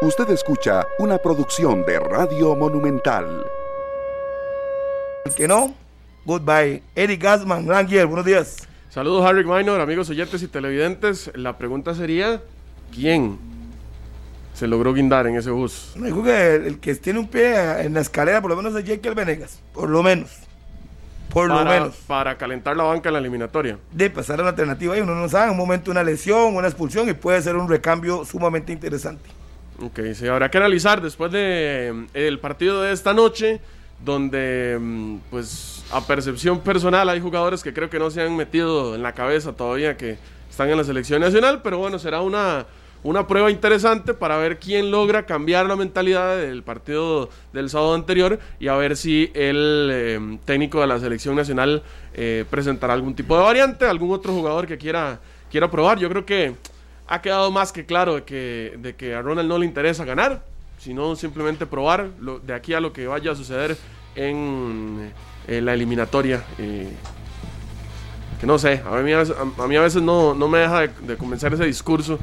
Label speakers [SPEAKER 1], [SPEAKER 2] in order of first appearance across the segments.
[SPEAKER 1] Usted escucha una producción de Radio Monumental.
[SPEAKER 2] El que no, goodbye. Eric Gasman, Rangier, buenos días.
[SPEAKER 3] Saludos, Harry Minor, amigos oyentes y televidentes. La pregunta sería: ¿quién se logró guindar en ese bus?
[SPEAKER 2] Me dijo que el, que tiene un pie en la escalera, por lo menos es Jekyll Venegas. Por lo menos. Por
[SPEAKER 3] para,
[SPEAKER 2] lo menos.
[SPEAKER 3] Para calentar la banca en la eliminatoria.
[SPEAKER 2] De pasar a una alternativa ahí, uno no sabe, en un momento una lesión, una expulsión y puede ser un recambio sumamente interesante.
[SPEAKER 3] Ok, sí, habrá que analizar después de eh, el partido de esta noche, donde mm, pues a percepción personal hay jugadores que creo que no se han metido en la cabeza todavía que están en la selección nacional, pero bueno, será una, una prueba interesante para ver quién logra cambiar la mentalidad del partido del sábado anterior y a ver si el eh, técnico de la selección nacional eh, presentará algún tipo de variante, algún otro jugador que quiera, quiera probar. Yo creo que ha quedado más que claro de que, de que a Ronald no le interesa ganar, sino simplemente probar lo, de aquí a lo que vaya a suceder en, en la eliminatoria. Eh, que no sé, a mí a, a mí a veces no, no, me deja de, de, convencer ese discurso.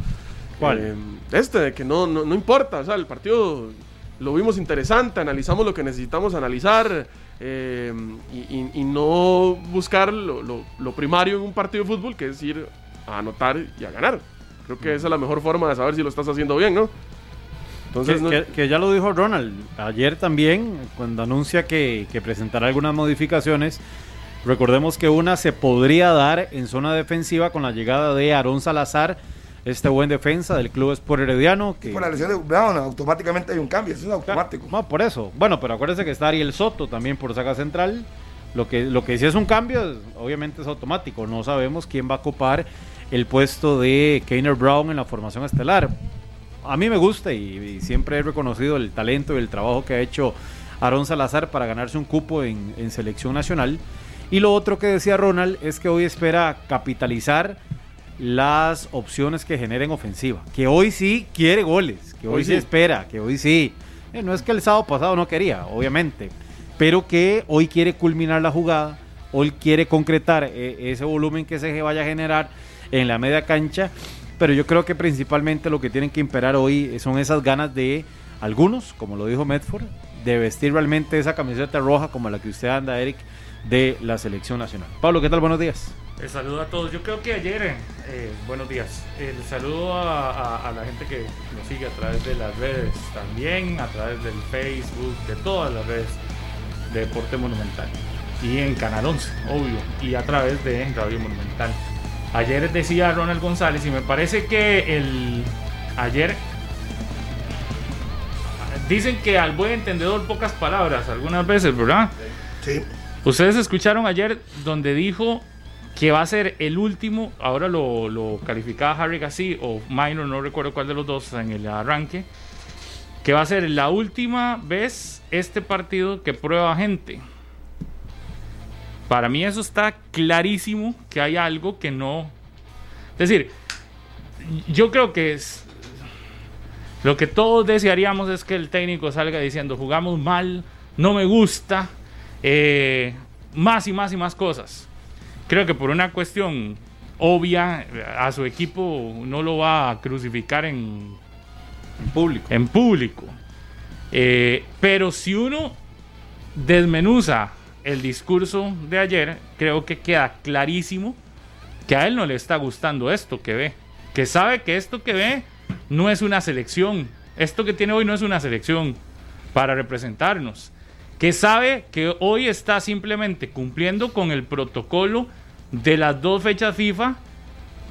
[SPEAKER 4] ¿Cuál?
[SPEAKER 3] Eh, este, de que no, no, no, importa, o sea, el partido lo vimos interesante, analizamos lo que necesitamos analizar eh, y, y, y, no buscar lo, lo, lo primario en un partido de fútbol, que es ir a anotar y a ganar. Creo que esa es la mejor forma de saber si lo estás haciendo bien, ¿no?
[SPEAKER 4] Entonces, que, no... que, que, ya lo dijo Ronald ayer también, cuando anuncia que, que, presentará algunas modificaciones. Recordemos que una se podría dar en zona defensiva con la llegada de Aarón Salazar, este buen defensa del club Sport Herediano. Que...
[SPEAKER 2] Por la lesión de Brown, automáticamente hay un cambio, eso es automático.
[SPEAKER 4] No, por eso. Bueno, pero acuérdense que está Ariel Soto también por saga central. Lo que, lo que sí es un cambio, obviamente es automático. No sabemos quién va a ocupar el puesto de Keiner Brown en la formación estelar. A mí me gusta y, y, siempre he reconocido el talento y el trabajo que ha hecho Aaron Salazar para ganarse un cupo en, en, selección nacional. Y lo otro que decía Ronald es que hoy espera capitalizar las opciones que generen ofensiva. Que hoy sí quiere goles, que hoy, hoy sí. sí espera, que hoy sí. Eh, no es que el sábado pasado no quería, obviamente, pero que hoy quiere culminar la jugada, hoy quiere concretar eh, ese volumen que se vaya a generar en la media cancha. Pero yo creo que principalmente lo que tienen que imperar hoy son esas ganas de algunos, como lo dijo Medford, de vestir realmente esa camiseta roja como la que usted anda, Eric, de la selección nacional. Pablo, ¿qué tal? Buenos días.
[SPEAKER 5] El saludo a todos. Yo creo que ayer, eh, buenos días. El saludo a, a, a, la gente que nos sigue a través de las redes también, a través del Facebook, de todas las redes de Deporte Monumental. Y en Canal 11, obvio, y a través de Radio Monumental. Ayer decía Ronald González y me parece que el ayer dicen que al buen entendedor pocas palabras algunas veces, ¿verdad?
[SPEAKER 2] Sí.
[SPEAKER 5] Ustedes escucharon ayer donde dijo que va a ser el último, ahora lo, lo calificaba Harry así, o Minor, no recuerdo cuál de los dos en el arranque, que va a ser la última vez este partido que prueba gente. Para mí eso está clarísimo que hay algo que no... Es decir, yo creo que es... Lo que todos desearíamos es que el técnico salga diciendo jugamos mal, no me gusta, eh, más y más y más cosas. Creo que por una cuestión obvia a su equipo no lo va a crucificar en,
[SPEAKER 4] en público.
[SPEAKER 5] En público. Eh, pero si uno desmenuza el discurso de ayer, creo que queda clarísimo que a él no le está gustando esto que ve. Que sabe que esto que ve no es una selección. Esto que tiene hoy no es una selección para representarnos. Que sabe que hoy está simplemente cumpliendo con el protocolo de las dos fechas FIFA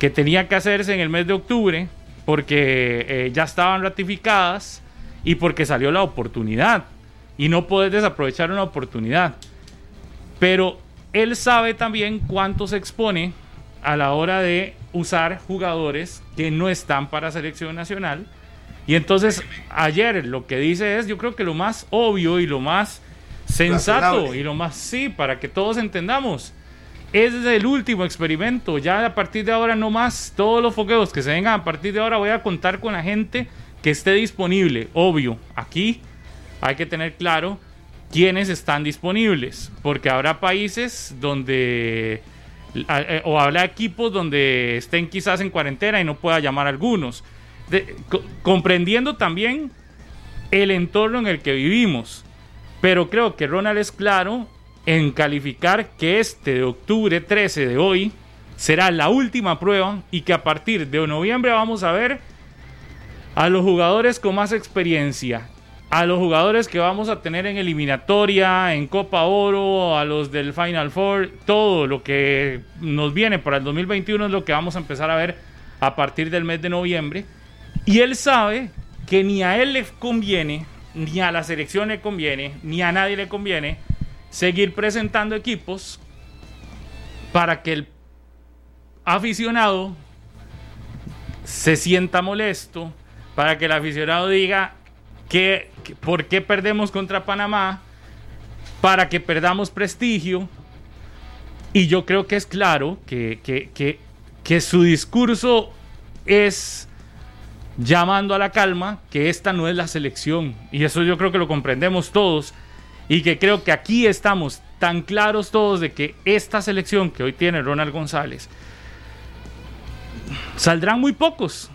[SPEAKER 5] que tenía que hacerse en el mes de octubre porque eh, ya estaban ratificadas y porque salió la oportunidad. Y no puedes desaprovechar una oportunidad. Pero él sabe también cuánto se expone a la hora de usar jugadores que no están para selección nacional. Y entonces ayer lo que dice es, yo creo que lo más obvio y lo más sensato y lo más sí, para que todos entendamos, es el último experimento. Ya a partir de ahora no más todos los foqueos que se vengan a partir de ahora voy a contar con la gente que esté disponible. Obvio, aquí hay que tener claro quiénes están disponibles, porque habrá países donde o habrá equipos donde estén quizás en cuarentena y no pueda llamar a algunos. comprendiendo también el entorno en el que vivimos. Pero creo que Ronald es claro en calificar que este de octubre 13 de hoy será la última prueba y que a partir de noviembre vamos a ver a los jugadores con más experiencia, a los jugadores que vamos a tener en eliminatoria, en Copa Oro, a los del Final Four, todo lo que nos viene para el 2021 es lo que vamos a empezar a ver a partir del mes de noviembre. Y él sabe que ni a él le conviene, ni a la selección le conviene, ni a nadie le conviene seguir presentando equipos para que el aficionado se sienta molesto, para que el aficionado diga por qué perdemos contra Panamá, para que perdamos prestigio. Y yo creo que es claro que, que- que- que su discurso es llamando a la calma que esta no es la selección. Y eso yo creo que lo comprendemos todos. Y que creo que aquí estamos tan claros todos de que esta selección que hoy tiene Ronald González saldrán muy pocos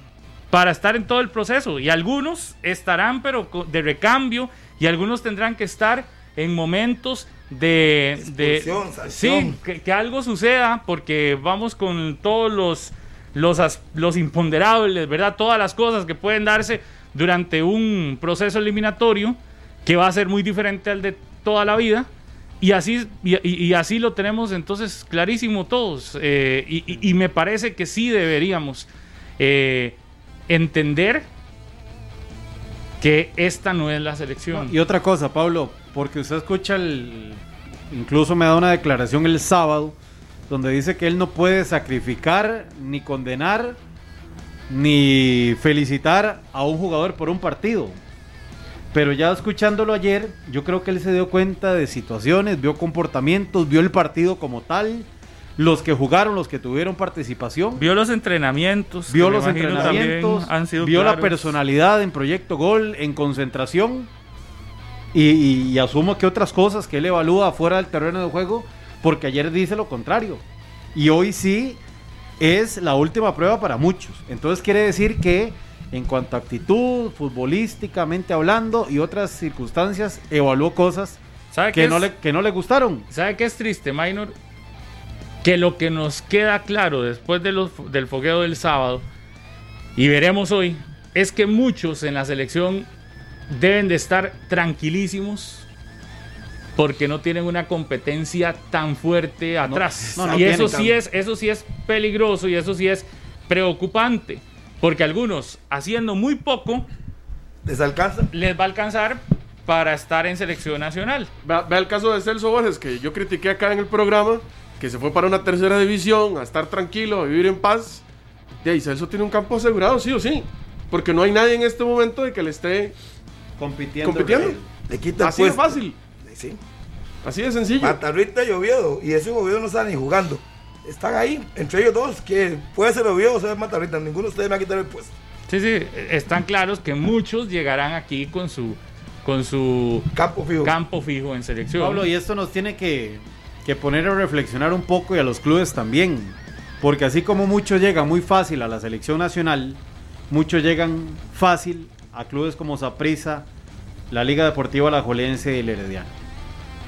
[SPEAKER 5] para estar en todo el proceso. Y algunos estarán, pero de recambio, y algunos tendrán que estar en momentos de... de sí, que, que algo suceda, porque vamos con todos los, los, imponderables, ¿verdad? Todas las cosas que pueden darse durante un proceso eliminatorio que va a ser muy diferente al de toda la vida. Y así, y, así lo tenemos entonces clarísimo todos. Eh, y me parece que sí deberíamos eh, entender que esta no es la selección.
[SPEAKER 4] Y otra cosa, Pablo, porque usted escucha el... Incluso me da una declaración el sábado donde dice que él no puede sacrificar, ni condenar, ni felicitar a un jugador por un partido. Pero ya escuchándolo ayer, yo creo que él se dio cuenta de situaciones, vio comportamientos, vio el partido como tal, los que jugaron, los que tuvieron participación.
[SPEAKER 5] Vio los entrenamientos.
[SPEAKER 4] vio los entrenamientos,
[SPEAKER 5] han sido
[SPEAKER 4] vio la personalidad en Proyecto Gol, en concentración y, y- y asumo que otras cosas que él evalúa fuera del terreno de juego, porque ayer dice lo contrario. Y hoy sí es la última prueba para muchos. Entonces quiere decir que en cuanto a actitud, futbolísticamente hablando y otras circunstancias, evaluó cosas
[SPEAKER 5] ¿Sabe qué
[SPEAKER 4] que no,
[SPEAKER 5] es?
[SPEAKER 4] le, que no le gustaron.
[SPEAKER 5] ¿Sabe qué es triste, Minor? Que lo que nos queda claro después de los, del fogueo del sábado, y veremos hoy, es que muchos en la selección deben de estar tranquilísimos porque no tienen una competencia tan fuerte atrás.
[SPEAKER 4] no, no
[SPEAKER 5] y eso sí es, eso sí es peligroso y eso sí es preocupante. Porque algunos, haciendo muy poco,
[SPEAKER 2] ¿Les alcanza?
[SPEAKER 5] les va a alcanzar para estar en selección nacional.
[SPEAKER 3] Vea, vea el caso de Celso Borges, que yo critiqué acá en el programa, que se fue para una tercera división, a estar tranquilo, a vivir en paz. Y ahí Celso tiene un campo asegurado, sí o sí. Porque no hay nadie en este momento de que le esté
[SPEAKER 4] Compitiendo.
[SPEAKER 3] compitiendo.
[SPEAKER 2] Le quita el
[SPEAKER 3] Así de
[SPEAKER 2] puesto.
[SPEAKER 3] fácil,
[SPEAKER 2] Sí.
[SPEAKER 3] así de sencillo.
[SPEAKER 2] Matarrita y Oviedo. Y ese Oviedo no está ni jugando. Están ahí, entre ellos dos, que puede ser Oviedo o ser Matarrita. Ninguno de ustedes me va a quitar el puesto.
[SPEAKER 5] Sí, sí, están claros que muchos llegarán aquí con su con su
[SPEAKER 2] Campo fijo.
[SPEAKER 5] campo fijo en selección.
[SPEAKER 4] Pablo, y esto nos tiene que, que poner a reflexionar un poco y a los clubes también. Porque así como muchos llegan muy fácil a la selección nacional, muchos llegan fácil a clubes como Saprissa, la Liga Deportiva Alajuelense y el Herediano.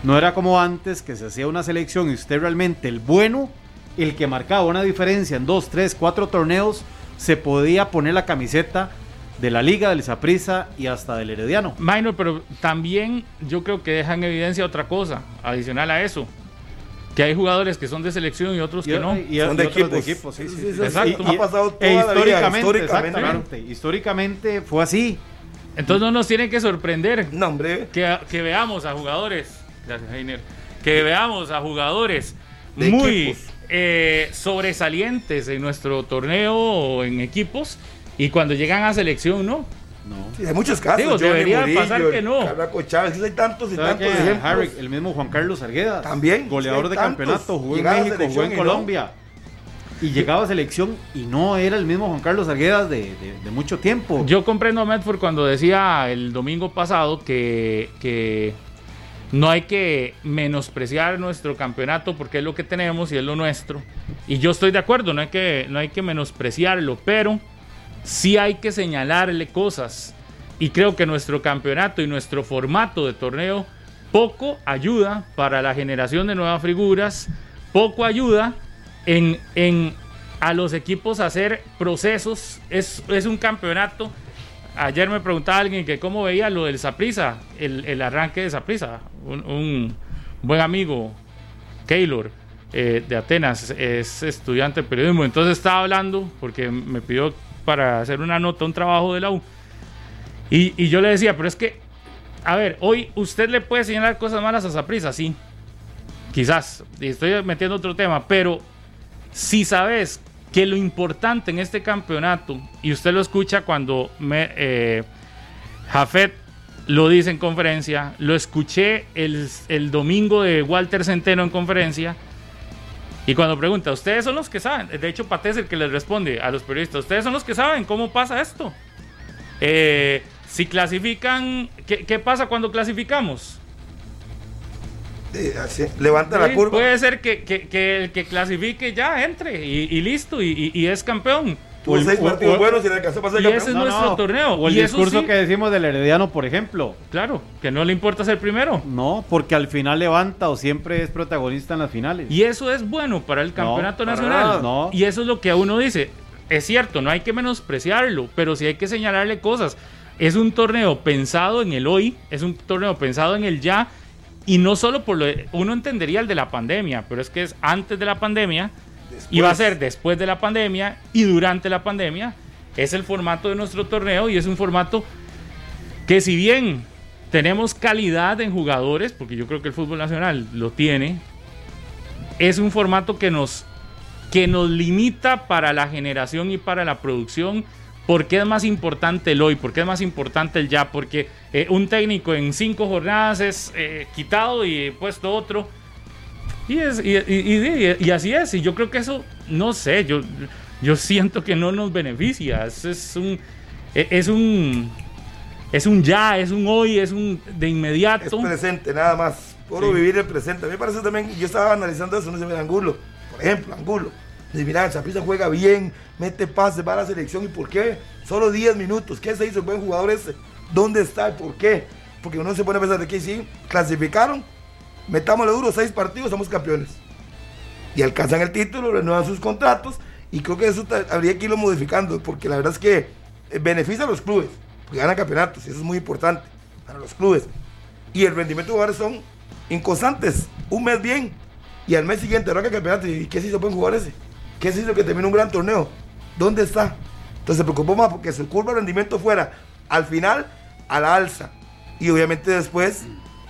[SPEAKER 4] No era como antes que se hacía una selección y usted realmente el bueno, el que marcaba una diferencia en dos, tres, cuatro torneos, se podía poner la camiseta de la Liga, del Saprissa y hasta del Herediano.
[SPEAKER 5] Minor, pero también yo creo que dejan en evidencia otra cosa, adicional a eso. Que hay jugadores que son de selección y otros que no.
[SPEAKER 4] y- y
[SPEAKER 2] Son de equipos.
[SPEAKER 4] equipos, sí, sí,
[SPEAKER 2] Sí,
[SPEAKER 4] sí.
[SPEAKER 2] sí,
[SPEAKER 5] Exacto.
[SPEAKER 2] Ha pasado toda
[SPEAKER 4] e
[SPEAKER 2] la vida,
[SPEAKER 4] históricamente,
[SPEAKER 2] históricamente.
[SPEAKER 4] históricamente fue así.
[SPEAKER 5] Entonces no nos tiene que sorprender
[SPEAKER 2] No, hombre.
[SPEAKER 5] que, que veamos a jugadores, gracias Heiner, que veamos a jugadores
[SPEAKER 2] De
[SPEAKER 5] muy eh, sobresalientes en nuestro torneo o en equipos y cuando llegan a selección no.
[SPEAKER 4] No.
[SPEAKER 2] Sí, hay muchos casos.
[SPEAKER 5] Digo,
[SPEAKER 2] Johnny
[SPEAKER 5] debería pasar que no.
[SPEAKER 2] Chávez, hay tantos y
[SPEAKER 4] ¿Sabe
[SPEAKER 2] tantos ejemplos.
[SPEAKER 4] Harry, el mismo Juan Carlos Arguedas,
[SPEAKER 2] También,
[SPEAKER 4] goleador de
[SPEAKER 2] tantos.
[SPEAKER 4] campeonato, jugó en
[SPEAKER 2] Llegaba
[SPEAKER 4] México, jugó en
[SPEAKER 2] y no.
[SPEAKER 4] Colombia. Y llegaba a selección y no era el mismo Juan Carlos Arguedas de, de- de mucho tiempo.
[SPEAKER 5] Yo comprendo a Medford cuando decía el domingo pasado que, que no hay que menospreciar nuestro campeonato porque es lo que tenemos y es lo nuestro. Y yo estoy de acuerdo, no hay que, no hay que menospreciarlo, pero sí hay que señalarle cosas. Y creo que nuestro campeonato y nuestro formato de torneo poco ayuda para la generación de nuevas figuras, poco ayuda en, en a los equipos a hacer procesos. Es, es un campeonato. Ayer me preguntaba alguien que cómo veía lo del Saprisa, el, el arranque de Saprisa. Un, un buen amigo, Keylor, eh, de Atenas, es estudiante de periodismo. Entonces estaba hablando, porque me pidió para hacer una nota, un trabajo de la U. Y, yo le decía, pero es que, a ver, hoy usted le puede señalar cosas malas a Saprisa, sí. Quizás, y estoy metiendo otro tema, pero si sabes que lo importante en este campeonato, y usted lo escucha cuando me, eh, Jafet lo dice en conferencia, lo escuché el, el domingo de Walter Centeno en conferencia, y cuando pregunta, ustedes son los que saben, de hecho Pate es el que les responde a los periodistas, ustedes son los que saben cómo pasa esto. Eh, si clasifican, ¿qué, ¿qué, pasa cuando clasificamos?
[SPEAKER 2] Eh, así, levanta la curva.
[SPEAKER 5] Puede ser que, que- que el que clasifique ya entre y, y listo, y, y- y es campeón.
[SPEAKER 2] Tuvo
[SPEAKER 4] o el-
[SPEAKER 2] seis
[SPEAKER 4] o-
[SPEAKER 2] partidos
[SPEAKER 4] o-
[SPEAKER 2] buenos y le alcanzó para ser
[SPEAKER 5] y
[SPEAKER 2] campeón.
[SPEAKER 5] ese es nuestro torneo.
[SPEAKER 4] O el
[SPEAKER 5] Y
[SPEAKER 4] discurso
[SPEAKER 5] sí.
[SPEAKER 4] que decimos del Herediano, por ejemplo.
[SPEAKER 5] Claro, que no le importa ser primero.
[SPEAKER 4] No, porque al final levanta o siempre es protagonista en las finales.
[SPEAKER 5] Y eso es bueno para el campeonato
[SPEAKER 3] para
[SPEAKER 5] nacional.
[SPEAKER 4] No.
[SPEAKER 5] Y eso es lo que a uno dice. Es cierto, no hay que menospreciarlo, pero sí hay que señalarle cosas. Es un torneo pensado en el hoy, es un torneo pensado en el ya, y no solo por lo de- uno entendería el de la pandemia, pero es que es antes de la pandemia, y va a ser después de la pandemia y durante la pandemia. Es el formato de nuestro torneo y es un formato que si bien tenemos calidad en jugadores, porque yo creo que el fútbol nacional lo tiene, es un formato que nos, que nos limita para la generación y para la producción. ¿Por qué es más importante el hoy? ¿Por qué es más importante el ya? Porque eh, un técnico en cinco jornadas es eh, quitado y puesto otro. Y, es, y, y- y- así es. Y yo creo que eso, no sé, yo, yo siento que no nos beneficia. Es, es un. e- Es un. Es un ya, es un hoy, es un de
[SPEAKER 2] Es
[SPEAKER 5] inmediato.
[SPEAKER 2] presente, nada más. Puro
[SPEAKER 5] Sí.
[SPEAKER 2] vivir el presente. A mí me parece también, yo estaba analizando eso, no sé, mira, Angulo, por ejemplo, Angulo. Y mira, el Saprissa juega bien, mete pases, va a la selección. ¿Y por qué? Solo 10 minutos. ¿Qué se hizo el buen jugador ese? ¿Dónde está? ¿Y ¿Por qué? Porque uno se pone a pensar de que sí, clasificaron, metámosle duro, seis partidos, somos campeones. Y alcanzan el título, renuevan sus contratos. Y creo que eso habría que irlo modificando, porque la verdad es que eh, beneficia a los clubes, porque ganan campeonatos, y eso es muy importante para los clubes. Y el rendimiento de jugadores son inconstantes. Un mes bien, y al mes siguiente arranca el campeonato. ¿Y qué se hizo buen jugador ese? ¿Qué se hizo que terminó un gran torneo? ¿Dónde está? Entonces se preocupó más porque su curva de rendimiento fuera al final a la alza. Y obviamente después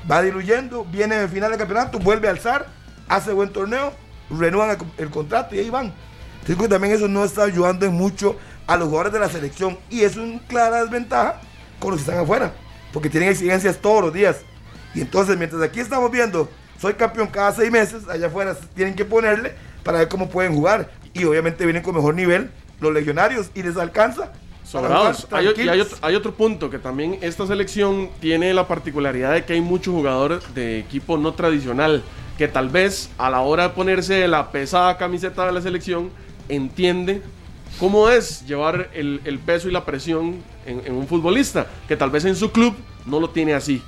[SPEAKER 2] va diluyendo, viene al final del campeonato, vuelve a alzar, hace buen torneo, renuevan el, el contrato y ahí van. Que también eso no está ayudando en mucho a los jugadores de la selección y es una clara desventaja con los que están afuera, porque tienen exigencias todos los días. Y entonces mientras aquí estamos viendo, soy campeón cada seis meses, allá afuera tienen que ponerle para ver cómo pueden jugar. Y obviamente vienen con mejor nivel los legionarios y les alcanza.
[SPEAKER 3] Sobrados. Hay, y hay otro, hay otro punto que también esta selección tiene la particularidad de que hay muchos jugadores de equipo no tradicional que tal vez a la hora de ponerse la pesada camiseta de la selección entiende cómo es llevar el, el peso y la presión en, en un futbolista que tal vez en su club no lo tiene así.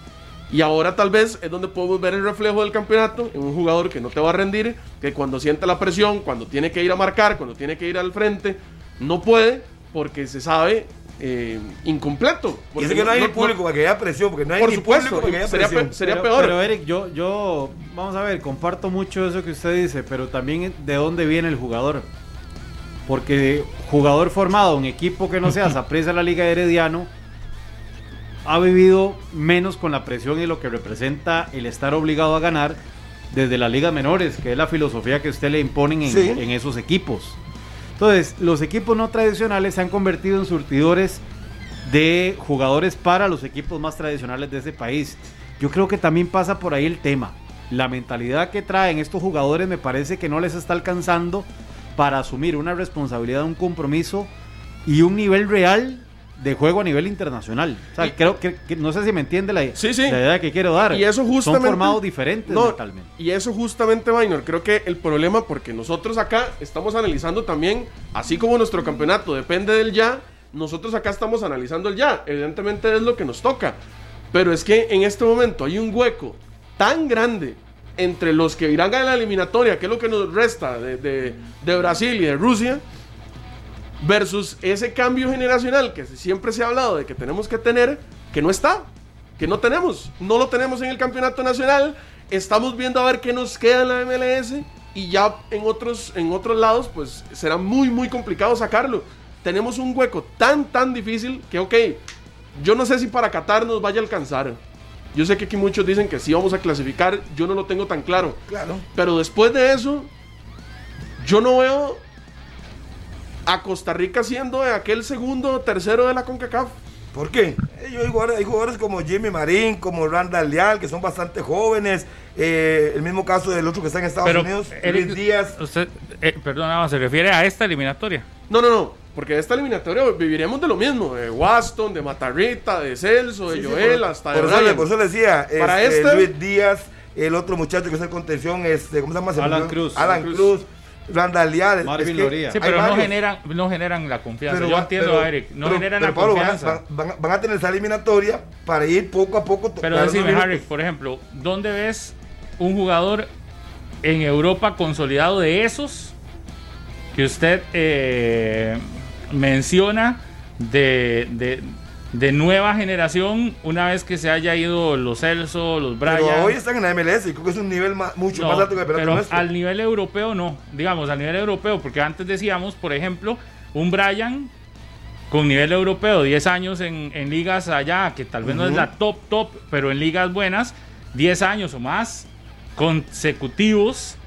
[SPEAKER 3] Y ahora tal vez es donde podemos ver el reflejo del campeonato en un jugador que no te va a rendir, que cuando siente la presión, cuando tiene que ir a marcar, cuando tiene que ir al frente, no puede porque se sabe eh, incompleto.
[SPEAKER 2] Y
[SPEAKER 3] Porque
[SPEAKER 2] eso que no hay
[SPEAKER 3] no-
[SPEAKER 2] público para que haya presión, porque no hay
[SPEAKER 3] Por
[SPEAKER 2] ni
[SPEAKER 3] supuesto,
[SPEAKER 2] público para que haya
[SPEAKER 3] sería,
[SPEAKER 2] presión.
[SPEAKER 3] pe- sería
[SPEAKER 4] pero,
[SPEAKER 3] peor.
[SPEAKER 4] Pero Eric, yo, yo, vamos a ver, comparto mucho eso que usted dice, pero también de dónde viene el jugador. Porque jugador formado en equipo que no sea Saprissa la Liga de Herediano ha vivido menos con la presión y lo que representa el estar obligado a ganar desde las ligas menores, que es la filosofía que usted le imponen en,
[SPEAKER 2] Sí.
[SPEAKER 4] en esos equipos. Entonces, los equipos no tradicionales se han convertido en surtidores de jugadores para los equipos más tradicionales de ese país. Yo creo que también pasa por ahí el tema. La mentalidad que traen estos jugadores me parece que no les está alcanzando para asumir una responsabilidad, un compromiso y un nivel real de juego a nivel internacional. O sea,
[SPEAKER 3] Y-
[SPEAKER 4] creo que, que- no sé si me entiende la,
[SPEAKER 3] Sí, sí.
[SPEAKER 4] la idea que quiero dar.
[SPEAKER 3] Y eso justamente.
[SPEAKER 4] Son formados diferentes
[SPEAKER 3] No,
[SPEAKER 4] mentalmente.
[SPEAKER 3] Y eso justamente, Minor, creo que el problema, porque nosotros acá estamos analizando también, así como nuestro campeonato depende del ya, Nosotros acá estamos analizando el ya. Evidentemente es lo que nos toca. Pero es que en este momento hay un hueco tan grande entre los que irán a la eliminatoria, que es lo que nos resta de, de- de Brasil y de Rusia, versus ese cambio generacional que siempre se ha hablado de que tenemos que tener, que no está, que no tenemos. No lo tenemos en el campeonato nacional. Estamos viendo a ver qué nos queda en la MLS y ya en otros, en otros lados, pues será muy, muy complicado sacarlo. Tenemos un hueco tan, tan difícil que, ok, yo no sé si para Qatar nos vaya a alcanzar. Yo sé que aquí muchos dicen que sí vamos a clasificar, yo no lo tengo tan claro.
[SPEAKER 2] Claro.
[SPEAKER 3] Pero después de eso, yo no veo a Costa Rica siendo aquel segundo o tercero de la CONCACAF.
[SPEAKER 2] ¿Por qué? Eh, yo- Hay jugadores, hay jugadores como Jimmy Marín, como Randall Leal, que son bastante jóvenes. Eh, el mismo caso del otro que está en Estados
[SPEAKER 5] Pero,
[SPEAKER 2] Unidos,
[SPEAKER 5] Eric,
[SPEAKER 2] Luis Díaz.
[SPEAKER 5] Usted, eh, perdón, se refiere a esta eliminatoria.
[SPEAKER 3] No, no, no. Porque de esta eliminatoria viviríamos de lo mismo. De Waston, de Matarrita, de Celso, de
[SPEAKER 2] Sí, sí,
[SPEAKER 3] Joel,
[SPEAKER 2] por-
[SPEAKER 3] hasta de
[SPEAKER 2] por eso, le,
[SPEAKER 3] Brian.
[SPEAKER 2] por eso le decía,
[SPEAKER 3] Para
[SPEAKER 2] este,
[SPEAKER 3] este-
[SPEAKER 2] Luis Díaz, el otro muchacho que es el contención, este, ¿cómo se llama?
[SPEAKER 4] Alan. Cruz.
[SPEAKER 2] Alan
[SPEAKER 3] Cruz.
[SPEAKER 2] Cruz, Es
[SPEAKER 4] Marvin
[SPEAKER 2] que
[SPEAKER 4] Loría.
[SPEAKER 5] Sí, pero no generan, no generan la confianza.
[SPEAKER 2] Pero
[SPEAKER 5] Yo entiendo
[SPEAKER 2] pero-
[SPEAKER 5] a Eric, no
[SPEAKER 2] pero-
[SPEAKER 5] generan
[SPEAKER 2] pero,
[SPEAKER 5] la
[SPEAKER 2] Pablo, van a-
[SPEAKER 5] confianza.
[SPEAKER 2] Van, a tener esa eliminatoria para ir poco a poco.
[SPEAKER 5] Pero decime. Harry, por ejemplo, ¿dónde ves un jugador en Europa consolidado de esos que usted eh, menciona de, de- de nueva generación una vez que se haya ido los Celso, los Brian?
[SPEAKER 2] Pero hoy están en la MLS y creo que es un nivel ma- mucho
[SPEAKER 5] No,
[SPEAKER 2] más alto que el
[SPEAKER 5] pero
[SPEAKER 2] nuestro.
[SPEAKER 5] al nivel europeo no, digamos, al nivel europeo, porque antes decíamos, por ejemplo, un Brian con nivel europeo, 10 años en, en ligas allá, que tal vez no es la top top, pero en ligas buenas, 10 años o más consecutivos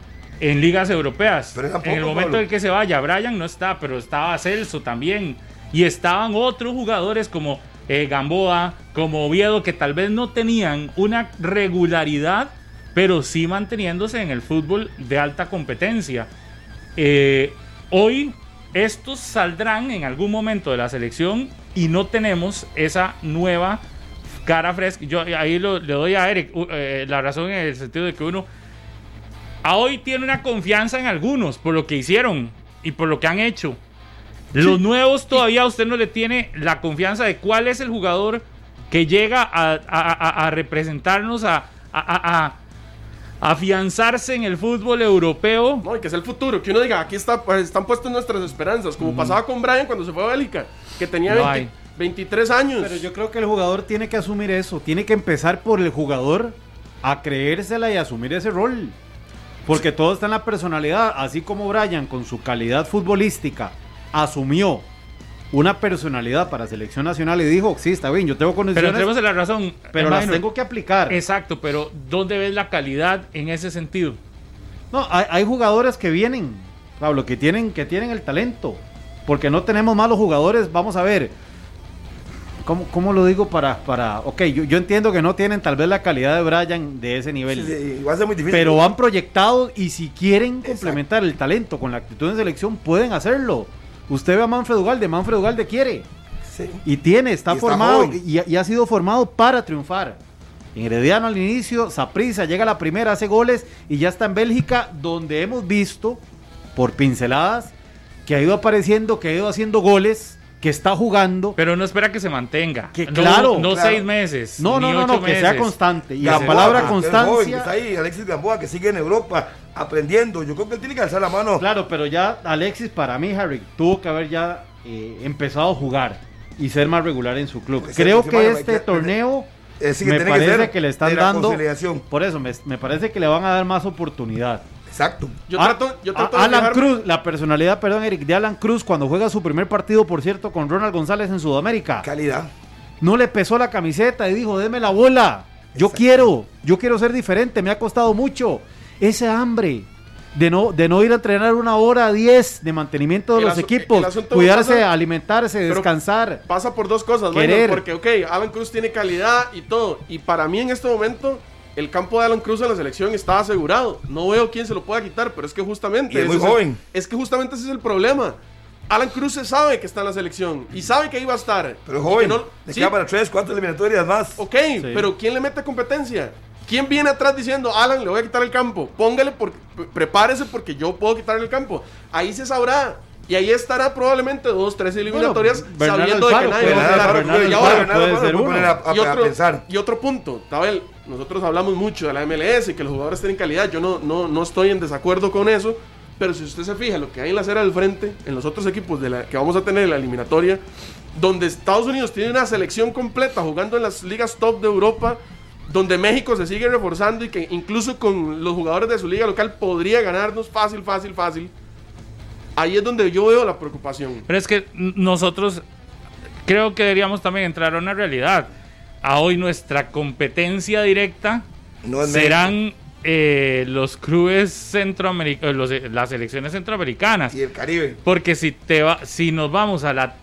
[SPEAKER 5] en ligas europeas.
[SPEAKER 2] Pero tampoco,
[SPEAKER 5] en el momento
[SPEAKER 2] Pablo.
[SPEAKER 5] en que se vaya, Brian no está, pero estaba Celso también. Y estaban otros jugadores como eh, Gamboa, como Oviedo, que tal vez no tenían una regularidad, pero sí manteniéndose en el fútbol de alta competencia. Eh, hoy estos saldrán en algún momento de la selección y no tenemos esa nueva cara fresca. Yo ahí le doy a Eric eh, la razón en el sentido de que uno a hoy tiene una confianza en algunos por lo que hicieron y por lo que han hecho. Los nuevos todavía a usted no le tiene la confianza de cuál es el jugador que llega a, a- a- a representarnos, a, a- a- a afianzarse en el fútbol europeo.
[SPEAKER 3] No, y que es el futuro. Que uno diga, aquí está, pues, están puestas nuestras esperanzas. Como pasaba con Brian cuando se fue a Bélgica, que tenía
[SPEAKER 5] No
[SPEAKER 3] 20
[SPEAKER 5] hay.
[SPEAKER 3] 23 años.
[SPEAKER 4] Pero yo creo que el jugador tiene que asumir eso. Tiene que empezar por el jugador a creérsela y asumir ese rol. Porque todo está en la personalidad. Así como Brian, con su calidad futbolística, asumió una personalidad para selección nacional y dijo: Sí, está bien, yo tengo
[SPEAKER 5] Pero
[SPEAKER 4] condiciones, pero,
[SPEAKER 5] tenemos la razón.
[SPEAKER 4] las
[SPEAKER 5] Imagino-
[SPEAKER 4] tengo que aplicar.
[SPEAKER 5] Exacto, pero ¿dónde ves la calidad en ese sentido?
[SPEAKER 4] No, hay, hay jugadores que vienen, Pablo, que tienen, que tienen el talento. Porque no tenemos malos jugadores. Vamos a ver. ¿Cómo, cómo lo digo para, para... Ok, yo, yo entiendo que no tienen tal vez la calidad de Brian de ese nivel.
[SPEAKER 2] Sí, sí, va a ser muy difícil.
[SPEAKER 4] Pero han proyectado y si quieren
[SPEAKER 2] Exacto.
[SPEAKER 4] complementar el talento con la actitud en selección, pueden hacerlo. Usted ve a Manfred Ugalde, Manfred Ugalde quiere.
[SPEAKER 2] Sí.
[SPEAKER 4] Y tiene, está,
[SPEAKER 2] Y está
[SPEAKER 4] formado y, y ha sido formado para triunfar. En Herediano al inicio, Saprissa llega a la primera, hace goles y ya está en Bélgica, donde hemos visto por pinceladas que ha ido apareciendo, que ha ido haciendo goles, que está jugando.
[SPEAKER 5] Pero no espera que se mantenga.
[SPEAKER 4] Que
[SPEAKER 5] No-
[SPEAKER 4] claro,
[SPEAKER 5] No,
[SPEAKER 2] claro.
[SPEAKER 5] seis meses.
[SPEAKER 4] no, no,
[SPEAKER 5] ni
[SPEAKER 4] no,
[SPEAKER 5] ocho
[SPEAKER 4] no, que sea constante. Y
[SPEAKER 2] Gamboa,
[SPEAKER 4] la palabra
[SPEAKER 2] que es joven, que
[SPEAKER 4] constancia.
[SPEAKER 2] está ahí, Alexis Gamboa, que sigue en Europa aprendiendo. Yo creo que él tiene que alzar la mano.
[SPEAKER 4] Claro, pero ya Alexis, para mí, Harry, tuvo que haber ya eh, empezado a jugar y ser más regular en su club.
[SPEAKER 2] Pues,
[SPEAKER 4] Creo
[SPEAKER 2] sí,
[SPEAKER 4] que este
[SPEAKER 2] que-
[SPEAKER 4] torneo
[SPEAKER 2] que
[SPEAKER 4] me
[SPEAKER 2] que
[SPEAKER 4] parece que, le están dando. Por eso, me, me parece que le van a dar más oportunidad.
[SPEAKER 2] Exacto.
[SPEAKER 3] Yo
[SPEAKER 4] Ah,
[SPEAKER 3] trato, yo
[SPEAKER 4] a-
[SPEAKER 3] trato de
[SPEAKER 4] Alan
[SPEAKER 3] fijarme-
[SPEAKER 4] Cruz, la personalidad, perdón, Eric, de Alan Cruz cuando juega su primer partido, por cierto, con Ronald González en Sudamérica.
[SPEAKER 2] Calidad.
[SPEAKER 4] No le pesó la camiseta y dijo, deme la bola. Yo
[SPEAKER 2] Exacto.
[SPEAKER 4] quiero, yo quiero ser diferente, me ha costado mucho. Ese hambre de no, de no ir a entrenar una hora a diez de mantenimiento de
[SPEAKER 3] El
[SPEAKER 4] los equipos, cuidarse,
[SPEAKER 3] pasa-
[SPEAKER 4] alimentarse, descansar.
[SPEAKER 3] pasa por dos cosas,
[SPEAKER 4] Querer.
[SPEAKER 3] Porque, ok, Alan Cruz tiene calidad y todo. Y para mí en este momento, el campo de Alan Cruz en la selección está asegurado. No veo quién se lo pueda quitar, pero es que justamente.
[SPEAKER 2] Y es
[SPEAKER 3] ese
[SPEAKER 2] muy
[SPEAKER 3] el-
[SPEAKER 2] joven.
[SPEAKER 3] es que justamente ese es el problema. Alan Cruz se sabe que está en la selección y sabe que iba a estar.
[SPEAKER 2] Pero joven,
[SPEAKER 3] no-
[SPEAKER 2] le
[SPEAKER 3] sí,
[SPEAKER 2] queda para tres, cuatro eliminatorias más.
[SPEAKER 3] Ok,
[SPEAKER 4] Sí.
[SPEAKER 3] pero ¿quién le mete competencia? ¿Quién viene atrás diciendo, Alan, le voy a quitar el campo? Póngale, por, prepárese porque yo puedo quitarle el campo. Ahí se sabrá. Y ahí estará probablemente dos, tres eliminatorias
[SPEAKER 4] Bernal
[SPEAKER 3] sabiendo de que
[SPEAKER 4] Alfaro
[SPEAKER 3] nadie va a.
[SPEAKER 4] Bernal
[SPEAKER 3] Y
[SPEAKER 4] Alfaro
[SPEAKER 3] ahora,
[SPEAKER 2] a- a-
[SPEAKER 3] y
[SPEAKER 2] a
[SPEAKER 3] otro,
[SPEAKER 2] pensar.
[SPEAKER 3] y otro punto, Tabel, nosotros hablamos mucho de la MLS y que los jugadores tienen calidad, yo no, no, no estoy en desacuerdo con eso, pero si usted se fija lo que hay en la acera del frente, en los otros equipos de la, que vamos a tener en la eliminatoria, donde Estados Unidos tiene una selección completa jugando en las ligas top de Europa, donde México se sigue reforzando y que incluso con los jugadores de su liga local podría ganarnos fácil, fácil, fácil. Ahí es donde yo veo la preocupación.
[SPEAKER 5] Pero es que nosotros creo que deberíamos también entrar a una realidad. A hoy nuestra competencia directa
[SPEAKER 2] No
[SPEAKER 5] serán eh, los clubes centroamericanos, las selecciones centroamericanas.
[SPEAKER 2] Y el Caribe.
[SPEAKER 5] Porque si, te va, si nos vamos a la,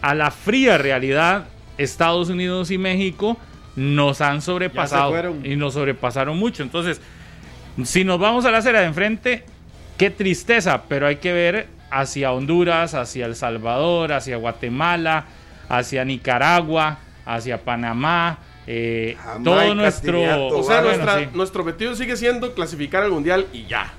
[SPEAKER 5] a la fría realidad, Estados Unidos y México nos han sobrepasado y nos sobrepasaron mucho. Entonces, si nos vamos a la acera de enfrente, qué tristeza, pero hay que ver hacia Honduras, hacia El Salvador, hacia Guatemala, hacia Nicaragua, hacia Panamá, eh,
[SPEAKER 2] Jamaica,
[SPEAKER 5] todo nuestro...
[SPEAKER 3] O sea,
[SPEAKER 2] Bueno,
[SPEAKER 3] nuestra-
[SPEAKER 5] sí.
[SPEAKER 3] nuestro objetivo sigue siendo clasificar al mundial y ya.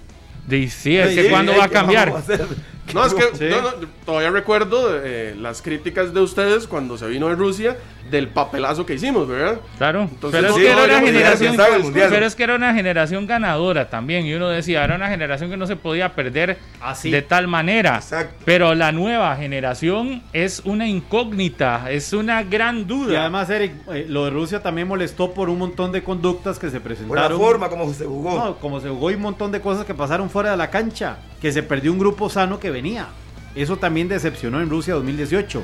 [SPEAKER 5] Di- sí, es
[SPEAKER 2] Sí,
[SPEAKER 5] que
[SPEAKER 2] sí,
[SPEAKER 5] cuándo
[SPEAKER 2] ¿qué
[SPEAKER 5] va a cambiar.
[SPEAKER 2] a?
[SPEAKER 3] No, es que
[SPEAKER 4] Sí.
[SPEAKER 3] no, no, todavía recuerdo eh, las críticas de ustedes cuando se vino de Rusia del papelazo que hicimos, ¿verdad?
[SPEAKER 5] Claro,
[SPEAKER 3] Entonces,
[SPEAKER 5] pero es que era una generación, pero es que era una generación ganadora también y uno decía era una generación que no se podía perder
[SPEAKER 4] Así.
[SPEAKER 5] de tal manera.
[SPEAKER 2] Exacto.
[SPEAKER 5] Pero la nueva generación es una incógnita, es una gran duda.
[SPEAKER 4] Y además, Eric, eh, lo de Rusia también molestó por un montón de conductas que se
[SPEAKER 2] Por la
[SPEAKER 4] presentaron.
[SPEAKER 2] forma como se jugó.
[SPEAKER 4] No, como se jugó y un montón de cosas que pasaron fuera de la cancha, que se perdió un grupo sano que venía. Eso también decepcionó en Rusia 2018.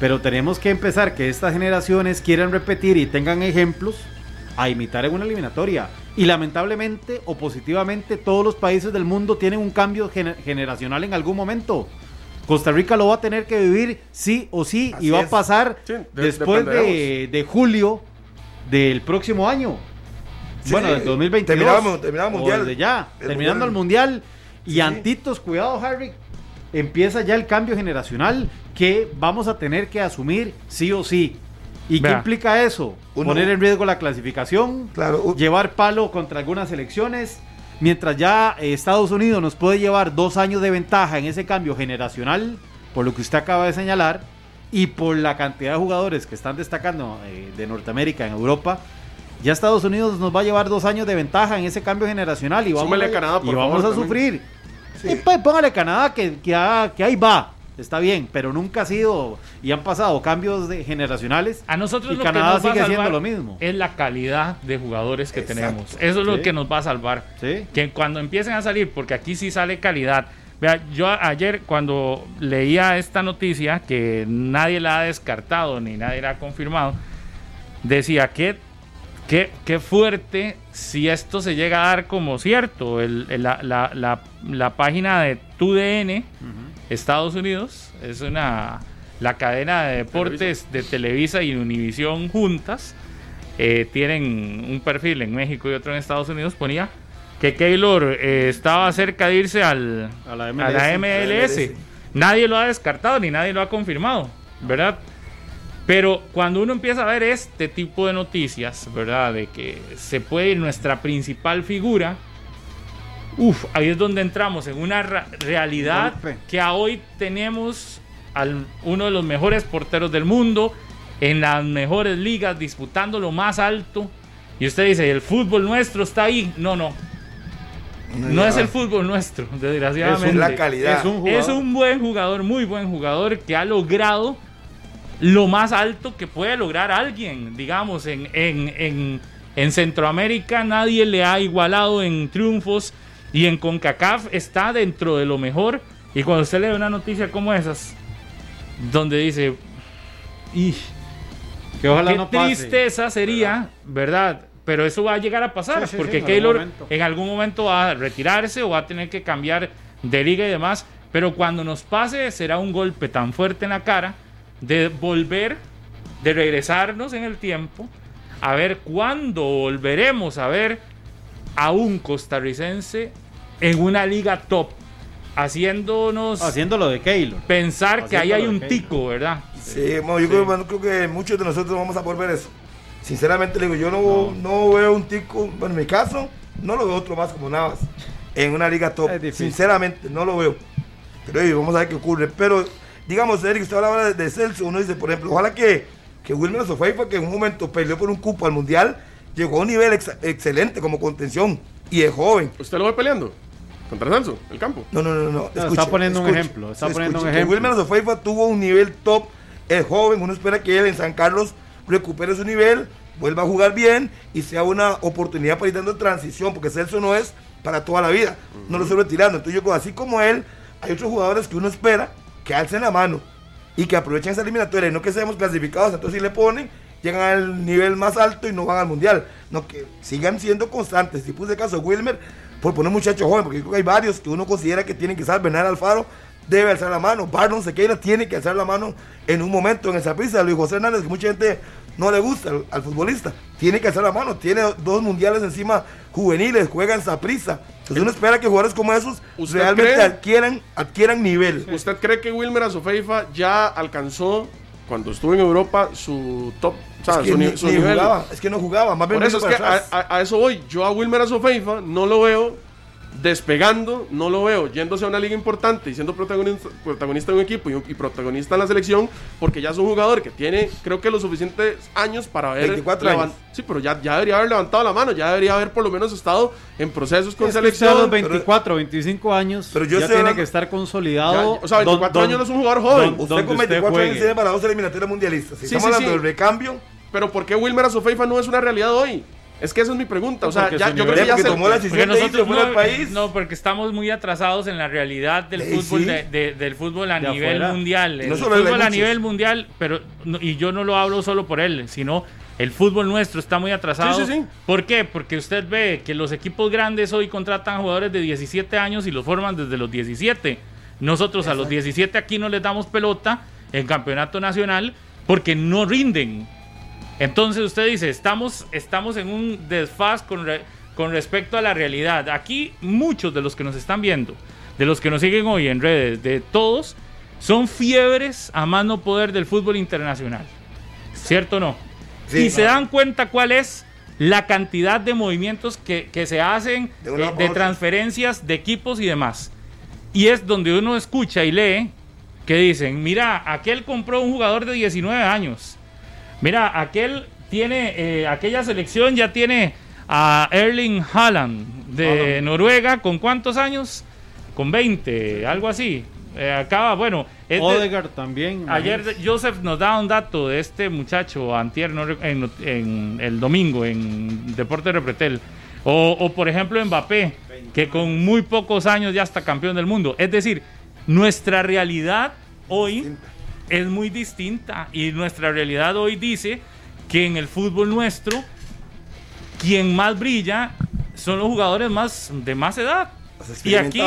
[SPEAKER 4] Pero tenemos que empezar que estas generaciones quieran repetir y tengan ejemplos a imitar en una eliminatoria. Y lamentablemente o positivamente todos los países del mundo tienen un cambio gener- generacional en algún momento. Costa Rica lo va a tener que vivir sí o sí
[SPEAKER 2] Así
[SPEAKER 4] y va
[SPEAKER 2] es.
[SPEAKER 4] a pasar
[SPEAKER 3] Sí, de-
[SPEAKER 4] después de, de julio del próximo año.
[SPEAKER 2] Sí,
[SPEAKER 4] bueno, del 2022.
[SPEAKER 2] Terminamos- terminamos
[SPEAKER 4] o
[SPEAKER 2] mundial.
[SPEAKER 4] desde ya,
[SPEAKER 2] El
[SPEAKER 4] terminando
[SPEAKER 2] mundial.
[SPEAKER 4] el mundial. Y
[SPEAKER 2] sí.
[SPEAKER 4] antitos, cuidado, Harry. Empieza ya el cambio generacional que vamos a tener que asumir sí o sí. ¿Y qué implica eso?
[SPEAKER 2] Uno-
[SPEAKER 4] Poner en riesgo la clasificación,
[SPEAKER 2] Claro,
[SPEAKER 4] llevar palo contra algunas elecciones, mientras ya eh, Estados Unidos nos puede llevar dos años de ventaja en ese cambio generacional, por lo que usted acaba de señalar, y por la cantidad de jugadores que están destacando eh, de Norteamérica en Europa, ya Estados Unidos nos va a llevar dos años de ventaja en ese cambio generacional y vamos, a,
[SPEAKER 3] Canadá,
[SPEAKER 4] y vamos
[SPEAKER 3] favor,
[SPEAKER 4] a
[SPEAKER 3] también.
[SPEAKER 4] sufrir.
[SPEAKER 2] Sí.
[SPEAKER 4] Y pues, póngale Canadá que, que, ah, que ahí va. Está bien, pero nunca ha sido y han pasado cambios de generacionales.
[SPEAKER 5] A nosotros
[SPEAKER 4] y
[SPEAKER 5] lo
[SPEAKER 4] Canadá
[SPEAKER 5] que nos va a
[SPEAKER 4] sigue siendo lo mismo.
[SPEAKER 5] es la calidad de jugadores que
[SPEAKER 2] Exacto.
[SPEAKER 5] tenemos. Eso es lo
[SPEAKER 4] Sí.
[SPEAKER 5] que nos va a salvar.
[SPEAKER 4] Sí.
[SPEAKER 5] Que cuando empiecen a salir, porque aquí sí sale calidad. Vea, yo ayer cuando leía esta noticia, que nadie la ha descartado ni nadie la ha confirmado, decía que qué, qué fuerte si esto se llega a dar como cierto. El- el- la, la- la- la página de TUDN, Estados Unidos, es una la cadena de deportes de Televisa y Univisión juntas. eh, tienen un perfil en México y otro en Estados Unidos. Ponía que Keylor eh, estaba cerca de irse al,
[SPEAKER 4] A la
[SPEAKER 5] a
[SPEAKER 4] MLS.
[SPEAKER 5] la MLS.
[SPEAKER 2] MLS.
[SPEAKER 5] Nadie lo ha descartado ni nadie lo ha confirmado, ¿verdad? Pero cuando uno empieza a ver este tipo de noticias, ¿verdad? De que se puede ir nuestra principal figura, uff, ahí es donde entramos en una realidad que a hoy tenemos al uno de los mejores porteros del mundo, en las mejores ligas, disputando lo más alto. Y usted dice, el fútbol nuestro está ahí. No, no. No es el fútbol nuestro, desgraciadamente.
[SPEAKER 2] Es la calidad.
[SPEAKER 4] Es un jugador.
[SPEAKER 5] Es un buen jugador, muy buen jugador que ha logrado lo más alto que puede lograr alguien. Digamos, en, en, en, en Centroamérica nadie le ha igualado en triunfos y en CONCACAF está dentro de lo mejor. Y cuando usted lee una noticia como esas, donde dice, "Ih,
[SPEAKER 4] Que ojalá
[SPEAKER 5] Qué
[SPEAKER 4] no pase.
[SPEAKER 5] tristeza sería, ¿verdad? Pero eso va a llegar a pasar,
[SPEAKER 4] Sí, sí, sí,
[SPEAKER 5] porque
[SPEAKER 4] en algún
[SPEAKER 5] Keylor
[SPEAKER 4] momento.
[SPEAKER 5] en algún momento va a retirarse o va a tener que cambiar de liga y demás. Pero cuando nos pase será un golpe tan fuerte en la cara de volver, de regresarnos en el tiempo, a ver cuándo volveremos a ver a un costarricense en una liga top, haciéndonos
[SPEAKER 4] Haciendo lo de Keylor.
[SPEAKER 5] pensar que ahí hay
[SPEAKER 4] haciéndolo
[SPEAKER 5] un tico, ¿verdad?
[SPEAKER 2] Sí, bueno, yo Creo, bueno, creo que muchos de nosotros vamos a por ver eso. Sinceramente le digo, yo no, no. veo un tico, bueno, en mi caso, no lo veo otro más como Navas en una liga top. Sinceramente, no lo veo. Pero vamos a ver qué ocurre. Pero, digamos, Eric, usted hablaba de, de Celso. Uno dice, por ejemplo, ojalá que, que Wilmer Sofeifa, que en un momento peleó por un cupo al Mundial, llegó a un nivel ex- excelente como contención y es joven.
[SPEAKER 3] ¿Usted lo ve peleando? Contra Celso, el campo.
[SPEAKER 2] No, no, no, no.
[SPEAKER 4] está poniendo un ejemplo, está poniendo un
[SPEAKER 2] que
[SPEAKER 4] ejemplo.
[SPEAKER 2] Wilmer Sofeifa tuvo un nivel top, es joven, uno espera que él en San Carlos recupere su nivel, vuelva a jugar bien y sea una oportunidad para ir dando transición, porque Celso no es para toda la vida, no lo estoy retirando. Entonces yo, así como él, hay otros jugadores que uno espera que alcen la mano y que aprovechen esa eliminatoria y no que seamos clasificados, entonces si le ponen, llegan al nivel más alto y no van al mundial. No, que sigan siendo constantes. Si puse caso Wilmer, por poner muchacho joven, porque creo que hay varios que uno considera que tienen que estar. Bernal Alfaro debe alzar la mano. Barnon Sequeira tiene que alzar la mano en un momento en esa pista. Luis José Hernández, que mucha gente no le gusta al, al futbolista, tiene que alzar la mano. Tiene dos mundiales encima juveniles, juega en Saprissa. Entonces uno espera que jugadores como esos
[SPEAKER 3] ¿Usted
[SPEAKER 2] realmente
[SPEAKER 3] cree?
[SPEAKER 2] adquieran, adquieran nivel.
[SPEAKER 3] ¿Usted cree que Wilmer Azofeifa ya alcanzó, cuando estuvo en Europa, su top, o sea,
[SPEAKER 2] Es que
[SPEAKER 3] su, ni-
[SPEAKER 2] ni-
[SPEAKER 3] su
[SPEAKER 2] ni
[SPEAKER 3] nivel?
[SPEAKER 2] jugaba, es que no jugaba, más bien
[SPEAKER 3] Por eso es que a- a eso voy. Yo a Wilmer Azofeifa no lo veo despegando, no lo veo yéndose a una liga importante y siendo protagonista, protagonista de un equipo y, y protagonista en la selección, porque ya es un jugador que tiene, creo que los suficientes años para haber
[SPEAKER 2] 24
[SPEAKER 3] levan-
[SPEAKER 2] años.
[SPEAKER 3] Sí, pero ya, ya debería haber levantado la mano, ya debería haber por lo menos estado en procesos con
[SPEAKER 4] Es que usted a
[SPEAKER 3] selección.
[SPEAKER 4] los 24, 25 años
[SPEAKER 2] pero yo
[SPEAKER 4] ya tiene
[SPEAKER 2] hablando-
[SPEAKER 4] que estar
[SPEAKER 3] Ya-
[SPEAKER 4] consolidado.
[SPEAKER 3] o sea, 24
[SPEAKER 4] don-
[SPEAKER 3] años no es un jugador joven.
[SPEAKER 4] don-
[SPEAKER 2] Usted con
[SPEAKER 4] usted
[SPEAKER 2] 24 años
[SPEAKER 4] juegue.
[SPEAKER 2] tiene para dos eliminatorias mundialistas. Si
[SPEAKER 3] Sí,
[SPEAKER 2] estamos
[SPEAKER 3] sí,
[SPEAKER 2] hablando
[SPEAKER 3] sí.
[SPEAKER 2] del recambio,
[SPEAKER 3] Pero ¿por qué Wilmer Azofeifa no es una realidad hoy? Es que esa es mi pregunta. O sea, ya, yo creo que ya se-
[SPEAKER 2] tomó la decisión de irse
[SPEAKER 5] nosotros
[SPEAKER 2] fuera
[SPEAKER 5] no,
[SPEAKER 2] del país.
[SPEAKER 5] no, porque estamos muy atrasados en la realidad del
[SPEAKER 2] Eh,
[SPEAKER 5] fútbol
[SPEAKER 2] sí.
[SPEAKER 5] de- de- del fútbol a
[SPEAKER 4] De
[SPEAKER 5] nivel
[SPEAKER 4] afuera.
[SPEAKER 5] mundial.
[SPEAKER 2] Y
[SPEAKER 5] El
[SPEAKER 2] no solo
[SPEAKER 5] fútbol a nivel mundial, pero no- y yo no lo hablo solo por él, sino el fútbol nuestro está muy atrasado.
[SPEAKER 3] Sí, sí, sí.
[SPEAKER 5] ¿Por qué? Porque usted ve que los equipos grandes hoy contratan jugadores de 17 años y los forman desde los 17. Nosotros a los 17 aquí no les damos pelota en campeonato nacional porque no rinden. Entonces usted dice, estamos, estamos en un desfaz con, re- con respecto a la realidad. Aquí muchos de los que nos están viendo, de los que nos siguen hoy en redes, de todos, son fiebres a más no poder del fútbol internacional. ¿Cierto o no?
[SPEAKER 2] Sí,
[SPEAKER 5] y se dan cuenta cuál es la cantidad de movimientos que, que se hacen,
[SPEAKER 2] De
[SPEAKER 5] eh, de transferencias de equipos y demás. Y es donde uno escucha y lee que dicen, mira, aquel compró un jugador de 19 años. Mira, aquel tiene, eh, aquella selección ya tiene a Erling Haaland de Noruega, ¿con cuántos años? Con 20, algo así. Eh, acaba, bueno, es de-
[SPEAKER 4] también.
[SPEAKER 5] Ayer de- Joseph nos da un dato de este muchacho antier en, en el domingo en Deporte Repretel. O, o, por ejemplo Mbappé, que con muy pocos años ya está campeón del mundo. Es decir, nuestra realidad hoy es muy distinta y nuestra realidad hoy dice que en el fútbol nuestro quien más brilla son los jugadores más de más edad.
[SPEAKER 2] Los
[SPEAKER 5] Y aquí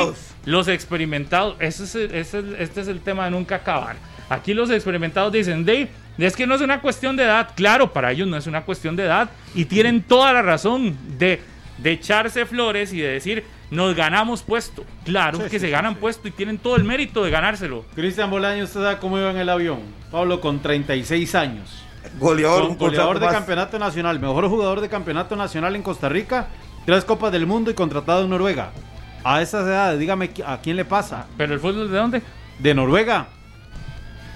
[SPEAKER 5] los experimentados, ese es ese es este es el tema de nunca acabar. Aquí los experimentados dicen, Dave, es que no es una cuestión de edad. Claro, para ellos no es una cuestión de edad. Y tienen toda la razón de, de echarse flores y de decir, nos ganamos puesto. Claro
[SPEAKER 4] Sí,
[SPEAKER 5] que
[SPEAKER 4] sí,
[SPEAKER 5] se
[SPEAKER 4] sí,
[SPEAKER 5] ganan
[SPEAKER 4] sí.
[SPEAKER 5] puesto y tienen todo el mérito de ganárselo.
[SPEAKER 4] Cristian Bolaño, ¿usted sabe cómo iba en el avión? Pablo, con 36 años.
[SPEAKER 2] goleador,
[SPEAKER 4] Con
[SPEAKER 2] un
[SPEAKER 4] goleador de
[SPEAKER 2] más.
[SPEAKER 4] campeonato nacional, mejor jugador de campeonato nacional en Costa Rica, tres copas del mundo y contratado en Noruega. A esas edades, dígame ¿a quién le pasa?
[SPEAKER 5] Pero el fútbol de dónde?
[SPEAKER 4] De Noruega.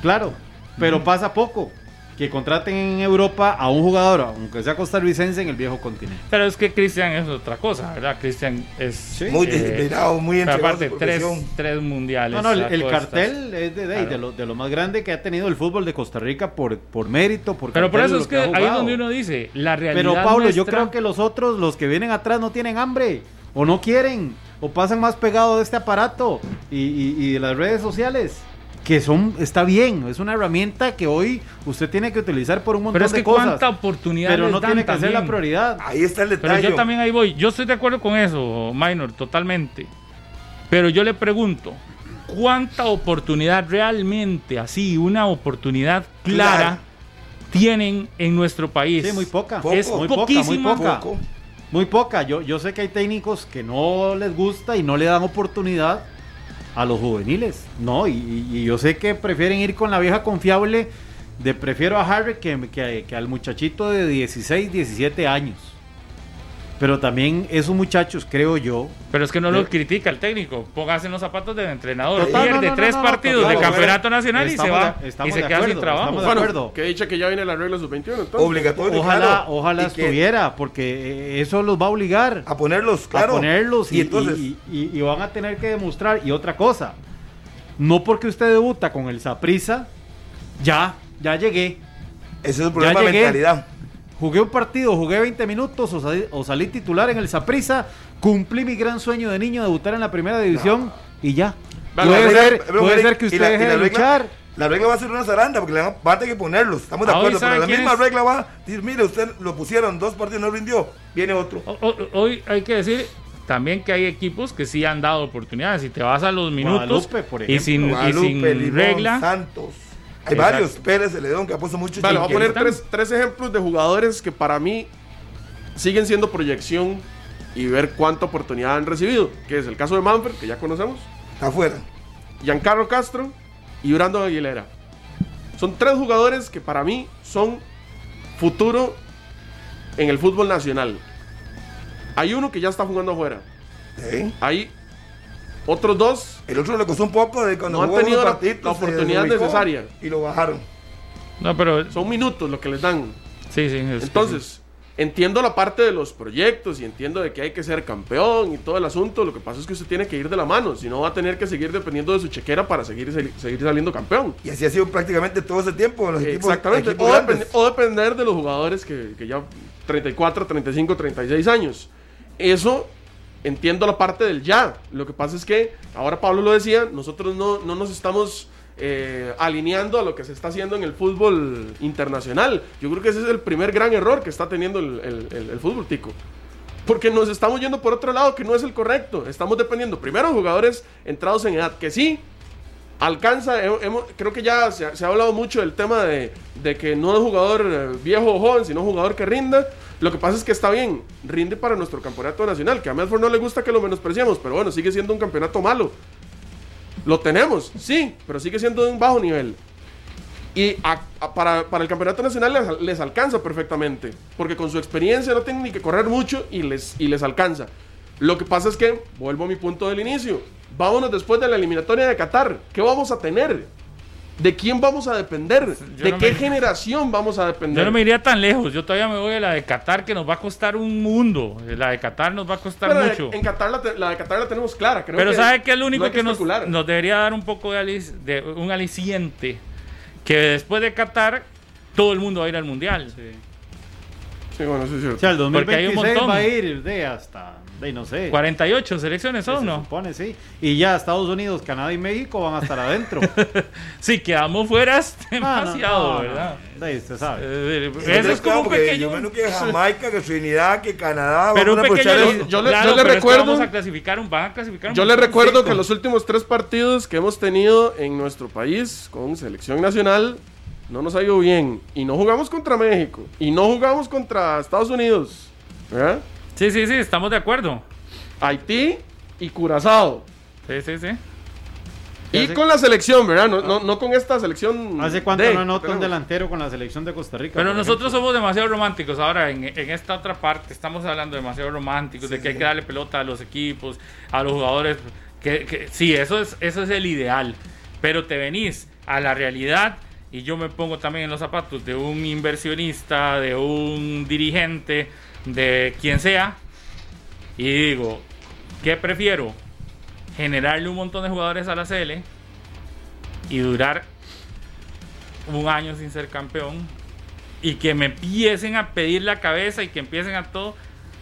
[SPEAKER 4] Claro, pero pasa poco que contraten en Europa a un jugador, aunque sea costarricense, en el viejo continente.
[SPEAKER 5] Pero es que Cristian es otra cosa, ¿verdad? Cristian es...
[SPEAKER 2] Muy
[SPEAKER 5] eh,
[SPEAKER 2] disciplinado, muy entregado
[SPEAKER 5] aparte, tres, tres mundiales.
[SPEAKER 4] No, no, el, cartel es de, de,
[SPEAKER 5] Claro.
[SPEAKER 4] de lo, de lo más grande que ha tenido el fútbol de Costa Rica por, por mérito, por
[SPEAKER 5] Pero por eso es que ahí es donde uno dice, la realidad
[SPEAKER 4] Pero Pablo, yo creo que los otros, los que vienen atrás, no tienen hambre, o no quieren, o pasan más pegados de este aparato y, y- y de las redes sociales. Que son, está bien, es una herramienta que hoy usted tiene que utilizar por un montón
[SPEAKER 5] Pero es
[SPEAKER 4] de
[SPEAKER 5] que
[SPEAKER 4] cosas.
[SPEAKER 5] cuánta oportunidad
[SPEAKER 4] pero no
[SPEAKER 5] dan
[SPEAKER 4] tiene que ser la
[SPEAKER 5] también.
[SPEAKER 4] prioridad.
[SPEAKER 2] Ahí está el
[SPEAKER 5] Pero
[SPEAKER 2] detalle.
[SPEAKER 5] yo también ahí voy. Yo estoy de acuerdo con eso, Minor, totalmente. Pero yo le pregunto, ¿cuánta oportunidad realmente, así, una oportunidad clara, tienen en nuestro país?
[SPEAKER 4] Sí, muy poca.
[SPEAKER 2] Poco.
[SPEAKER 5] Es
[SPEAKER 4] muy poca, muy poca.
[SPEAKER 2] Poco.
[SPEAKER 4] Muy poca. Yo, yo sé que hay técnicos que no les gusta y no le dan oportunidad a los juveniles. No, y, yo sé que prefieren ir con la vieja confiable de prefiero a Harry que, que- que al muchachito de 16, 17 años. Pero también esos muchachos, creo yo,
[SPEAKER 5] Pero es que no lo
[SPEAKER 4] Sí.
[SPEAKER 5] critica el técnico. Póngase en los zapatos del entrenador.
[SPEAKER 2] No, no,
[SPEAKER 5] Pierde
[SPEAKER 4] no,
[SPEAKER 5] tres
[SPEAKER 4] no, no,
[SPEAKER 5] partidos de campeonato nacional y se va.
[SPEAKER 4] de-
[SPEAKER 5] y
[SPEAKER 4] estamos
[SPEAKER 5] se
[SPEAKER 4] de
[SPEAKER 5] queda sin
[SPEAKER 4] acuerdo,
[SPEAKER 5] trabajo.
[SPEAKER 4] estamos de
[SPEAKER 3] Bueno,
[SPEAKER 4] acuerdo.
[SPEAKER 3] que dicha que ya viene la regla sub-21 entonces.
[SPEAKER 2] Obligatorio,
[SPEAKER 4] ojalá,
[SPEAKER 2] claro.
[SPEAKER 4] ojalá estuviera, porque eh, eso los va a obligar
[SPEAKER 2] A ponerlos, claro.
[SPEAKER 4] a ponerlos y,
[SPEAKER 2] y entonces,
[SPEAKER 4] y- y- y van a tener que demostrar. Y otra cosa, no porque usted debuta con el Saprisa, ya, ya llegué.
[SPEAKER 2] ese es el problema de mentalidad.
[SPEAKER 4] Jugué un partido, jugué 20 minutos o salí, o salí titular en el Saprisa, cumplí mi gran sueño de niño debutar en la primera división y ya.
[SPEAKER 3] Vale,
[SPEAKER 4] puede
[SPEAKER 2] La regla-
[SPEAKER 4] ser,
[SPEAKER 2] pero,
[SPEAKER 4] puede
[SPEAKER 2] Eric,
[SPEAKER 4] ser que
[SPEAKER 2] y
[SPEAKER 4] usted
[SPEAKER 2] la- y
[SPEAKER 4] deje
[SPEAKER 2] la
[SPEAKER 4] de
[SPEAKER 2] regla-
[SPEAKER 4] luchar.
[SPEAKER 2] La regla va a ser una zaranda porque le van a, tener que ponerlos. Estamos de
[SPEAKER 5] Ah,
[SPEAKER 2] acuerdo, pero la misma
[SPEAKER 5] es.
[SPEAKER 2] regla va a decir, mire, usted lo pusieron, dos partidos no rindió, viene otro.
[SPEAKER 5] O- Hoy hay que decir también que hay equipos que sí han dado oportunidades. Si te vas a los minutos
[SPEAKER 4] Guadalupe, por
[SPEAKER 5] y
[SPEAKER 4] ejemplo.
[SPEAKER 5] sin, y
[SPEAKER 2] Guadalupe,
[SPEAKER 5] sin
[SPEAKER 2] Limón,
[SPEAKER 5] regla,
[SPEAKER 2] Santos. Hay
[SPEAKER 5] Exacto.
[SPEAKER 2] varios, Pérez, Celedón, que ha puesto mucho
[SPEAKER 3] Vale, voy a poner tres, tres ejemplos de jugadores que para mí siguen siendo proyección y ver cuánta oportunidad han recibido. Que es el caso de Manfred, que ya conocemos,
[SPEAKER 2] Está afuera.
[SPEAKER 3] Giancarlo Castro y Brandon Aguilera. Son tres jugadores que para mí son futuro en el fútbol nacional. Hay uno que ya está jugando afuera.
[SPEAKER 2] ¿Eh?
[SPEAKER 3] Hay otros dos.
[SPEAKER 2] El otro le costó un poco de cuando
[SPEAKER 3] No han
[SPEAKER 2] jugó
[SPEAKER 3] tenido
[SPEAKER 2] unos
[SPEAKER 3] la- la
[SPEAKER 2] se
[SPEAKER 3] oportunidad necesaria.
[SPEAKER 2] Y lo bajaron.
[SPEAKER 5] no, pero
[SPEAKER 3] Son minutos lo que les dan.
[SPEAKER 5] sí, sí. que.
[SPEAKER 3] Entonces, entiendo la parte de los proyectos y entiendo de que hay que ser campeón y todo el asunto. Lo que pasa es que usted tiene que ir de la mano, si no va a tener que seguir dependiendo de su chequera para seguir, seguir saliendo campeón.
[SPEAKER 2] Y así ha sido prácticamente todo ese tiempo los equipos,
[SPEAKER 3] Exactamente.
[SPEAKER 2] equipos
[SPEAKER 3] O, depende- o depender de los jugadores que, que ya 34, 35, 36 años. Eso entiendo la parte del ya. Lo que pasa es que, ahora Pablo lo decía, nosotros no, no nos estamos eh, alineando a lo que se está haciendo en el fútbol internacional. Yo creo que ese es el primer gran error que está teniendo el, el- el- el fútbol tico. Porque nos estamos yendo por otro lado que no es el correcto. Estamos dependiendo primero de jugadores entrados en edad, que sí, alcanza, he- hemos- creo que ya se, se ha hablado mucho del tema de, de que no es jugador eh, viejo o joven, sino jugador que rinda. Lo que pasa es que está bien, rinde para nuestro campeonato nacional, que a Medford no le gusta que lo menospreciemos, pero bueno, sigue siendo un campeonato malo. Lo tenemos, sí, pero sigue siendo de un bajo nivel. Y para, para el campeonato nacional les, les alcanza perfectamente, porque con su experiencia no tienen ni que correr mucho y les, y les alcanza. Lo que pasa es que, vuelvo a mi punto del inicio, vámonos después de la eliminatoria de Qatar, ¿qué vamos a tener? ¿De quién vamos a depender?
[SPEAKER 5] Yo
[SPEAKER 3] ¿De
[SPEAKER 5] no
[SPEAKER 3] qué
[SPEAKER 5] me-
[SPEAKER 3] generación vamos a depender?
[SPEAKER 5] Yo no me iría tan lejos. Yo todavía me voy a la de Qatar que nos va a costar un mundo. La de Qatar nos va a costar
[SPEAKER 3] Pero
[SPEAKER 5] mucho.
[SPEAKER 3] en Qatar la, te- la de Qatar la tenemos clara. Creo
[SPEAKER 5] Pero
[SPEAKER 3] que
[SPEAKER 5] ¿sabe qué es lo único que, nos, debería dar un poco de, alic- de un aliciente? Que después de Qatar todo el mundo va a ir al Mundial.
[SPEAKER 3] Sí, bueno, sí es cierto.
[SPEAKER 4] O sea, el
[SPEAKER 5] Porque hay un
[SPEAKER 4] 2026
[SPEAKER 5] montón.
[SPEAKER 4] va a ir de hasta, de no sé.
[SPEAKER 5] 48 selecciones son,
[SPEAKER 4] se
[SPEAKER 5] ¿no?
[SPEAKER 4] supone, sí. Y ya Estados Unidos, Canadá y México van a estar adentro.
[SPEAKER 5] Si quedamos fuera es
[SPEAKER 4] Ah,
[SPEAKER 5] demasiado,
[SPEAKER 4] no, no.
[SPEAKER 5] ¿verdad?
[SPEAKER 4] De ahí usted sabe.
[SPEAKER 5] Eh, Eso es como un pequeño...
[SPEAKER 2] Yo menos que Jamaica, que Trinidad, que Canadá.
[SPEAKER 5] Pero un
[SPEAKER 2] a
[SPEAKER 5] pequeño...
[SPEAKER 3] yo- le-
[SPEAKER 5] claro,
[SPEAKER 3] yo le recuerdo-
[SPEAKER 5] vamos a clasificar un... Van a clasificar un
[SPEAKER 3] Yo le recuerdo
[SPEAKER 2] sí,
[SPEAKER 3] que los últimos tres partidos que hemos tenido en nuestro país con selección nacional no nos ha ido bien. Y no jugamos contra México. Y no jugamos contra Estados Unidos. ¿verdad?
[SPEAKER 5] Sí, sí, sí, estamos de acuerdo.
[SPEAKER 3] Haití y Curazao.
[SPEAKER 5] Sí, sí, sí.
[SPEAKER 3] Y
[SPEAKER 4] hace-
[SPEAKER 3] con la selección, ¿verdad? No, no, no con esta selección.
[SPEAKER 4] ¿Hace cuánto
[SPEAKER 3] D
[SPEAKER 4] no anota un delantero con la selección de Costa Rica?
[SPEAKER 5] Pero nosotros
[SPEAKER 4] ejemplo?
[SPEAKER 5] somos demasiado románticos. Ahora, en, en esta otra parte, estamos hablando demasiado románticos, de que hay que darle pelota a los equipos, a los jugadores. Que, que- sí, eso es, eso es el ideal. Pero te venís a la realidad y yo me pongo también en los zapatos de un inversionista, de un dirigente, de quien sea. Y digo, ¿qué prefiero? Generarle un montón de jugadores a la CL y durar un año sin ser campeón y que me empiecen a pedir la cabeza y que empiecen a todo.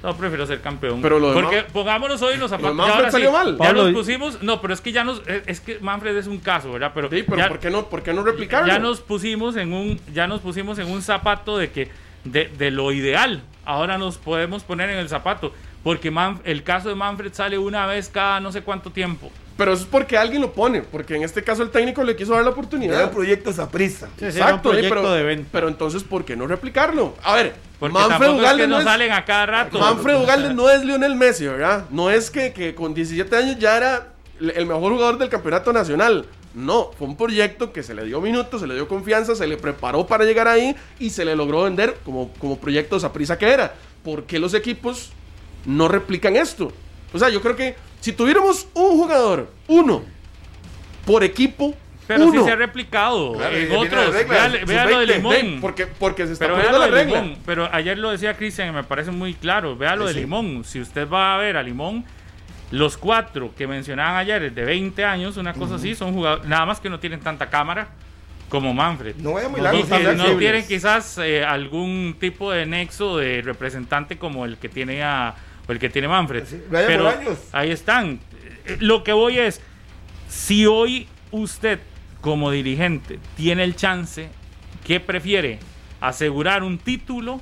[SPEAKER 5] No, prefiero ser campeón.
[SPEAKER 3] Pero lo
[SPEAKER 5] Porque pongámonos hoy los zapatos.
[SPEAKER 3] Manfred
[SPEAKER 5] ya ahora
[SPEAKER 3] salió mal.
[SPEAKER 5] Ya
[SPEAKER 4] Pablo,
[SPEAKER 5] nos pusimos. No, pero es que ya nos. Es, es que Manfred es un caso, ¿verdad? Pero,
[SPEAKER 3] Sí, pero
[SPEAKER 5] ya,
[SPEAKER 3] ¿por, qué no, ¿por qué no replicarlo?
[SPEAKER 5] ya nos pusimos en un. Ya nos pusimos en un zapato de que. De, de lo ideal. Ahora nos podemos poner en el zapato. Porque el caso de Manfred sale una vez cada no sé cuánto tiempo.
[SPEAKER 3] Pero eso es porque alguien lo pone. Porque en este caso el técnico le quiso dar la
[SPEAKER 2] Era
[SPEAKER 3] oportunidad.
[SPEAKER 2] un proyecto Saprissa.
[SPEAKER 4] Sí, sí, era un
[SPEAKER 3] sí,
[SPEAKER 4] proyecto
[SPEAKER 3] pero,
[SPEAKER 4] de venta.
[SPEAKER 3] pero entonces, ¿por qué no replicarlo? A ver,
[SPEAKER 5] Porque
[SPEAKER 3] Manfred
[SPEAKER 5] es
[SPEAKER 3] Ugalde
[SPEAKER 5] que
[SPEAKER 3] no es-
[SPEAKER 5] salen a cada rato.
[SPEAKER 3] Manfred Ugalde no es Lionel Messi, ¿verdad? No es que, que con 17 años ya era el mejor jugador del campeonato nacional. No, fue un proyecto que se le dio minutos, se le dio confianza, se le preparó para llegar ahí y se le logró vender como, como proyecto esa prisa que era. ¿Por qué los equipos no replican esto. O sea, yo creo que si tuviéramos un jugador, uno, por equipo,
[SPEAKER 5] Pero
[SPEAKER 3] uno,
[SPEAKER 5] sí se ha replicado
[SPEAKER 2] Claro, y
[SPEAKER 5] en otros.
[SPEAKER 2] regla,
[SPEAKER 5] Vea, vea lo de
[SPEAKER 2] sub-20,
[SPEAKER 5] Limón.
[SPEAKER 3] Ven, porque, porque se está
[SPEAKER 5] Pero
[SPEAKER 3] poniendo la regla.
[SPEAKER 5] Limón. Pero ayer lo decía Cristian y me parece muy claro. Vea lo de
[SPEAKER 2] Sí.
[SPEAKER 5] Limón. Si usted va a ver a Limón, los cuatro que mencionaban ayer de 20 años, una cosa así, son jugadores. Nada más que no tienen tanta cámara como Manfred.
[SPEAKER 2] No vaya muy largo.
[SPEAKER 5] no no tienen quizás eh, algún tipo de nexo de representante como el que tiene a, o el que tiene Manfred.
[SPEAKER 2] Sí,
[SPEAKER 5] Pero ahí están. Eh, Lo que voy es, si hoy usted como dirigente tiene el chance, ¿qué prefiere? ¿Asegurar un título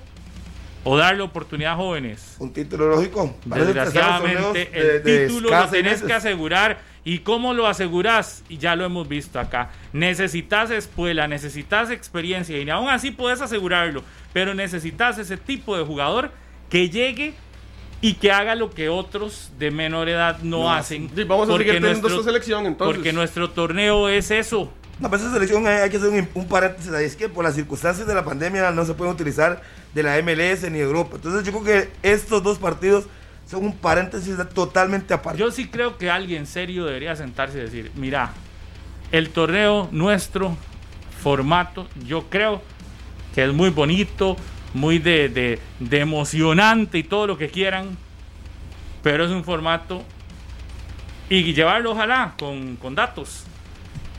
[SPEAKER 5] o darle oportunidad a jóvenes?
[SPEAKER 2] Un título lógico.
[SPEAKER 5] Desgraciadamente,
[SPEAKER 2] de-
[SPEAKER 5] el
[SPEAKER 2] de
[SPEAKER 5] título lo tenés
[SPEAKER 2] meses.
[SPEAKER 5] que asegurar. ¿Y cómo lo aseguras? Y ya lo hemos visto acá. Necesitas escuela, necesitas experiencia y aún así puedes asegurarlo. Pero necesitas ese tipo de jugador que llegue y que haga lo que otros de menor edad no,
[SPEAKER 3] No,
[SPEAKER 5] hacen.
[SPEAKER 3] sí, vamos a
[SPEAKER 5] Porque
[SPEAKER 3] seguir teniendo
[SPEAKER 5] nuestro-
[SPEAKER 3] esta selección, entonces.
[SPEAKER 5] Porque nuestro torneo es eso.
[SPEAKER 2] No, pues esa selección hay, hay que hacer un, un paréntesis ahí. Es que por las circunstancias de la pandemia no se pueden utilizar de la MLS ni de Europa. Entonces yo creo que estos dos partidos son un paréntesis totalmente aparte.
[SPEAKER 5] Yo sí creo que alguien serio debería sentarse y decir, mira, el torneo, nuestro formato, yo creo que es muy bonito, muy de, de- de emocionante y todo lo que quieran, pero es un formato y llevarlo ojalá con, con datos.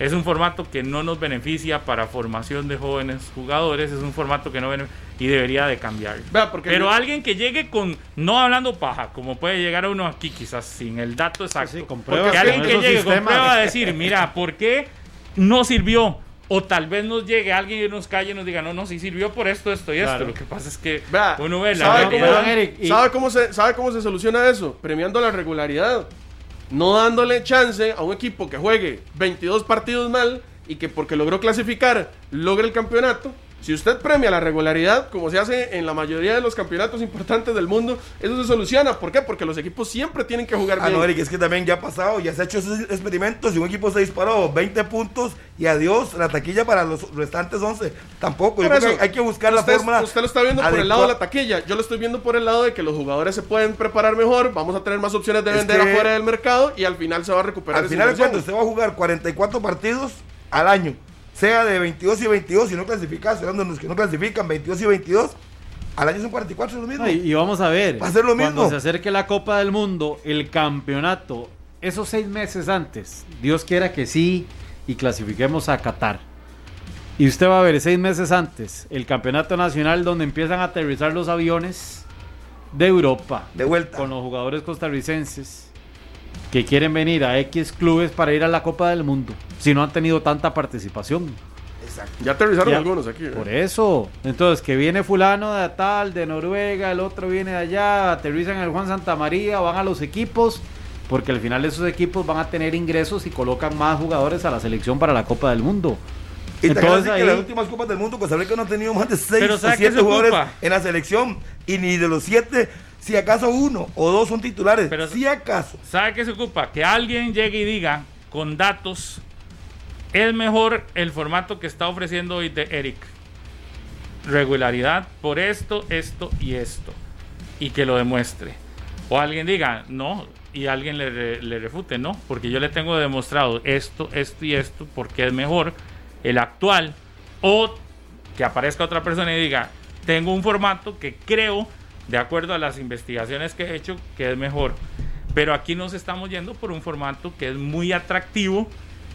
[SPEAKER 5] Es un formato que no nos beneficia para formación de jóvenes jugadores, es un formato que no y debería de cambiar.
[SPEAKER 3] Vea, porque
[SPEAKER 5] Pero
[SPEAKER 3] yo-
[SPEAKER 5] alguien que llegue con, no hablando paja, como puede llegar a uno aquí quizás sin el dato exacto,
[SPEAKER 4] Sí, con
[SPEAKER 5] que
[SPEAKER 4] pruebas,
[SPEAKER 5] alguien
[SPEAKER 4] con
[SPEAKER 5] que llegue con
[SPEAKER 4] sistemas.
[SPEAKER 5] prueba a decir, mira, ¿por qué no sirvió? O tal vez nos llegue alguien y nos calle y nos diga, no, no, sí sirvió por esto, esto y esto.
[SPEAKER 4] Claro.
[SPEAKER 5] Lo que pasa es que
[SPEAKER 3] Vea,
[SPEAKER 5] uno ve la
[SPEAKER 3] ¿sabe
[SPEAKER 5] realidad.
[SPEAKER 3] cómo, ¿sabe cómo se, ¿Sabe cómo se soluciona eso? Premiando la regularidad. No dándole chance a un equipo que juegue 22 partidos mal y que porque logró clasificar logre el campeonato. Si usted premia la regularidad, como se hace en la mayoría de los campeonatos importantes del mundo, eso se soluciona. ¿Por qué? Porque los equipos siempre tienen que jugar
[SPEAKER 2] Ah,
[SPEAKER 3] bien.
[SPEAKER 2] no, Eric, es que también ya ha pasado, ya se ha hecho esos experimentos y un equipo se disparó 20 puntos y adiós, la taquilla para los restantes 11. Tampoco, yo
[SPEAKER 3] Por
[SPEAKER 2] creo
[SPEAKER 3] eso,
[SPEAKER 2] que hay que buscar la
[SPEAKER 3] usted,
[SPEAKER 2] fórmula.
[SPEAKER 3] Usted lo está viendo por el lado de la taquilla. Yo lo estoy viendo por el lado de que los jugadores se pueden preparar mejor. Vamos a tener más opciones de
[SPEAKER 2] Es
[SPEAKER 3] vender afuera del mercado y al final se va a recuperar
[SPEAKER 2] Al final cuentas, usted va a jugar 44 partidos al año, sea de 22 y 22, si no clasificas, hablando los que no clasifican, 22 y 22, al año son 44, es lo mismo.
[SPEAKER 4] Y, y vamos a ver.
[SPEAKER 2] Va a ser lo
[SPEAKER 4] Cuando
[SPEAKER 2] mismo.
[SPEAKER 4] se acerque la Copa del Mundo, el campeonato, esos seis meses antes, Dios quiera que sí, y clasifiquemos a Qatar. Y usted va a ver seis meses antes el campeonato nacional donde empiezan a aterrizar los aviones de Europa
[SPEAKER 2] De vuelta.
[SPEAKER 4] con los jugadores costarricenses que quieren venir a X clubes para ir a la Copa del Mundo, si no han tenido tanta participación.
[SPEAKER 2] Exacto.
[SPEAKER 3] Ya aterrizaron
[SPEAKER 4] Ya.
[SPEAKER 3] algunos aquí. ¿eh?
[SPEAKER 4] Por eso. Entonces, que viene fulano de tal, de Noruega, el otro viene de allá, aterrizan en el Juan Santa María, van a los equipos, porque al final esos equipos van a tener ingresos y colocan más jugadores a la selección para la Copa del Mundo.
[SPEAKER 2] Y te
[SPEAKER 4] Entonces,
[SPEAKER 2] que
[SPEAKER 4] ahí-
[SPEAKER 2] en las últimas Copas del Mundo, Costa Rica no ha tenido más de 6
[SPEAKER 5] Pero
[SPEAKER 2] o
[SPEAKER 5] ¿sabe qué
[SPEAKER 2] 7
[SPEAKER 5] se
[SPEAKER 2] jugadores
[SPEAKER 5] ocupa?
[SPEAKER 2] en la selección. Y ni de los 7, si acaso uno o dos son titulares.
[SPEAKER 5] Pero-
[SPEAKER 2] si acaso.
[SPEAKER 5] ¿Sabe qué se ocupa? Que alguien llegue y diga con datos, es mejor el formato que está ofreciendo hoy de Eric. Regularidad por esto, esto y esto. Y que lo demuestre. O alguien diga, no, y alguien le, le refute, no, porque yo le tengo demostrado esto, esto y esto, porque es mejor el actual. O que aparezca otra persona y diga, tengo un formato que creo, de acuerdo a las investigaciones que he hecho, que es mejor. Pero aquí nos estamos yendo por un formato que es muy atractivo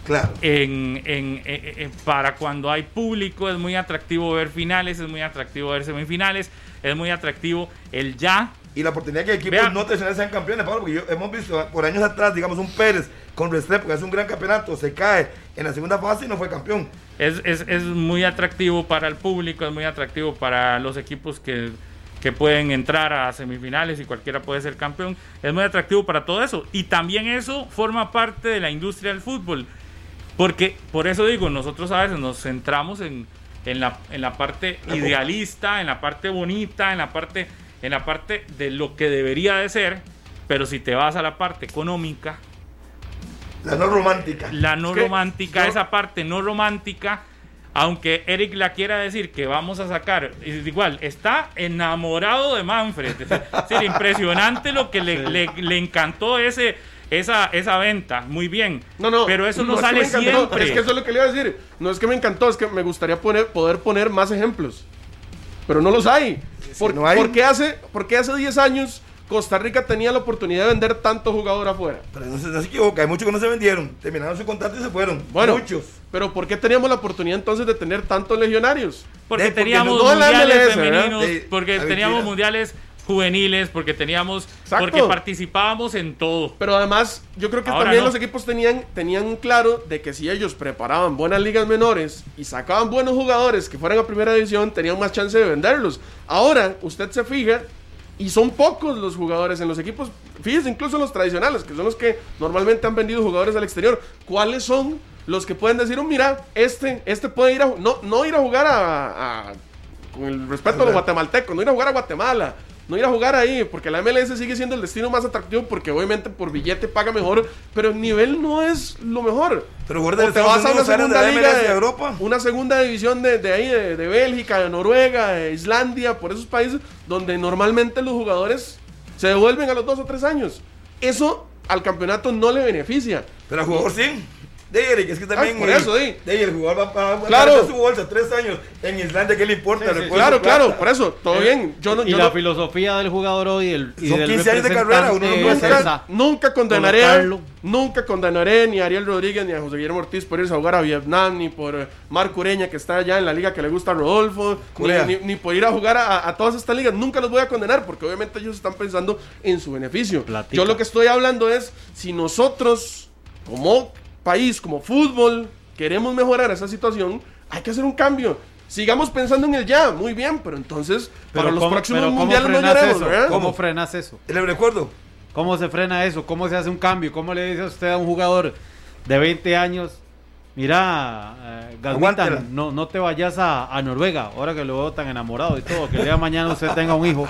[SPEAKER 2] Claro.
[SPEAKER 5] en, en- para cuando hay público, es muy atractivo ver finales, es muy atractivo ver semifinales, es muy atractivo el ya.
[SPEAKER 2] Y la oportunidad que equipos no tradicionales sean campeones, Pablo, porque yo- hemos visto por años atrás, digamos, un Pérez con Restrepo, que hace un gran campeonato, se cae en la segunda fase y no fue campeón.
[SPEAKER 5] Es, es- es muy atractivo para el público, es muy atractivo para los equipos que, que pueden entrar a semifinales y cualquiera puede ser campeón. Es muy atractivo para todo eso. Y también eso forma parte de la industria del fútbol. Porque, por eso digo, nosotros a veces nos centramos en, en, la, en la parte idealista, en la parte bonita, en la parte, en la parte de lo que debería de ser. Pero si te vas a la parte económica,
[SPEAKER 2] La no romántica.
[SPEAKER 5] la no
[SPEAKER 3] Es que
[SPEAKER 5] romántica,
[SPEAKER 3] yo-
[SPEAKER 5] esa parte no romántica, aunque Eric la quiera decir que vamos a sacar, igual, está enamorado de Manfred. Es decir, impresionante lo que le, le- le encantó ese, esa, esa venta. Muy bien.
[SPEAKER 3] No, no.
[SPEAKER 5] Pero eso no,
[SPEAKER 3] es que
[SPEAKER 5] sale
[SPEAKER 3] encantó,
[SPEAKER 5] siempre.
[SPEAKER 3] Es que eso es lo que le iba a decir. No es que me encantó, es que me gustaría poner, poder poner más ejemplos. Pero no los hay. ¿Por,
[SPEAKER 2] no hay.
[SPEAKER 3] ¿por qué hace, por qué hace 10 años Costa Rica tenía la oportunidad de vender tanto jugador afuera?
[SPEAKER 2] Pero no se, no se equivoca, hay muchos que no se vendieron. Terminaron su contrato y se fueron.
[SPEAKER 3] Bueno,
[SPEAKER 2] Muchos.
[SPEAKER 3] pero ¿por qué teníamos la oportunidad entonces de tener tantos legionarios?
[SPEAKER 5] Porque
[SPEAKER 2] De- porque
[SPEAKER 5] teníamos
[SPEAKER 3] no
[SPEAKER 5] mundiales femeninos,
[SPEAKER 2] De-
[SPEAKER 5] porque teníamos
[SPEAKER 2] mentira.
[SPEAKER 5] mundiales juveniles, porque teníamos,
[SPEAKER 3] Exacto.
[SPEAKER 5] porque participábamos en todo.
[SPEAKER 3] Pero además, yo creo que
[SPEAKER 5] Ahora
[SPEAKER 3] también
[SPEAKER 5] no.
[SPEAKER 3] los equipos tenían, tenían claro de que si ellos preparaban buenas ligas menores y sacaban buenos jugadores que fueran a primera división, tenían más chance de venderlos. Ahora, usted se fija, y son pocos los jugadores en los equipos, fíjese, incluso los tradicionales, que son los que normalmente han vendido jugadores al exterior. ¿Cuáles son los que pueden decir, oh, mira, este, este puede ir a, no, no ir a jugar a, a- con el respeto a los guatemaltecos, no ir a jugar a Guatemala, no ir a jugar ahí, porque la MLS sigue siendo el destino más atractivo, porque obviamente por billete paga mejor, pero el nivel no es lo mejor.
[SPEAKER 2] Pero jugadores
[SPEAKER 3] O
[SPEAKER 2] de
[SPEAKER 3] te vas a una
[SPEAKER 2] de
[SPEAKER 3] segunda
[SPEAKER 2] la
[SPEAKER 3] liga de
[SPEAKER 2] de Europa.
[SPEAKER 3] una segunda división de, de ahí, de, de Bélgica, de Noruega, de Islandia, por esos países donde normalmente los jugadores se devuelven a los dos o tres años. Eso al campeonato no le beneficia.
[SPEAKER 2] Pero al jugador sí. De Eric, es que también.
[SPEAKER 3] Ah, por
[SPEAKER 2] eh,
[SPEAKER 3] eso, di.
[SPEAKER 2] de el jugador va para
[SPEAKER 3] Claro.
[SPEAKER 2] su bolsa tres años en Islandia, ¿qué le importa?
[SPEAKER 4] Sí, sí,
[SPEAKER 3] Claro, claro, por eso, todo bien. Yo no,
[SPEAKER 4] y
[SPEAKER 3] yo
[SPEAKER 4] la
[SPEAKER 3] no-
[SPEAKER 4] filosofía del jugador hoy el, y
[SPEAKER 2] Son
[SPEAKER 4] del
[SPEAKER 2] 15 años de carrera, uno.
[SPEAKER 3] Nunca, nunca condenaré,
[SPEAKER 4] Colocarlo.
[SPEAKER 3] nunca condenaré ni a Ariel Rodríguez ni a José Guillermo Ortiz por irse a jugar a Vietnam, ni por eh, Marco Ureña que está allá en la liga que le gusta a Rodolfo, ni- ni por ir a jugar a, a todas estas ligas. Nunca los voy a condenar porque obviamente ellos están pensando en su beneficio.
[SPEAKER 4] Platica.
[SPEAKER 3] Yo lo que estoy hablando es si nosotros, como país, como fútbol, queremos mejorar esa situación, hay que hacer un cambio. Sigamos pensando en el ya, muy bien, pero entonces para los
[SPEAKER 4] ¿cómo-
[SPEAKER 3] próximos
[SPEAKER 4] pero ¿cómo
[SPEAKER 3] mundiales no lloremos,
[SPEAKER 4] eso? ¿Cómo frenas eso?
[SPEAKER 2] Le recuerdo.
[SPEAKER 4] ¿Cómo se frena eso? ¿Cómo se hace un cambio? ¿Cómo le dice a usted a un jugador de 20 años? Mira, eh, Galvita, no, no te vayas a, a Noruega, ahora que lo veo tan enamorado y todo, que el día de mañana usted tenga un hijo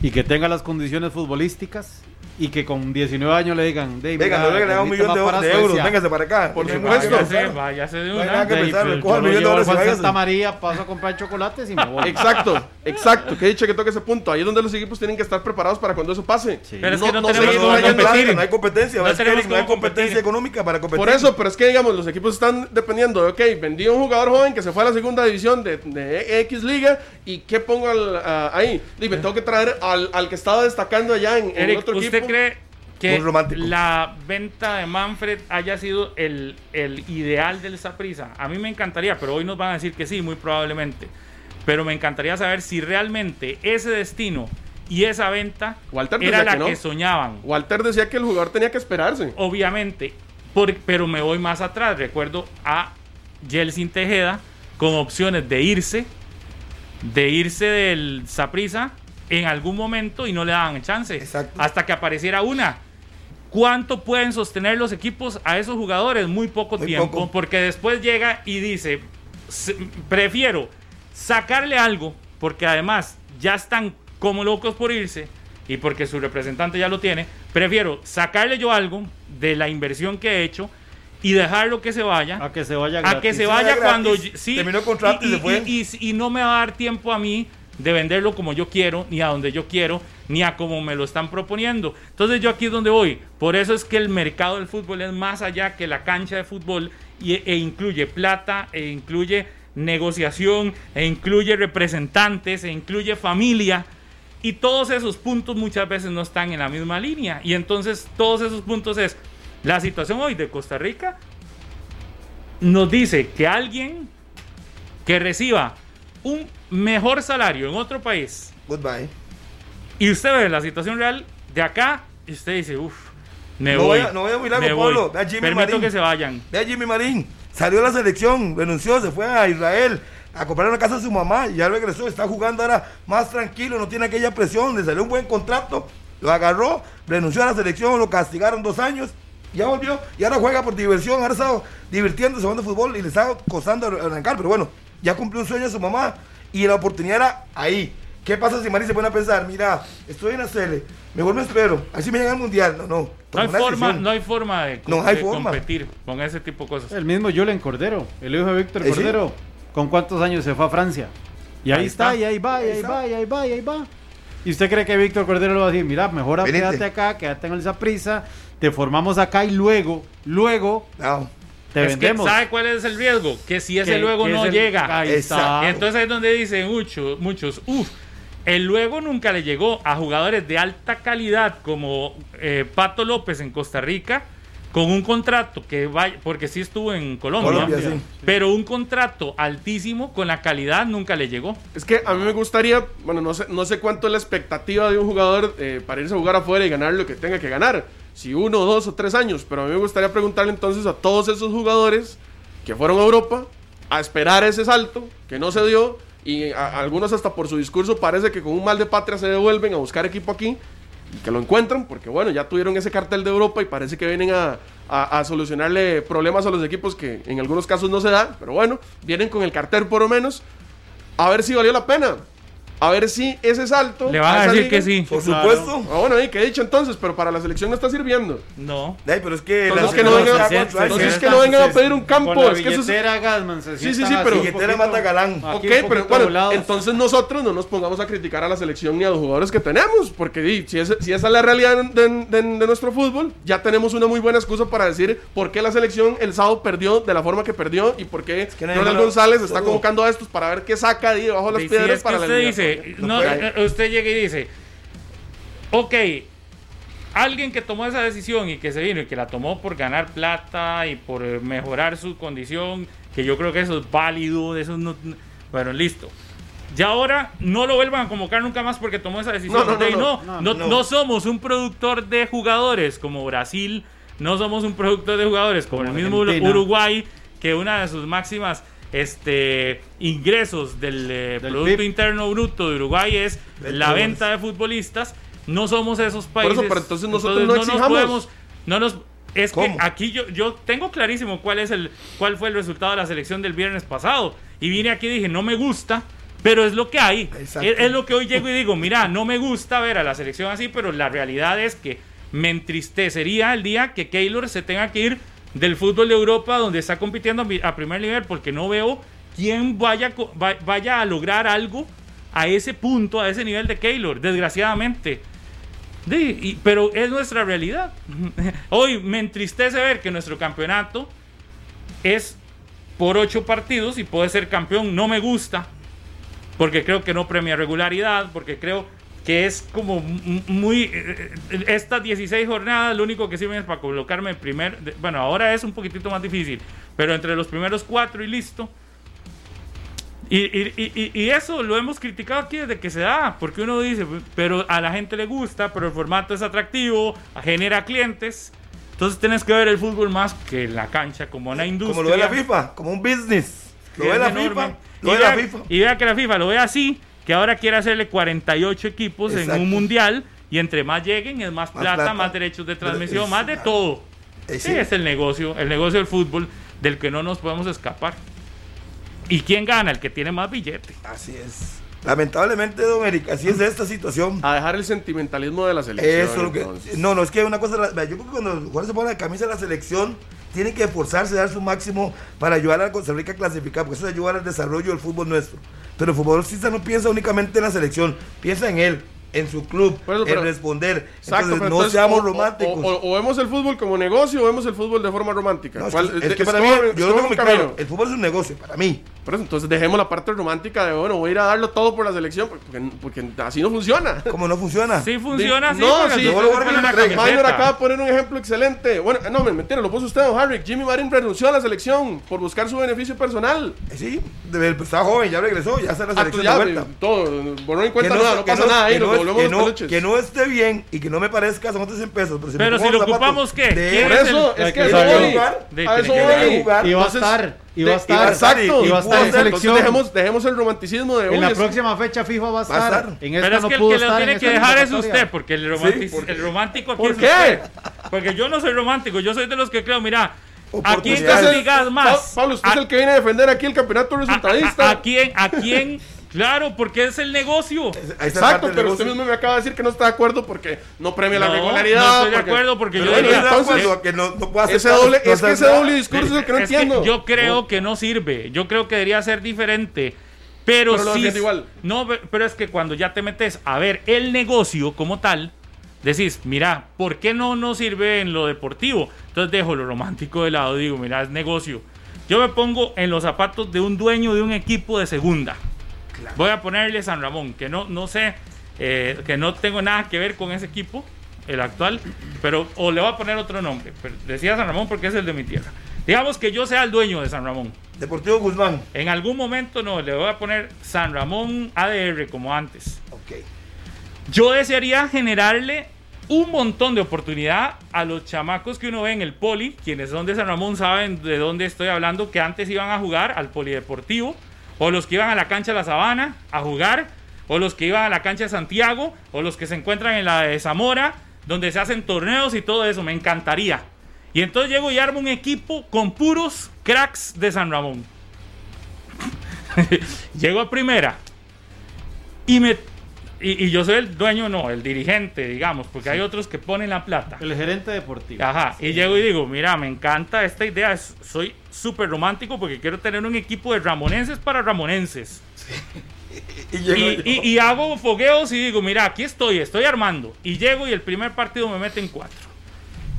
[SPEAKER 4] y que tenga las condiciones futbolísticas y que con 19 años le digan,
[SPEAKER 2] Venga,
[SPEAKER 4] mira,
[SPEAKER 2] no le da un millón de,
[SPEAKER 4] para
[SPEAKER 2] de euros.
[SPEAKER 4] Suecia".
[SPEAKER 2] Véngase para acá.
[SPEAKER 3] Por
[SPEAKER 2] Que
[SPEAKER 3] supuesto.
[SPEAKER 5] Váyase, de
[SPEAKER 2] No hay
[SPEAKER 5] una.
[SPEAKER 2] nada que
[SPEAKER 4] Dave,
[SPEAKER 2] pensar,
[SPEAKER 4] pues,
[SPEAKER 2] recoja el millón de dólares y.
[SPEAKER 4] Santa María, paso a comprar chocolates y me voy.
[SPEAKER 3] Exacto, exacto. Que dicho que toque ese punto. Ahí es donde los equipos tienen que estar preparados para cuando eso pase.
[SPEAKER 4] Sí.
[SPEAKER 5] Pero es que no
[SPEAKER 3] se
[SPEAKER 5] tenemos
[SPEAKER 3] nada.
[SPEAKER 2] No hay competencia,
[SPEAKER 5] No
[SPEAKER 2] no hay competencia económica para competir.
[SPEAKER 3] Por eso, pero es que digamos, los equipos están dependiendo de, ok, vendí un jugador joven que se fue a la segunda división de, de X Liga y ¿qué pongo al- a- ahí? Y me tengo que traer al, al que estaba destacando allá en, en
[SPEAKER 5] Eric,
[SPEAKER 3] otro
[SPEAKER 5] ¿usted
[SPEAKER 3] equipo.
[SPEAKER 5] cree que la venta de Manfred haya sido el, el ideal del Saprisa? A mí me encantaría, pero hoy nos van a decir que sí, muy probablemente. Pero me encantaría saber si realmente ese destino y esa venta
[SPEAKER 3] Walter
[SPEAKER 5] era la
[SPEAKER 3] que no.
[SPEAKER 5] que soñaban.
[SPEAKER 3] Walter decía que el jugador tenía que esperarse.
[SPEAKER 5] Obviamente, por- pero me voy más atrás. Recuerdo a Jelsin Tejeda con opciones de irse, de irse del Saprisa en algún momento y no le daban chance.
[SPEAKER 2] Exacto.
[SPEAKER 5] Hasta que apareciera una. ¿Cuánto pueden sostener los equipos a esos jugadores? Muy poco
[SPEAKER 2] Muy
[SPEAKER 5] tiempo.
[SPEAKER 2] poco.
[SPEAKER 5] Porque después llega y dice, "Se- prefiero sacarle algo, porque además ya están como locos por irse y porque su representante ya lo tiene, prefiero sacarle yo algo de la inversión que he hecho y dejarlo que se vaya.
[SPEAKER 4] A que se vaya
[SPEAKER 5] A
[SPEAKER 4] gratis.
[SPEAKER 5] que se
[SPEAKER 2] vaya
[SPEAKER 5] cuando sí
[SPEAKER 2] terminó el contrato y se fue.
[SPEAKER 5] y- y- y no me va a dar tiempo a mí de venderlo como yo quiero, ni a donde yo quiero, ni a como me lo están proponiendo. Entonces yo aquí es donde voy. Por eso es que el mercado del fútbol es más allá que la cancha de fútbol y- e incluye plata, e incluye negociación, e incluye representantes, e incluye familia. Y todos esos puntos muchas veces no están en la misma línea. Y entonces todos esos puntos es la situación hoy de Costa Rica nos dice que alguien que reciba un mejor salario en otro país
[SPEAKER 2] Goodbye.
[SPEAKER 5] y usted ve la situación real de acá y usted dice, uff, me
[SPEAKER 2] No
[SPEAKER 5] voy.
[SPEAKER 2] vaya- no vaya muy largo,
[SPEAKER 5] voy.
[SPEAKER 2] Pablo. Ve a Jimmy
[SPEAKER 5] Permito
[SPEAKER 2] Marín.
[SPEAKER 5] que se vayan.
[SPEAKER 2] Ve a Jimmy Marín. Salió de la selección, renunció, se fue a Israel a comprar una casa a su mamá y ya regresó. Está jugando ahora más tranquilo, no tiene aquella presión. Le salió un buen contrato, lo agarró, renunció a la selección, lo castigaron dos años. Ya volvió y ahora juega por diversión. Ahora está divirtiéndose jugando fútbol y le está costando arrancar. Pero bueno, ya cumplió un sueño de su mamá y la oportunidad era ahí. ¿Qué pasa si Marín se pone a pensar? Mira, estoy en la CL, mejor me espero. Así me llega al mundial. No, no.
[SPEAKER 5] No hay, forma,
[SPEAKER 2] decisión.
[SPEAKER 5] no hay forma de,
[SPEAKER 2] No hay
[SPEAKER 5] de
[SPEAKER 2] forma.
[SPEAKER 5] competir con ese tipo de cosas.
[SPEAKER 4] El mismo Julen Cordero, el hijo de Víctor
[SPEAKER 2] Eh, sí.
[SPEAKER 4] ¿Con cuántos años se fue a Francia? Y ahí,
[SPEAKER 5] Ahí
[SPEAKER 4] está,
[SPEAKER 5] está.
[SPEAKER 4] y ahí va, y
[SPEAKER 2] Ahí
[SPEAKER 4] va, y ahí va, y ahí va. ¿Y usted cree que Víctor Cordero le va a decir, mira, mejor
[SPEAKER 2] Venite.
[SPEAKER 4] quédate acá, quédate en el prisa, te formamos acá y luego, luego
[SPEAKER 2] No.
[SPEAKER 4] te
[SPEAKER 5] es que,
[SPEAKER 4] vendemos?
[SPEAKER 5] ¿sabe cuál es el riesgo? Que si ese
[SPEAKER 4] Que-
[SPEAKER 5] luego
[SPEAKER 4] que
[SPEAKER 5] no
[SPEAKER 4] es el-
[SPEAKER 5] llega.
[SPEAKER 4] Ahí está.
[SPEAKER 5] Entonces ahí es donde dicen muchos, muchos, uff, el luego nunca le llegó a jugadores de alta calidad como eh, Pato López en Costa Rica con un contrato que vaya, porque sí estuvo en Colombia,
[SPEAKER 2] Colombia, sí.
[SPEAKER 5] pero un contrato altísimo con la calidad nunca le llegó.
[SPEAKER 3] Es que a mí me gustaría, bueno, no sé, no sé cuánto es la expectativa de un jugador eh, para irse a jugar afuera y ganar lo que tenga que ganar. Si uno, dos o tres años. Pero a mí me gustaría preguntarle entonces a todos esos jugadores que fueron a Europa a esperar ese salto que no se dio. Y a- a algunos hasta por su discurso parece que con un mal de patria se devuelven a buscar equipo aquí que lo encuentran, porque bueno, ya tuvieron ese cartel de Europa y parece que vienen a, a- a solucionarle problemas a los equipos que en algunos casos no se da, pero bueno, vienen con el cartel por lo menos, a ver si valió la pena, a ver si ese salto...
[SPEAKER 5] Le van a decir
[SPEAKER 3] liga-
[SPEAKER 5] que sí.
[SPEAKER 2] Por
[SPEAKER 4] Claro.
[SPEAKER 2] supuesto.
[SPEAKER 3] Ah, bueno, ahí que he dicho entonces, pero para la selección no está sirviendo.
[SPEAKER 5] No.
[SPEAKER 2] Ay, pero es que.
[SPEAKER 3] Entonces que no vengan- entonces
[SPEAKER 4] se-
[SPEAKER 3] que no vengan a pedir un campo,
[SPEAKER 4] con la
[SPEAKER 3] es que eso es-
[SPEAKER 4] Gasman, se
[SPEAKER 3] Sí, sí, sí, pero-
[SPEAKER 2] Billetera mata galán.
[SPEAKER 3] Ok, pero bueno,
[SPEAKER 4] volados.
[SPEAKER 3] entonces nosotros no nos pongamos a criticar a la selección ni a los jugadores que tenemos, porque di, si, ese- si esa es la realidad de, de- de nuestro fútbol, ya tenemos una muy buena excusa para decir por qué la selección el sábado perdió de la forma que perdió y por qué
[SPEAKER 2] que
[SPEAKER 3] Ronald González está convocando a estos para ver qué saca de debajo de las piedras
[SPEAKER 5] es que
[SPEAKER 3] para la
[SPEAKER 5] no,
[SPEAKER 2] puede.
[SPEAKER 5] eh, usted llega y dice, ok, alguien que tomó esa decisión y que se vino y que la tomó por ganar plata y por eh, mejorar su condición, que yo creo que eso es válido, eso no, bueno, listo. Ya ahora no lo vuelvan a convocar nunca más porque tomó esa decisión.
[SPEAKER 3] No, no, no, no.
[SPEAKER 5] no,
[SPEAKER 2] No,
[SPEAKER 5] no,
[SPEAKER 2] no.
[SPEAKER 5] no somos un productor de jugadores como Brasil, no somos un productor de jugadores como,
[SPEAKER 4] Como
[SPEAKER 5] el mismo. Uruguay, que una de sus máximas este, ingresos del, eh,
[SPEAKER 4] Del
[SPEAKER 5] Producto
[SPEAKER 4] PIB.
[SPEAKER 5] Interno Bruto de Uruguay es la venta de futbolistas. No somos esos países.
[SPEAKER 3] eso, pero entonces nosotros no
[SPEAKER 5] nos podemos- no nos, es
[SPEAKER 2] ¿Cómo?
[SPEAKER 5] que aquí yo, yo tengo clarísimo cuál es el cuál fue el resultado de la selección del viernes pasado. Y vine aquí y dije, no me gusta, pero es lo que hay.
[SPEAKER 2] Exacto.
[SPEAKER 5] Es, es lo que hoy llego y digo, mira, no me gusta ver a la selección así, pero la realidad es que me entristecería el día que Keylor se tenga que ir del fútbol de Europa donde está compitiendo a primer nivel porque no veo quién vaya, vaya a lograr algo a ese punto, a ese nivel de Keylor, desgraciadamente. Pero es nuestra realidad. Hoy me entristece ver que nuestro campeonato es por ocho partidos y puede ser campeón. No me gusta, porque creo que no premia regularidad, porque creo que es como muy... eh, eh, Estas 16 jornadas lo único que sirven es para colocarme en primer... Bueno, ahora es un poquitito más difícil, pero entre los primeros cuatro y listo. Y, y- y- y eso lo hemos criticado aquí desde que se da, porque uno dice, pero a la gente le gusta, pero el formato es atractivo, genera clientes. Entonces tienes que ver el fútbol más que la cancha, como una industria.
[SPEAKER 2] Como lo ve la FIFA, como un business. Lo ve la
[SPEAKER 5] enorme.
[SPEAKER 2] FIFA. Lo ve la FIFA.
[SPEAKER 5] y vea que la FIFA lo ve así, que ahora quiere hacerle 48 equipos en
[SPEAKER 2] Exacto.
[SPEAKER 5] un mundial, y entre más lleguen es más
[SPEAKER 2] Más
[SPEAKER 5] plata,
[SPEAKER 2] plata.
[SPEAKER 5] más derechos de transmisión,
[SPEAKER 2] es-
[SPEAKER 5] más de todo.
[SPEAKER 2] Eh,
[SPEAKER 5] Sí, es el negocio, el negocio del fútbol del que no nos podemos escapar. ¿Y quién gana? El que tiene más billete.
[SPEAKER 2] Así es. Lamentablemente, don Eric, así es esta situación.
[SPEAKER 3] A dejar el sentimentalismo de la selección.
[SPEAKER 2] Eso es lo que. No, no, es que una cosa. Yo creo que cuando los jugadores se ponen la camisa de la selección, tienen que esforzarse, dar su máximo para ayudar a Costa Rica a clasificar, porque eso ayuda al desarrollo del fútbol nuestro. Pero el futbolista no piensa únicamente en la selección, piensa en él, en su club,
[SPEAKER 3] eso,
[SPEAKER 2] en responder.
[SPEAKER 3] Exacto,
[SPEAKER 2] Entonces,
[SPEAKER 3] pero
[SPEAKER 2] no
[SPEAKER 3] entonces,
[SPEAKER 2] seamos
[SPEAKER 3] o-
[SPEAKER 2] románticos.
[SPEAKER 3] O, o- o vemos el fútbol como negocio o vemos el fútbol de forma romántica.
[SPEAKER 2] No, es,
[SPEAKER 3] ¿Cuál-
[SPEAKER 2] que, es que para mí, yo lo
[SPEAKER 3] como
[SPEAKER 2] tengo muy claro. El fútbol es un negocio, para mí.
[SPEAKER 3] Por eso, entonces dejemos la parte romántica de, bueno, voy a ir a darlo todo por la selección, porque, porque así no funciona.
[SPEAKER 2] Como no funciona.
[SPEAKER 5] Sí funciona así.
[SPEAKER 3] no, sí,
[SPEAKER 2] lo
[SPEAKER 5] se camiseta.
[SPEAKER 3] acaba de poner un ejemplo excelente. Bueno, no, me mentira, lo puso usted, don Harry. Jimmy Marín renunció a la selección por buscar su beneficio personal.
[SPEAKER 2] Eh, Sí, estaba joven, ya regresó, ya está en la
[SPEAKER 3] Ah,
[SPEAKER 2] selección de vuelta.
[SPEAKER 3] todo, borrón y cuenta nada, no pasa nada ahí,
[SPEAKER 2] que que no-
[SPEAKER 3] peluches.
[SPEAKER 2] que no esté bien y que no me parezca son otros 100 pesos. Pero si,
[SPEAKER 5] Pero si lo ocupamos, ¿qué?
[SPEAKER 2] de-
[SPEAKER 5] ¿Quién
[SPEAKER 3] Por
[SPEAKER 5] es
[SPEAKER 3] eso,
[SPEAKER 5] el-
[SPEAKER 3] es que
[SPEAKER 4] que
[SPEAKER 3] eso voy.
[SPEAKER 5] De-
[SPEAKER 3] A eso
[SPEAKER 2] que
[SPEAKER 3] voy.
[SPEAKER 2] jugar.
[SPEAKER 4] Y va a estar, y va a estar.
[SPEAKER 3] Exacto.
[SPEAKER 4] Y va a estar en
[SPEAKER 3] Entonces
[SPEAKER 4] selección.
[SPEAKER 3] dejemos, dejemos el romanticismo de
[SPEAKER 4] En
[SPEAKER 3] uy,
[SPEAKER 4] la próxima fecha FIFA va a
[SPEAKER 2] Va a
[SPEAKER 4] estar.
[SPEAKER 2] estar.
[SPEAKER 4] En esta
[SPEAKER 5] Pero es
[SPEAKER 4] no
[SPEAKER 5] que el que lo tiene
[SPEAKER 4] en
[SPEAKER 5] que dejar es usted, porque el, romantic-
[SPEAKER 2] porque-
[SPEAKER 5] el romántico aquí
[SPEAKER 3] ¿Por
[SPEAKER 5] es
[SPEAKER 3] qué?
[SPEAKER 5] usted. Porque yo no soy romántico, yo soy de los que creo, mira, ¿a quién
[SPEAKER 2] Oportunidades.
[SPEAKER 5] castigas más?
[SPEAKER 3] Pa- Pablo, usted
[SPEAKER 5] ¿A-
[SPEAKER 3] es el que viene a defender aquí el campeonato resultadista.
[SPEAKER 5] a quién, ¿A quién Claro, porque es el negocio.
[SPEAKER 3] Exacto, pero usted mismo me acaba de decir que no está de acuerdo porque no premia la regularidad.
[SPEAKER 5] no estoy de acuerdo porque yo
[SPEAKER 3] bueno,
[SPEAKER 2] de
[SPEAKER 3] entonces,
[SPEAKER 2] acuerdo que no, no puedo hacer
[SPEAKER 3] ese doble, es que ese doble discurso es el que no
[SPEAKER 5] Es que
[SPEAKER 3] entiendo.
[SPEAKER 5] yo creo que no sirve. Yo creo que debería ser diferente. Pero, sí.
[SPEAKER 3] igual.
[SPEAKER 5] No, pe- pero es que cuando ya te metes a ver el negocio como tal, decís, mira, ¿por qué no nos sirve en lo deportivo? Entonces dejo lo romántico de lado, digo, mira, es negocio. Yo me pongo en los zapatos de un dueño de un equipo de segunda. Voy a ponerle San Ramón, que no, no sé, eh, que no tengo nada que ver con ese equipo, el actual, pero o le voy a poner otro nombre. Pero decía San Ramón porque es el de mi tierra. Digamos que yo sea el dueño de San Ramón.
[SPEAKER 2] Deportivo Guzmán.
[SPEAKER 5] En algún momento no, le voy a poner San Ramón ADR como antes.
[SPEAKER 2] Ok.
[SPEAKER 5] Yo desearía generarle un montón de oportunidad a los chamacos que uno ve en el poli, quienes son de San Ramón saben de dónde estoy hablando, que antes iban a jugar al polideportivo, o los que iban a la cancha de la Sabana a jugar, o los que iban a la cancha de Santiago, o los que se encuentran en la de Zamora, donde se hacen torneos y todo eso, me encantaría. Y entonces llego y armo un equipo con puros cracks de San Ramón. llego a primera y me y, y yo soy el dueño, no, el dirigente, digamos, porque hay otros que ponen la plata.
[SPEAKER 4] El gerente deportivo.
[SPEAKER 5] Ajá, y llego y digo, mira, me encanta esta idea, soy súper romántico porque quiero tener un equipo de ramonenses para ramonenses.
[SPEAKER 2] Y, llego
[SPEAKER 5] Y, y- y hago fogueos y digo, mira, aquí estoy, estoy armando. Y llego y el primer partido me meten cuatro.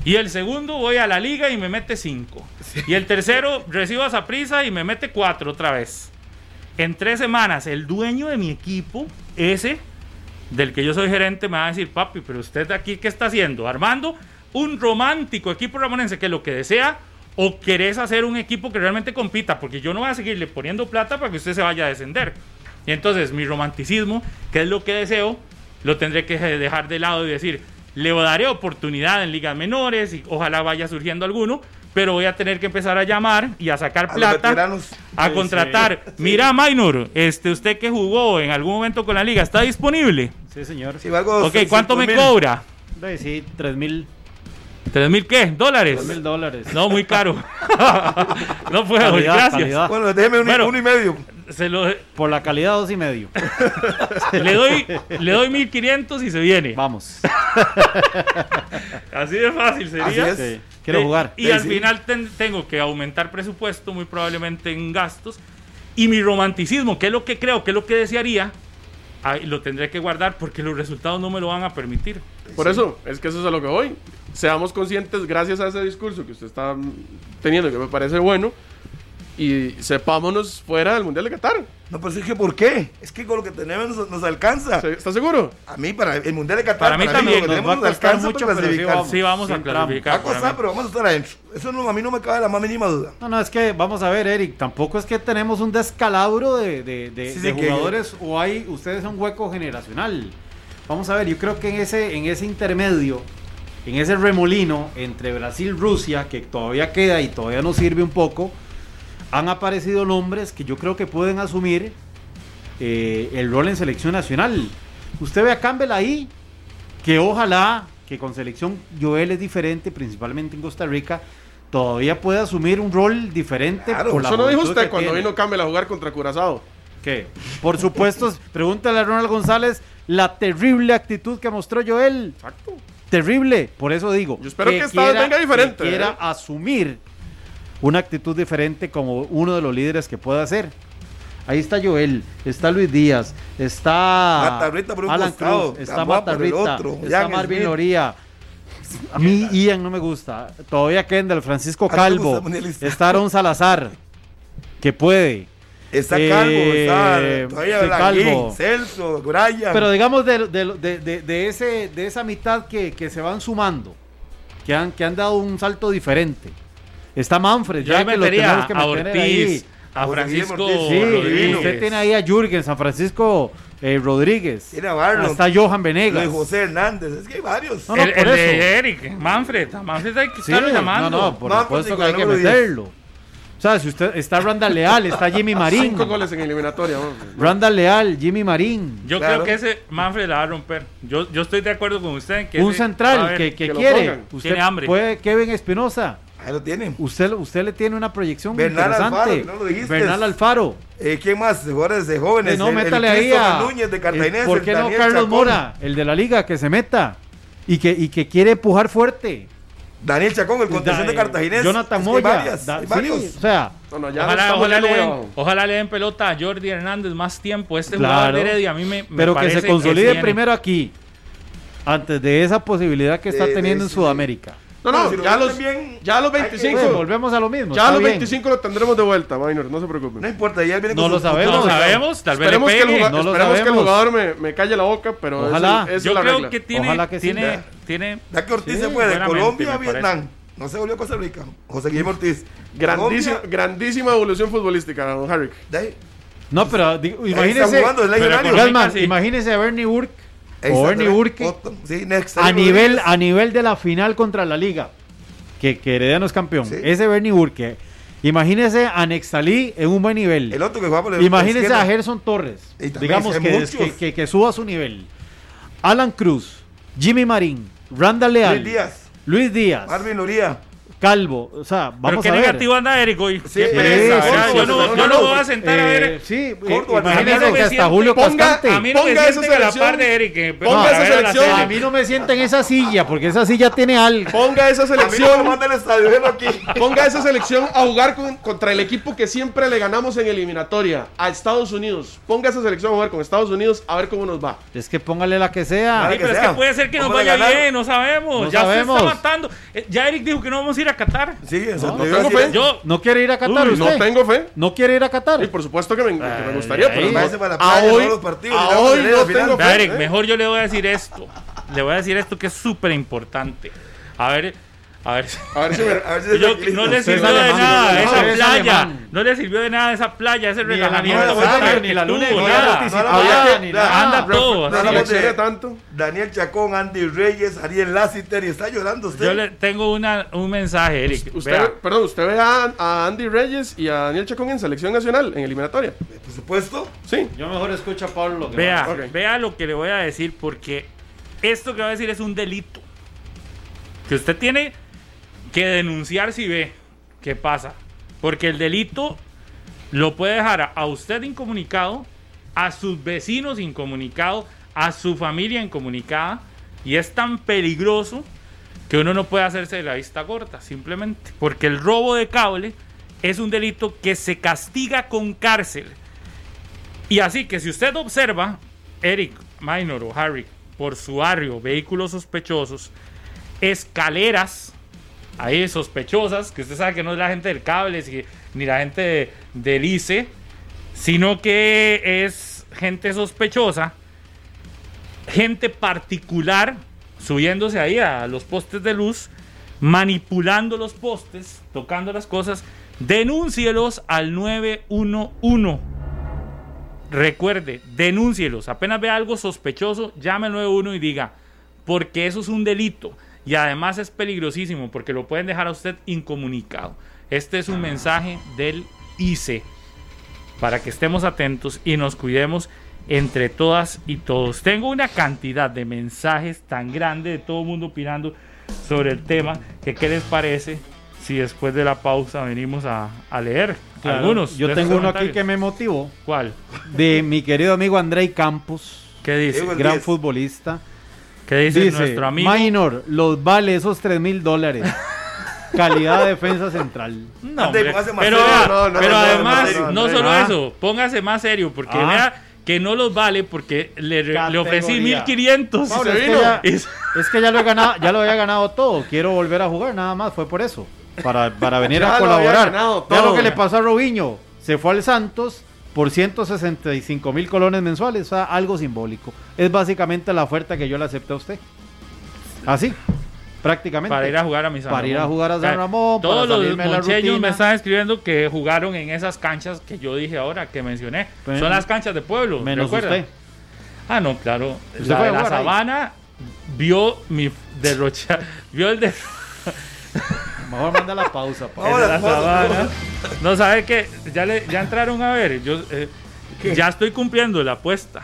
[SPEAKER 5] Y el segundo voy a la liga y me mete cinco. Y el tercero recibo a prisa y me mete cuatro otra vez. En tres semanas, el dueño de mi equipo, ese del que yo soy gerente, me va a decir, papi, pero usted de aquí, ¿qué está haciendo? Armando un romántico equipo ramonense que lo que desea o querés hacer un equipo que realmente compita, porque yo no voy a seguirle poniendo plata para que usted se vaya a descender. Y entonces mi romanticismo, que es lo que deseo, lo tendré que dejar de lado y decir, le daré oportunidad en ligas menores y ojalá vaya surgiendo alguno, pero voy a tener que empezar a llamar y a sacar
[SPEAKER 2] A
[SPEAKER 5] plata a
[SPEAKER 4] Sí,
[SPEAKER 5] contratar. Mira, Minor, este, usted que jugó en algún momento con la liga, ¿está disponible?
[SPEAKER 4] Sí, señor.
[SPEAKER 2] Si valgo
[SPEAKER 5] Ok, ¿cuánto me
[SPEAKER 2] 600,000.
[SPEAKER 5] cobra?
[SPEAKER 4] Sí, sí, 3 mil,
[SPEAKER 5] ¿Tres mil qué? ¿Dólares?
[SPEAKER 4] 3 mil dólares.
[SPEAKER 5] No, muy caro. no puedo,
[SPEAKER 4] Calidad,
[SPEAKER 5] gracias.
[SPEAKER 4] calidad.
[SPEAKER 2] Bueno, déjeme un,
[SPEAKER 5] Bueno.
[SPEAKER 2] uno y medio.
[SPEAKER 5] Se lo,
[SPEAKER 4] Por la calidad, dos y medio.
[SPEAKER 5] le doy le doy 1500 y se viene.
[SPEAKER 4] Vamos.
[SPEAKER 5] Así de fácil sería.
[SPEAKER 2] Así es.
[SPEAKER 4] Sí, Quiero
[SPEAKER 5] Eh,
[SPEAKER 4] jugar.
[SPEAKER 5] Y
[SPEAKER 2] Sí,
[SPEAKER 5] al
[SPEAKER 2] sí.
[SPEAKER 5] final ten- tengo que aumentar presupuesto, muy probablemente en gastos. Y mi romanticismo, que es lo que creo, que es lo que desearía, ahí lo tendré que guardar porque los resultados no me lo van a permitir.
[SPEAKER 3] Por eso, es que eso es a lo que voy. Seamos conscientes, gracias a ese discurso que usted está teniendo, que me parece bueno, y sepámonos fuera del Mundial de Qatar.
[SPEAKER 2] No, pero es que ¿por qué? Es que con lo que tenemos nos, nos alcanza.
[SPEAKER 3] ¿Se- ¿Está seguro?
[SPEAKER 2] A mí, para el Mundial de Qatar,
[SPEAKER 5] Para mí también,
[SPEAKER 2] lo que
[SPEAKER 4] nos
[SPEAKER 2] tenemos
[SPEAKER 4] va a
[SPEAKER 2] nos
[SPEAKER 4] costar
[SPEAKER 2] alcanza
[SPEAKER 4] mucho,
[SPEAKER 2] para
[SPEAKER 4] pero sí
[SPEAKER 2] clasificar.
[SPEAKER 4] vamos.
[SPEAKER 5] Sí, vamos
[SPEAKER 4] Sí
[SPEAKER 5] a
[SPEAKER 4] entramos.
[SPEAKER 2] Va
[SPEAKER 5] clasificar.
[SPEAKER 2] a
[SPEAKER 5] para
[SPEAKER 2] costar,
[SPEAKER 5] mí.
[SPEAKER 2] pero vamos a estar adentro. Eso no, a mí no me cabe la más mínima duda.
[SPEAKER 4] No, no, es que vamos a ver, Eric, tampoco es que tenemos un descalabro de, de- de-
[SPEAKER 2] Sí,
[SPEAKER 4] de
[SPEAKER 2] sí, que-
[SPEAKER 4] jugadores o hay ustedes un hueco generacional. Vamos a ver, yo creo que en ese, en ese intermedio, en ese remolino entre Brasil y Rusia, que todavía queda y todavía nos sirve un poco, han aparecido nombres que yo creo que pueden asumir eh, el rol en selección nacional. Usted ve a Campbell ahí, que ojalá que con selección Joel es diferente, principalmente en Costa Rica, todavía puede asumir un rol diferente.
[SPEAKER 2] Claro,
[SPEAKER 4] por la
[SPEAKER 3] Eso no dijo usted cuando
[SPEAKER 4] tiene.
[SPEAKER 3] vino Campbell a jugar contra Curazao.
[SPEAKER 4] ¿Qué? Por supuesto, pregúntale a Ronald González la terrible actitud que mostró Joel.
[SPEAKER 3] Exacto.
[SPEAKER 4] Terrible, por eso digo.
[SPEAKER 3] Yo espero que esta vez venga diferente,
[SPEAKER 4] Que quiera
[SPEAKER 3] ¿eh?
[SPEAKER 4] asumir una actitud diferente como uno de los líderes que pueda ser. Ahí está Joel, está Luis Díaz, está Alan
[SPEAKER 2] costado,
[SPEAKER 4] Cruz, está Matarrita,
[SPEAKER 2] otro,
[SPEAKER 4] está Marvin. Loría. A mí Ian no me gusta. Todavía Kendall, Francisco
[SPEAKER 2] ¿A ti te gusta
[SPEAKER 4] Calvo, está Aaron Salazar, que puede.
[SPEAKER 2] Está
[SPEAKER 4] Eh,
[SPEAKER 2] Calvo, está todavía Blanquín,
[SPEAKER 4] Calvo.
[SPEAKER 2] Celso, Brian.
[SPEAKER 4] Pero digamos de, de- de- de- de ese, de esa mitad que, que se van sumando, que han, que han dado un salto diferente. Está Manfred,
[SPEAKER 5] Yo
[SPEAKER 4] ya que lo tenemos que
[SPEAKER 5] a
[SPEAKER 4] meter
[SPEAKER 5] Ortiz,
[SPEAKER 4] ahí.
[SPEAKER 5] a Francisco
[SPEAKER 2] Ortiz,
[SPEAKER 4] Sí,
[SPEAKER 5] Rodríguez.
[SPEAKER 4] usted tiene ahí a Jürgen, San Francisco eh, Rodríguez.
[SPEAKER 2] Tiene a Barlon.
[SPEAKER 4] Está Johan Venegas.
[SPEAKER 2] Luis José Hernández. Es que hay varios.
[SPEAKER 4] No, no,
[SPEAKER 5] el,
[SPEAKER 4] por
[SPEAKER 5] el
[SPEAKER 4] eso.
[SPEAKER 5] de Eric, Manfred. A Manfred hay que
[SPEAKER 4] Sí,
[SPEAKER 5] estarlo
[SPEAKER 4] no,
[SPEAKER 5] llamando.
[SPEAKER 4] no, por
[SPEAKER 2] Manfred,
[SPEAKER 4] supuesto que hay que
[SPEAKER 2] el número 10.
[SPEAKER 4] meterlo. O sea, si usted está Randall Leal, está Jimmy Marín.
[SPEAKER 3] Cinco goles en eliminatoria. hombre.
[SPEAKER 4] Randall Leal, Jimmy Marín.
[SPEAKER 5] Yo
[SPEAKER 2] Claro.
[SPEAKER 5] creo que ese Manfred la va a romper. Yo, yo estoy de acuerdo con usted en que
[SPEAKER 4] un central que, que quiere. Usted
[SPEAKER 5] Tiene hambre.
[SPEAKER 4] puede Kevin Espinosa.
[SPEAKER 2] Ahí Ahí lo tienen.
[SPEAKER 4] Usted, usted le tiene una proyección
[SPEAKER 2] Bernal
[SPEAKER 4] interesante.
[SPEAKER 2] Alfaro, no lo dijiste.
[SPEAKER 4] Bernal Alfaro.
[SPEAKER 2] Eh, ¿Quién más? Jugadores de jóvenes.
[SPEAKER 4] Eh, no,
[SPEAKER 2] El- el
[SPEAKER 4] métale ahí
[SPEAKER 2] Christopher
[SPEAKER 4] a.
[SPEAKER 2] Núñez de
[SPEAKER 4] eh,
[SPEAKER 2] Cartaginés.
[SPEAKER 4] ¿Por
[SPEAKER 2] el
[SPEAKER 4] qué no
[SPEAKER 2] Daniel
[SPEAKER 4] Carlos
[SPEAKER 2] Chacón.
[SPEAKER 4] Mora, el de la liga, que se meta? Y que, y que quiere empujar fuerte.
[SPEAKER 2] Daniel Chacón, el contención de Cartaginés.
[SPEAKER 4] Jonathan Moya.
[SPEAKER 2] varias,
[SPEAKER 4] da-
[SPEAKER 2] hay
[SPEAKER 4] sí,
[SPEAKER 2] varios.
[SPEAKER 4] o sea,
[SPEAKER 3] No, no, ya
[SPEAKER 5] Ojalá, le den,
[SPEAKER 3] weón.
[SPEAKER 5] ojalá le den pelota a Jordi Hernández más tiempo. Este
[SPEAKER 4] Claro.
[SPEAKER 5] jugador de Heredia a mí me, me
[SPEAKER 4] pero que se consolide primero aquí. Antes de esa posibilidad que está
[SPEAKER 2] De- de-
[SPEAKER 4] teniendo en
[SPEAKER 2] sí.
[SPEAKER 3] No, no,
[SPEAKER 2] si lo
[SPEAKER 3] ya, los,
[SPEAKER 2] bien,
[SPEAKER 3] ya a los
[SPEAKER 2] hay que-
[SPEAKER 3] 25.
[SPEAKER 4] Pues, volvemos a lo mismo.
[SPEAKER 3] ya a los
[SPEAKER 4] bien.
[SPEAKER 3] 25 lo tendremos de vuelta, Minor, no se preocupen.
[SPEAKER 2] No importa, ya él viene
[SPEAKER 4] No
[SPEAKER 2] con
[SPEAKER 4] lo
[SPEAKER 2] su-
[SPEAKER 4] sabemos.
[SPEAKER 5] No sabemos, tal vez le
[SPEAKER 3] Esperemos, que el, jugador,
[SPEAKER 4] no lo
[SPEAKER 3] esperemos que el jugador me, me calle la boca, pero
[SPEAKER 4] Ojalá.
[SPEAKER 5] Yo
[SPEAKER 3] es la
[SPEAKER 5] creo
[SPEAKER 3] regla.
[SPEAKER 5] que tiene,
[SPEAKER 4] Ojalá que sí.
[SPEAKER 5] tiene, tiene
[SPEAKER 2] Ya que Ortiz
[SPEAKER 4] Sí,
[SPEAKER 2] se fue de Colombia a. Vietnam. No se volvió a Costa Rica. José Guillermo Ortiz.
[SPEAKER 3] Grandísima, grandísima evolución futbolística, don
[SPEAKER 2] ahí.
[SPEAKER 4] No, pero imagínese.
[SPEAKER 5] Pero
[SPEAKER 4] imagínese a Bernie Burke
[SPEAKER 2] Ahí
[SPEAKER 4] o
[SPEAKER 2] está
[SPEAKER 4] Bernie
[SPEAKER 2] también.
[SPEAKER 4] Burke
[SPEAKER 2] Otto, Sí,
[SPEAKER 4] a nivel, a nivel de la final contra la liga. Que, que Herediano es campeón.
[SPEAKER 2] Sí.
[SPEAKER 4] Ese Bernie Burke. Imagínese a Nextalí en un buen nivel.
[SPEAKER 2] El otro que juega por el
[SPEAKER 4] Imagínese
[SPEAKER 2] izquierda.
[SPEAKER 4] a Gerson Torres. Digamos que, que, que- que suba su nivel. Alan Cruz, Jimmy Marín, Randall Leal,
[SPEAKER 2] Luis Díaz.
[SPEAKER 4] Luis Díaz,
[SPEAKER 2] Marvin Luría.
[SPEAKER 4] Calvo. O sea, vamos
[SPEAKER 5] qué
[SPEAKER 4] a ver.
[SPEAKER 5] negativo anda Eric hoy.
[SPEAKER 2] Sí,
[SPEAKER 5] Qué
[SPEAKER 2] sí,
[SPEAKER 5] pereza,
[SPEAKER 4] sí,
[SPEAKER 5] ¿verdad?
[SPEAKER 4] sí,
[SPEAKER 5] yo no, yo voy a sentar a ver.
[SPEAKER 4] Eh, sí,
[SPEAKER 2] Córdoba,
[SPEAKER 4] eh, imagínese
[SPEAKER 2] a mí no
[SPEAKER 4] que
[SPEAKER 5] me
[SPEAKER 4] hasta Julio
[SPEAKER 3] ponga-
[SPEAKER 4] Cascante.
[SPEAKER 5] A mí no me
[SPEAKER 3] Ponga esa
[SPEAKER 5] sienten a la
[SPEAKER 3] selección.
[SPEAKER 5] par de Eric. eh,
[SPEAKER 3] Ponga esa selección.
[SPEAKER 4] A mí no me sienta en esa silla, porque esa silla tiene algo.
[SPEAKER 3] Ponga esa
[SPEAKER 2] A mí no me
[SPEAKER 3] selección,
[SPEAKER 2] manda el estadio, déjelo aquí.
[SPEAKER 3] ponga esa selección a jugar con- contra el equipo que siempre le ganamos en eliminatoria, a Estados Unidos. Ponga esa selección a jugar con Estados Unidos a ver cómo nos va.
[SPEAKER 4] Es que póngale la que sea.
[SPEAKER 5] Sí, pero
[SPEAKER 2] que
[SPEAKER 5] es que puede ser que nos vaya bien, no sabemos. Ya
[SPEAKER 4] sabemos.
[SPEAKER 5] se está matando. Eh, Ya Eric dijo que no vamos a ir a Qatar.
[SPEAKER 2] Sí,
[SPEAKER 4] No,
[SPEAKER 3] no tengo fe.
[SPEAKER 5] Yo,
[SPEAKER 4] ¿No quiere ir a Qatar
[SPEAKER 5] Uy,
[SPEAKER 3] No
[SPEAKER 4] usted?
[SPEAKER 3] tengo fe.
[SPEAKER 4] ¿No quiere ir a Qatar?
[SPEAKER 3] Y por supuesto que me, que me gustaría,
[SPEAKER 5] ay,
[SPEAKER 3] pero no.
[SPEAKER 2] Para
[SPEAKER 3] a hoy,
[SPEAKER 2] todos los partidos,
[SPEAKER 3] a hoy no tengo fe.
[SPEAKER 5] Eric,
[SPEAKER 3] ¿eh?
[SPEAKER 5] mejor yo le voy a decir esto. Le voy a decir esto que es súper importante. A ver, a ver.
[SPEAKER 3] A ver si me...
[SPEAKER 2] A ver si se
[SPEAKER 5] Yo- no le sirvió de
[SPEAKER 4] alemán,
[SPEAKER 5] nada
[SPEAKER 4] no,
[SPEAKER 5] esa
[SPEAKER 4] eres
[SPEAKER 5] playa. No le sirvió de nada esa playa, ese relajamiento.
[SPEAKER 4] ni la luna
[SPEAKER 5] nada.
[SPEAKER 4] ni
[SPEAKER 2] la-
[SPEAKER 4] nada.
[SPEAKER 5] Anda todo.
[SPEAKER 2] No de-
[SPEAKER 3] reflexioné tanto.
[SPEAKER 2] Daniel Chacón, Andy Reyes, Ariel Lassiter y está llorando usted.
[SPEAKER 5] Yo le tengo una, un mensaje, Eric.
[SPEAKER 3] Usted,
[SPEAKER 5] Vea,
[SPEAKER 3] perdón, usted ve a, a Andy Reyes y a Daniel Chacón en selección nacional, en eliminatoria.
[SPEAKER 2] Por supuesto.
[SPEAKER 3] Sí.
[SPEAKER 4] Yo mejor escucho a Pablo. lo que
[SPEAKER 5] Vea,
[SPEAKER 3] va. Ok.
[SPEAKER 5] vea lo que le voy a decir porque esto que voy a decir es un delito. Que usted tiene que denunciar si ve qué pasa. Porque el delito lo puede dejar a, usted incomunicado, a sus vecinos incomunicado, a su familia incomunicada. Y es tan peligroso que uno no puede hacerse de la vista corta, simplemente. Porque el robo de cable es un delito que se castiga con cárcel. Y así que si usted observa, Eric, Minor o Harry, por su barrio, vehículos sospechosos, escaleras, ahí sospechosas, que usted sabe que no es la gente del cable ni la gente de- del ICE, sino que es gente sospechosa, gente particular subiéndose ahí a los postes de luz, manipulando los postes, tocando las cosas, denúncielos al 911. Recuerde, denúncielos. Apenas vea algo sospechoso, llame al 91 y diga, porque eso es un delito. Y además es peligrosísimo porque lo pueden dejar a usted incomunicado. Este es un mensaje del ICE para que estemos atentos y nos cuidemos entre todas y todos. Tengo una cantidad de mensajes tan grande de todo el mundo opinando sobre el tema que qué les parece si después de la pausa venimos a, a leer
[SPEAKER 4] Claro,
[SPEAKER 5] algunos.
[SPEAKER 4] Yo tengo uno aquí que me motivó.
[SPEAKER 5] ¿Cuál?
[SPEAKER 4] De mi querido amigo Andrei Campos,
[SPEAKER 5] ¿Qué dice?
[SPEAKER 4] Gran
[SPEAKER 2] 10.
[SPEAKER 4] futbolista.
[SPEAKER 5] ¿Qué dice,
[SPEAKER 4] Dice,
[SPEAKER 5] nuestro amigo?
[SPEAKER 4] Minor, los vale esos 3 mil dólares. Calidad de defensa central.
[SPEAKER 5] No,
[SPEAKER 2] Ande,
[SPEAKER 5] hombre,
[SPEAKER 2] póngase más
[SPEAKER 5] pero
[SPEAKER 2] serio.
[SPEAKER 5] ah,
[SPEAKER 3] No, no,
[SPEAKER 5] pero además,
[SPEAKER 3] no, no,
[SPEAKER 5] no
[SPEAKER 3] no,
[SPEAKER 5] solo
[SPEAKER 4] ah.
[SPEAKER 5] eso, póngase más serio, porque
[SPEAKER 4] Ah.
[SPEAKER 5] vea que no los vale porque le, le ofrecí
[SPEAKER 4] Categoría.
[SPEAKER 5] 1500.
[SPEAKER 4] Pablo, es, que
[SPEAKER 5] vino.
[SPEAKER 4] ya, es que ya lo he ganado, ya lo había ganado todo. Quiero volver a jugar, nada más, fue por eso. Para, para venir
[SPEAKER 3] Ya
[SPEAKER 4] a
[SPEAKER 3] lo había
[SPEAKER 4] colaborar. Vea lo que le pasó a Robinho. Se fue al Santos por 165 mil colones mensuales, o sea, algo simbólico. Es básicamente la oferta que yo le acepté a usted. Así, prácticamente.
[SPEAKER 5] para ir a jugar a mi San
[SPEAKER 4] Para ir a jugar a San Ramón, para
[SPEAKER 5] Todos los moncheños me están escribiendo que jugaron en esas canchas que yo dije ahora, que mencioné.
[SPEAKER 4] Pues,
[SPEAKER 5] Son las canchas de pueblo.
[SPEAKER 4] Menos
[SPEAKER 5] ¿recuerda?
[SPEAKER 4] usted.
[SPEAKER 5] Ah, no, claro.
[SPEAKER 4] Usted
[SPEAKER 5] La de la
[SPEAKER 4] ahí.
[SPEAKER 5] sabana vio mi derrocha. vio el de,
[SPEAKER 4] Mejor manda la pausa. pa.
[SPEAKER 5] la sabana. No sabe que ya le ya entraron a ver. Yo eh, ya estoy cumpliendo la apuesta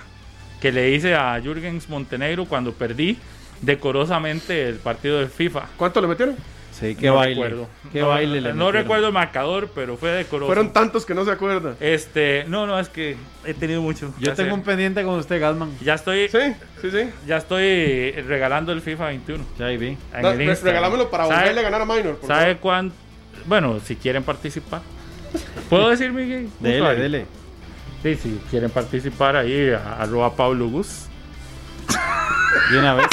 [SPEAKER 5] que le hice a Jürgens Montenegro cuando perdí decorosamente el partido de FIFA.
[SPEAKER 3] ¿Cuánto le metieron?
[SPEAKER 4] Sí, qué
[SPEAKER 5] no
[SPEAKER 4] baile.
[SPEAKER 5] recuerdo.
[SPEAKER 4] Qué
[SPEAKER 5] no,
[SPEAKER 4] baile le
[SPEAKER 5] no
[SPEAKER 4] metieron.
[SPEAKER 5] recuerdo el marcador, pero fue decoroso.
[SPEAKER 3] Fueron tantos que no se acuerda.
[SPEAKER 5] Este, no, no, es que he tenido mucho.
[SPEAKER 4] Yo tengo
[SPEAKER 5] sé.
[SPEAKER 4] un pendiente con usted, Gasman.
[SPEAKER 5] Ya estoy,
[SPEAKER 3] Sí, sí, sí.
[SPEAKER 5] ya estoy regalando el FIFA 21.
[SPEAKER 4] Ya ahí vi.
[SPEAKER 3] Da-
[SPEAKER 5] el
[SPEAKER 3] re-
[SPEAKER 5] Instagram.
[SPEAKER 3] regalámelo para
[SPEAKER 5] ¿Sabe-
[SPEAKER 3] volverle a ganar a Minor. por
[SPEAKER 5] ¿Sabe cuánto? Bueno, si quieren participar. ¿Puedo decir mi
[SPEAKER 4] Dele, dele.
[SPEAKER 5] Sí, si quieren participar ahí, a- arroba Pablo Gus.
[SPEAKER 4] De una vez.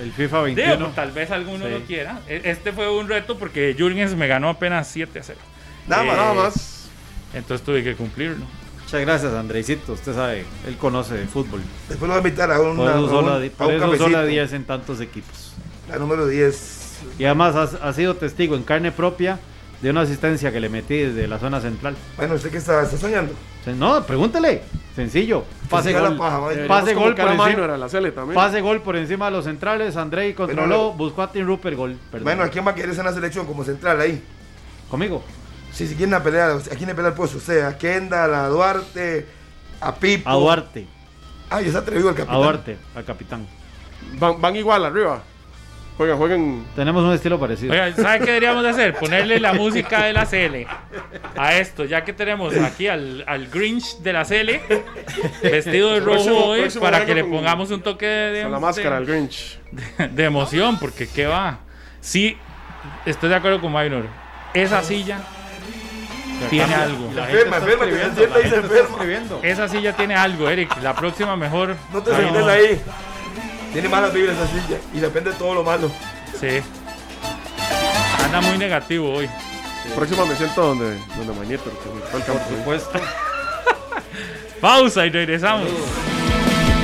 [SPEAKER 4] El FIFA
[SPEAKER 5] Digo,
[SPEAKER 4] 21.
[SPEAKER 5] tal vez alguno
[SPEAKER 4] Sí.
[SPEAKER 5] lo quiera. E- Este fue un reto porque Jürgens me ganó apenas 7 a 0.
[SPEAKER 2] Nada más.
[SPEAKER 5] Eh,
[SPEAKER 3] Nada más.
[SPEAKER 5] Entonces tuve que cumplirlo.
[SPEAKER 4] Muchas gracias, Andreicito. Usted sabe, él conoce de fútbol.
[SPEAKER 2] Después lo voy a invitar a, una,
[SPEAKER 4] Por eso
[SPEAKER 2] a un,
[SPEAKER 4] por eso
[SPEAKER 2] cafecito.
[SPEAKER 4] solo 10 en tantos equipos.
[SPEAKER 2] La número 10.
[SPEAKER 4] Y además ha sido testigo en carne propia de una asistencia que le metí desde la zona central.
[SPEAKER 2] Bueno, ¿usted qué está, está soñando?
[SPEAKER 4] No, pregúntele. Sencillo. Pase
[SPEAKER 2] la
[SPEAKER 4] gol.
[SPEAKER 2] paja,
[SPEAKER 4] Pase gol por
[SPEAKER 3] a
[SPEAKER 4] encima.
[SPEAKER 3] A la Cele.
[SPEAKER 4] Pase gol por encima de los centrales. Andrei controló,
[SPEAKER 2] Pero-
[SPEAKER 4] buscó a Tim Rupert gol. Perdón.
[SPEAKER 2] Bueno, ¿a quién va a querer en la selección como central ahí?
[SPEAKER 4] Conmigo.
[SPEAKER 2] Si se quieren a pelear, ¿a quién le pelea el puesto? O sea, a Kendall, a Duarte, a Pipo.
[SPEAKER 4] A Duarte.
[SPEAKER 2] Ah, ya se atrevió el
[SPEAKER 4] A
[SPEAKER 2] capitán.
[SPEAKER 4] Duarte, al capitán.
[SPEAKER 3] Van, van igual arriba. Juegan, juegan.
[SPEAKER 4] Tenemos un estilo parecido.
[SPEAKER 5] Oiga, ¿sabe qué deberíamos de hacer? Ponerle la música de la CL a esto, ya que tenemos aquí al, al Grinch de la CL vestido de rojo
[SPEAKER 3] Próximo-
[SPEAKER 5] hoy
[SPEAKER 3] próximo
[SPEAKER 5] para que le pongamos un toque de,
[SPEAKER 3] Con la
[SPEAKER 5] de-
[SPEAKER 3] máscara, el Grinch.
[SPEAKER 5] de emoción, porque qué va. Sí, estoy de acuerdo con Minor. Esa silla tiene algo.
[SPEAKER 4] La
[SPEAKER 2] Enferma,
[SPEAKER 4] gente
[SPEAKER 2] enferma, que
[SPEAKER 4] la gente está escribiendo.
[SPEAKER 5] Esa silla tiene algo, Eric. La próxima mejor.
[SPEAKER 2] No te
[SPEAKER 5] No.
[SPEAKER 2] sientes ahí. Tiene malas vibras esa silla y depende de todo lo malo.
[SPEAKER 5] Sí. Anda muy negativo hoy.
[SPEAKER 3] Próxima me siento donde, donde Mañeto, el
[SPEAKER 4] Por
[SPEAKER 3] campo.
[SPEAKER 4] supuesto.
[SPEAKER 5] Pausa y regresamos.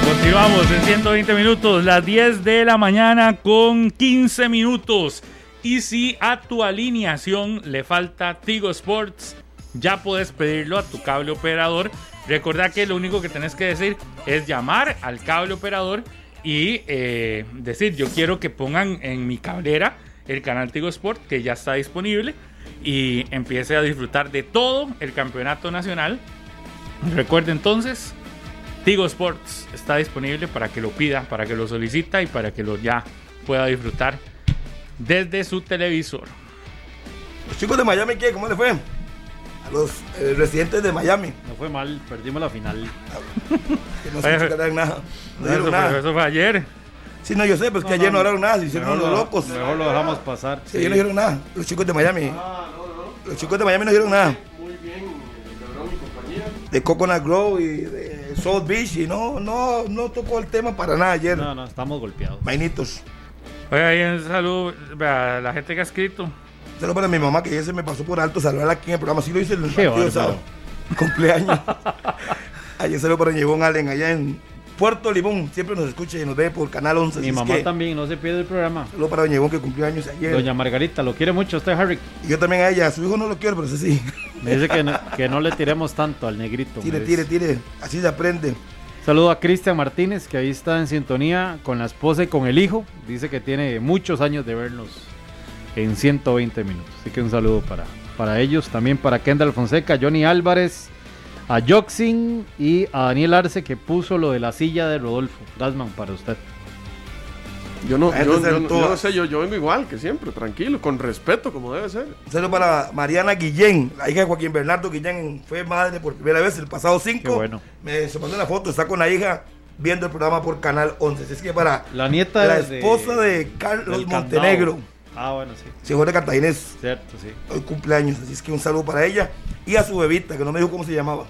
[SPEAKER 5] Continuamos en 120 minutos, las 10 de la mañana con 15 minutos. Y si a tu alineación le falta Tigo Sports, ya puedes pedirlo a tu cable operador. Recordá que lo único que tenés que decir es llamar al cable operador y eh, decir yo quiero que pongan en mi cablera el canal Tigo Sport que ya está disponible y empiece a disfrutar de todo el campeonato nacional Recuerde entonces, Tigo Sports está disponible para que lo pida, para que lo solicita y para que lo ya pueda disfrutar desde su televisor.
[SPEAKER 2] Los chicos de Miami, ¿qué? ¿Cómo le fue? A los eh, residentes de Miami.
[SPEAKER 4] No fue mal, perdimos la final.
[SPEAKER 2] Que no se nada. No
[SPEAKER 5] eso, fue,
[SPEAKER 2] nada.
[SPEAKER 5] eso fue ayer.
[SPEAKER 2] Sí, no, yo sé, pues que ayer no hablaron nada, se hicieron los
[SPEAKER 4] lo,
[SPEAKER 2] locos.
[SPEAKER 4] mejor lo dejamos pasar.
[SPEAKER 2] Sí, ayer no dijeron nada. Los chicos de Miami. Los chicos de Miami no dijeron nada.
[SPEAKER 3] Muy bien, Lebron y compañía.
[SPEAKER 2] De Coconut Grove y de South Beach y no, no, no tocó el tema para nada ayer.
[SPEAKER 4] No, no, estamos golpeados.
[SPEAKER 2] Vainitos.
[SPEAKER 5] Oiga, ahí un saludo a la gente que ha escrito.
[SPEAKER 2] Solo para mi mamá que ya se me pasó por alto saludar aquí en el programa. Sí lo hice el
[SPEAKER 4] Qué
[SPEAKER 2] partido. Cumpleaños. Ayer saludo para Ñebón Allen allá en Puerto Limón. Siempre nos escucha y nos ve por Canal 11.
[SPEAKER 4] Mi
[SPEAKER 2] es
[SPEAKER 4] mamá
[SPEAKER 2] que,
[SPEAKER 4] también, no se pierde el programa.
[SPEAKER 2] Saludo para Doña Ñebón que cumplió años ayer.
[SPEAKER 4] Doña Margarita, lo quiere mucho usted, Harry.
[SPEAKER 2] Y yo también a ella. A su hijo no lo quiero, pero sí, sí.
[SPEAKER 4] Me dice que no, que no le tiremos tanto al negrito.
[SPEAKER 2] Tire, tire, tire. Así se aprende.
[SPEAKER 4] Saludo a Cristian Martínez, que ahí está en sintonía con la esposa y con el hijo. Dice que tiene muchos años de vernos en 120 minutos. Así que un saludo para, para ellos. También para Kendall Fonseca, Johnny Álvarez, a Joxin y a Daniel Arce, que puso lo de la silla de Rodolfo. Gasman, para usted.
[SPEAKER 3] Yo no, yo, no sé, yo, yo vengo igual que siempre, tranquilo, con respeto, como debe ser.
[SPEAKER 2] Un saludo para Mariana Guillén, la hija de Joaquín Bernardo Guillén. Fue madre por primera vez el pasado 5.
[SPEAKER 4] Qué bueno.
[SPEAKER 2] Me se mandó una foto, está con la hija viendo el programa por Canal 11. Así es que para
[SPEAKER 4] La nieta
[SPEAKER 2] la
[SPEAKER 4] de-
[SPEAKER 2] esposa de Carlos. Montenegro,
[SPEAKER 4] Ah, bueno, sí.
[SPEAKER 2] hijo de cartaginés,
[SPEAKER 4] Cierto, sí.
[SPEAKER 2] hoy cumpleaños. Así es que un saludo para ella y a su bebita, que no me dijo cómo se llamaba.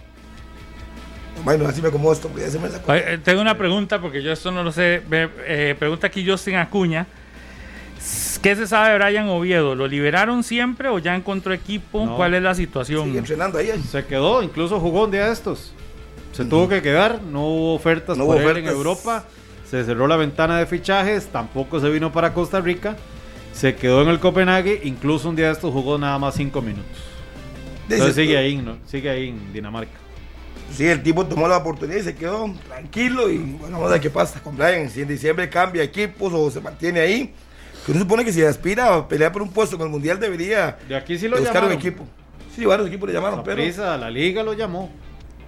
[SPEAKER 2] Bueno, así me como esto, ya se me sacó.
[SPEAKER 5] Oye, eh, tengo una pregunta porque yo esto no lo sé. Eh, pregunta aquí Justin Acuña. ¿Qué se sabe de Brian Oviedo? ¿Lo liberaron siempre o ya encontró equipo?
[SPEAKER 4] No.
[SPEAKER 5] ¿Cuál es la situación?
[SPEAKER 2] Sigue entrenando ahí.
[SPEAKER 4] Se quedó, incluso jugó un día de estos. Se tuvo que quedar, no hubo ofertas
[SPEAKER 2] No
[SPEAKER 4] por
[SPEAKER 2] hubo
[SPEAKER 4] él en
[SPEAKER 2] ofertas.
[SPEAKER 4] Europa. Se cerró la ventana de fichajes, tampoco se vino para Costa Rica. Se quedó en el Copenhague, incluso un día de estos jugó nada más cinco minutos. Entonces sigue ahí, ¿no? Sigue ahí en Dinamarca.
[SPEAKER 2] Sí, el tipo tomó la oportunidad y se quedó tranquilo. Y bueno, vamos a ver qué pasa con Brian. Si en diciembre cambia equipos o se mantiene ahí. Que uno supone que si aspira a pelear por un puesto con el mundial debería
[SPEAKER 4] De aquí sí lo
[SPEAKER 2] buscar un
[SPEAKER 4] llamaron.
[SPEAKER 2] equipo. Sí, varios equipos le llamaron, pero
[SPEAKER 4] Saprissa, la liga lo llamó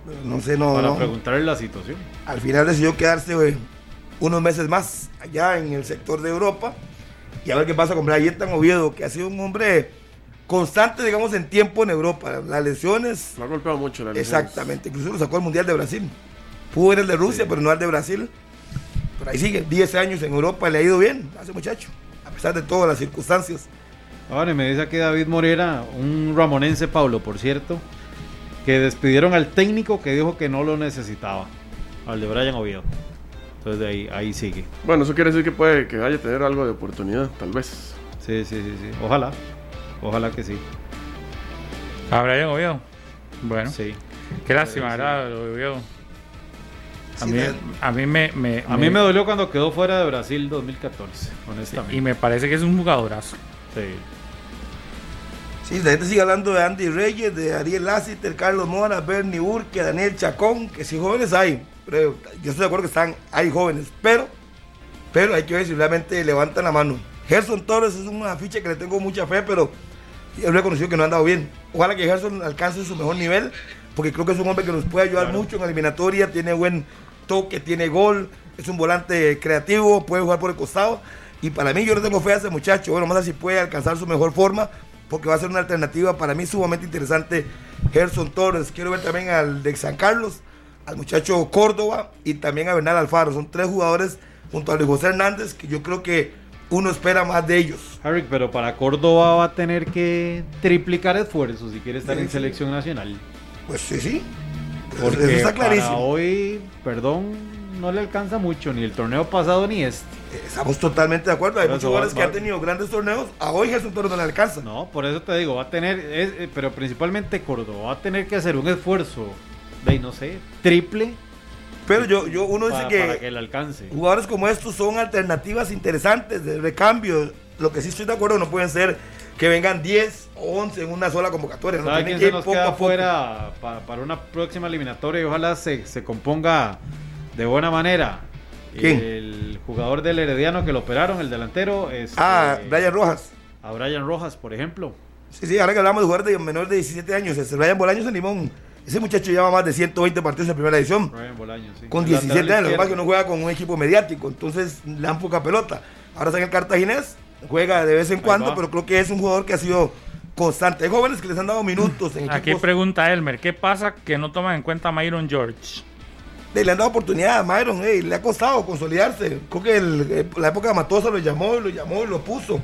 [SPEAKER 2] pero no sé, no,
[SPEAKER 4] para
[SPEAKER 2] no.
[SPEAKER 4] preguntarle la situación.
[SPEAKER 2] Al final decidió quedarse güey, unos meses más allá en el sector de Europa. y a ver qué pasa con Brian Tan Oviedo, que ha sido un hombre constante, digamos, en tiempo en Europa. Las lesiones.
[SPEAKER 3] Lo ha golpeado mucho la lesión.
[SPEAKER 2] Exactamente, incluso lo sacó al Mundial de Brasil. Pudo ir el de Rusia, pero no al de Brasil. Pero ahí sigue, 10 años en Europa, le ha ido bien a ese muchacho, a pesar de todas las circunstancias.
[SPEAKER 4] Ahora me dice aquí David Morera, un ramonense Pablo, por cierto, que despidieron al técnico que dijo que no lo necesitaba, al de Brian Oviedo. Entonces de ahí, ahí sigue.
[SPEAKER 3] Bueno, eso quiere decir que puede que vaya a tener algo de oportunidad, tal vez.
[SPEAKER 4] Sí, sí, sí, sí. Ojalá. Ojalá que sí.
[SPEAKER 5] ¿A Brian Oviedo? Bueno,
[SPEAKER 4] Sí.
[SPEAKER 5] qué lástima, ¿verdad? A
[SPEAKER 2] Sí,
[SPEAKER 5] mí, a mí me, me-
[SPEAKER 4] A mí me dolió cuando quedó fuera de Brasil 2014, honestamente.
[SPEAKER 5] Y me parece que es un jugadorazo.
[SPEAKER 4] Sí.
[SPEAKER 2] Sí, la gente sigue hablando de Andy Reyes, de Ariel Lassiter, Carlos Mora, Bernie Urque, Daniel Chacón, que si jóvenes hay, pero yo estoy de acuerdo que están, hay jóvenes, pero, pero hay que ver si realmente levantan la mano. Gerson Torres es una ficha que le tengo mucha fe, pero he reconocido que no ha andado bien. Ojalá que Gerson alcance su mejor nivel, porque creo que es un hombre que nos puede ayudar mucho en la eliminatoria, tiene buen toque, tiene gol, es un volante creativo, puede jugar por el costado. Y para mí yo le tengo fe a ese muchacho. Bueno, vamos a ver si puede alcanzar su mejor forma, porque va a ser una alternativa para mí sumamente interesante. Gerson Torres, quiero ver también al de San Carlos, al muchacho Córdoba y también a Bernal Alfaro. Son tres jugadores junto a Luis José Hernández que yo creo que uno espera más de ellos.
[SPEAKER 4] Harry, pero para Córdoba va a tener que triplicar esfuerzos si quiere estar
[SPEAKER 2] Sí,
[SPEAKER 4] en
[SPEAKER 2] sí.
[SPEAKER 4] selección nacional.
[SPEAKER 2] Pues sí, sí.
[SPEAKER 4] Porque
[SPEAKER 2] Eso está
[SPEAKER 4] para
[SPEAKER 2] clarísimo.
[SPEAKER 4] hoy, perdón, no le alcanza mucho, ni el torneo pasado ni este.
[SPEAKER 2] Estamos totalmente de acuerdo. Hay
[SPEAKER 4] Pero
[SPEAKER 2] muchos jugadores que han tenido grandes torneos. A hoy Gerson Torres no le alcanza.
[SPEAKER 4] No, por eso te digo, va a tener, es- eh, pero principalmente Córdoba, va a tener que hacer un esfuerzo de, no sé, triple
[SPEAKER 2] Pero yo, yo uno dice que,
[SPEAKER 4] para que le alcance.
[SPEAKER 2] jugadores como estos son alternativas interesantes de recambio. Lo que sí estoy de acuerdo no pueden ser que vengan 10 o 11 en una sola convocatoria. No
[SPEAKER 4] ¿Sabe
[SPEAKER 2] tienen que ir
[SPEAKER 4] nos
[SPEAKER 2] poco a
[SPEAKER 4] para una próxima eliminatoria y ojalá se, se componga de buena manera?
[SPEAKER 2] ¿Quién?
[SPEAKER 4] El jugador del Herediano que lo operaron, el delantero, es
[SPEAKER 2] Ah, Brian Rojas.
[SPEAKER 4] a Brian Rojas, por ejemplo.
[SPEAKER 2] Sí, sí, ahora que hablamos de jugadores de menores de 17 años, ese Brian Bolaños en Limón. Ese muchacho lleva más de 120 partidos en primera edición.
[SPEAKER 4] Bolaño, sí.
[SPEAKER 2] Con
[SPEAKER 4] El
[SPEAKER 2] 17
[SPEAKER 4] lateral
[SPEAKER 2] años, lo que pasa es que no juega con un equipo mediático, entonces le dan poca pelota. Ahora está en el Cartaginés, juega de vez en
[SPEAKER 4] Ahí
[SPEAKER 2] cuando,
[SPEAKER 4] va.
[SPEAKER 2] pero creo que es un jugador que ha sido constante. Hay jóvenes que les han dado minutos en
[SPEAKER 5] Aquí
[SPEAKER 2] equipos.
[SPEAKER 5] pregunta Elmer, ¿qué pasa que no toman en cuenta a Myron George?
[SPEAKER 2] le han dado oportunidad a Myron, ey, le ha costado consolidarse. Creo que el- eh, la época de Matosa lo llamó, lo llamó y lo puso.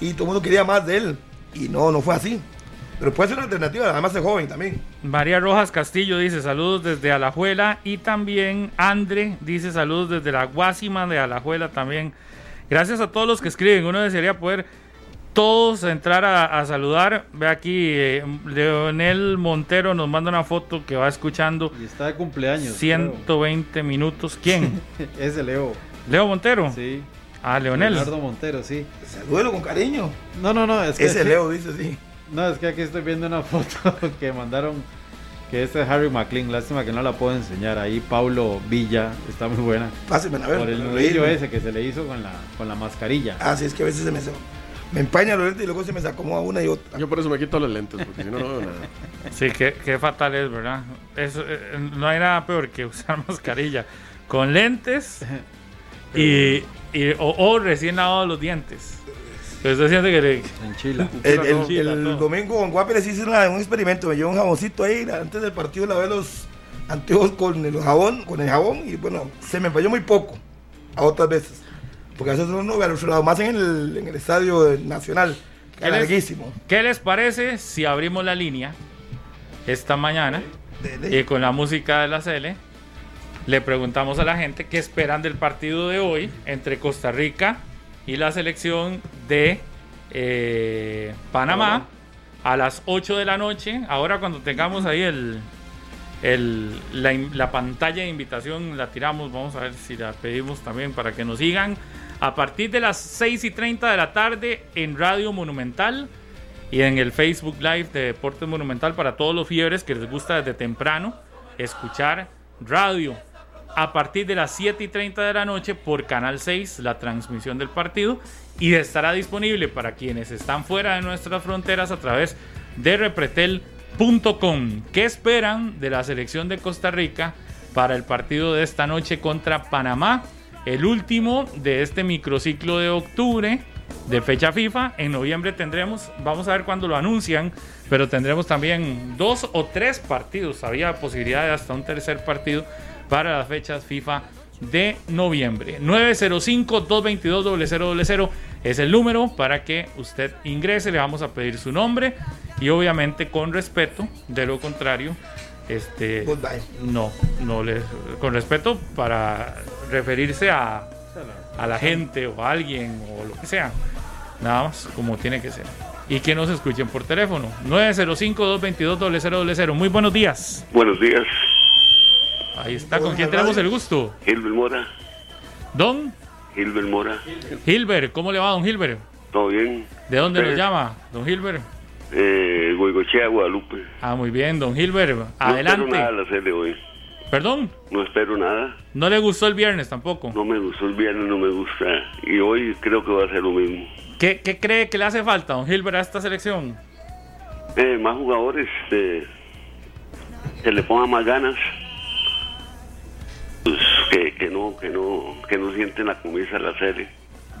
[SPEAKER 2] Y todo el mundo quería más de él. Y no, no fue así. Pero puede ser una alternativa, además es joven también.
[SPEAKER 5] María Rojas Castillo dice saludos desde Alajuela y también Andre dice saludos desde la Guásima de Alajuela también. Gracias a todos los que escriben. Uno desearía poder todos entrar a, a saludar. Ve aquí, eh, Leonel Montero nos manda una foto que va escuchando
[SPEAKER 4] Y está de cumpleaños.
[SPEAKER 5] 120 minutos. ¿Quién?
[SPEAKER 4] creo. Ese Leo.
[SPEAKER 5] Leo Montero.
[SPEAKER 4] Sí.
[SPEAKER 5] Ah, Leonel.
[SPEAKER 4] Leonardo Montero, sí.
[SPEAKER 2] Salúdelo con cariño.
[SPEAKER 4] No, no, no. Es que
[SPEAKER 2] Ese Leo dice sí.
[SPEAKER 4] No, es que aquí estoy viendo una foto que mandaron. Que este es Harry McLean. Lástima que no la puedo enseñar. Ahí Paulo Villa está muy buena.
[SPEAKER 2] Pásenme a ver.
[SPEAKER 4] Por el nudillo ese que se le hizo con la, con la mascarilla.
[SPEAKER 2] Ah, sí, es que a veces se me, me empaña los lentes y luego se me acomoda una y otra.
[SPEAKER 3] Yo por eso me quito los lentes, porque si no, no veo nada.
[SPEAKER 5] Sí, qué, qué fatal es, ¿verdad? Eso, eh, no hay nada peor que usar mascarilla con lentes y, y- o, o recién lavados los dientes. Pero usted siente que le-
[SPEAKER 4] En Chile.
[SPEAKER 2] El, el- el domingo con Guapi les hice una- un experimento. Me llevo un jaboncito ahí. Antes del partido lavé los anteojos con el jabón, con el jabón. Y bueno, se me falló muy poco. A otras veces. Porque a veces uno ve al otro lado. Más en el, en el estadio nacional. Que
[SPEAKER 5] ¿Qué
[SPEAKER 2] es
[SPEAKER 5] les-
[SPEAKER 2] larguísimo.
[SPEAKER 5] ¿Qué les parece si abrimos la línea esta mañana y con la música de la Cele? Le preguntamos a la gente qué esperan del partido de hoy entre Costa Rica y la selección de eh, Panamá a las 8 de la noche. Ahora cuando tengamos ahí el, el- la, in- la pantalla de invitación la tiramos, vamos a ver si la pedimos también para que nos sigan. A partir de las 6 y 30 de la tarde en Radio Monumental y en el Facebook Live de Deportes Monumental para todos los fiebres que les gusta desde temprano escuchar radio. A partir de las 7 y 30 de la noche por Canal 6, la transmisión del partido. Y estará disponible para quienes están fuera de nuestras fronteras a través de repretel.com. ¿Qué esperan de la selección de Costa Rica para el partido de esta noche contra Panamá? El último de este microciclo de octubre de fecha FIFA. En noviembre tendremos, vamos a ver cuándo lo anuncian, pero tendremos también dos o tres partidos. Había posibilidad de hasta un tercer partido para las fechas FIFA de noviembre. 905-222-0000 es el número para que usted ingrese. Le vamos a pedir su nombre y obviamente con respeto. De lo contrario, este,
[SPEAKER 2] Goodbye.
[SPEAKER 5] no, no les, con respeto para referirse a, a la gente o a alguien o lo que sea. Nada más como tiene que ser. Y que nos escuchen por teléfono. 905-222-0000. Muy buenos días.
[SPEAKER 6] Buenos días,
[SPEAKER 5] Ahí está. ¿Con quién tenemos el gusto?
[SPEAKER 6] Gilbert Mora.
[SPEAKER 5] Don
[SPEAKER 6] Gilbert Mora,
[SPEAKER 5] Gilbert. ¿Cómo le va, don Gilbert?
[SPEAKER 6] ¿todo bien?
[SPEAKER 5] ¿De dónde nos
[SPEAKER 6] Ustedes,
[SPEAKER 5] llama, don Gilbert?
[SPEAKER 6] Eh, Goigochea, Guadalupe.
[SPEAKER 5] Ah, muy bien, don Gilbert.
[SPEAKER 6] No espero nada
[SPEAKER 5] Adelante.
[SPEAKER 6] la serie hoy.
[SPEAKER 5] Perdón,
[SPEAKER 6] No espero nada.
[SPEAKER 5] no le gustó el viernes tampoco.
[SPEAKER 6] No me gustó el viernes, no me gusta. Y hoy creo que va a ser lo mismo.
[SPEAKER 5] ¿Qué, qué cree que le hace falta, don Gilbert, a esta selección?
[SPEAKER 6] Eh, más jugadores eh, que le pongan más ganas. Pues, que, que no que no que no sienten la camisa de la serie.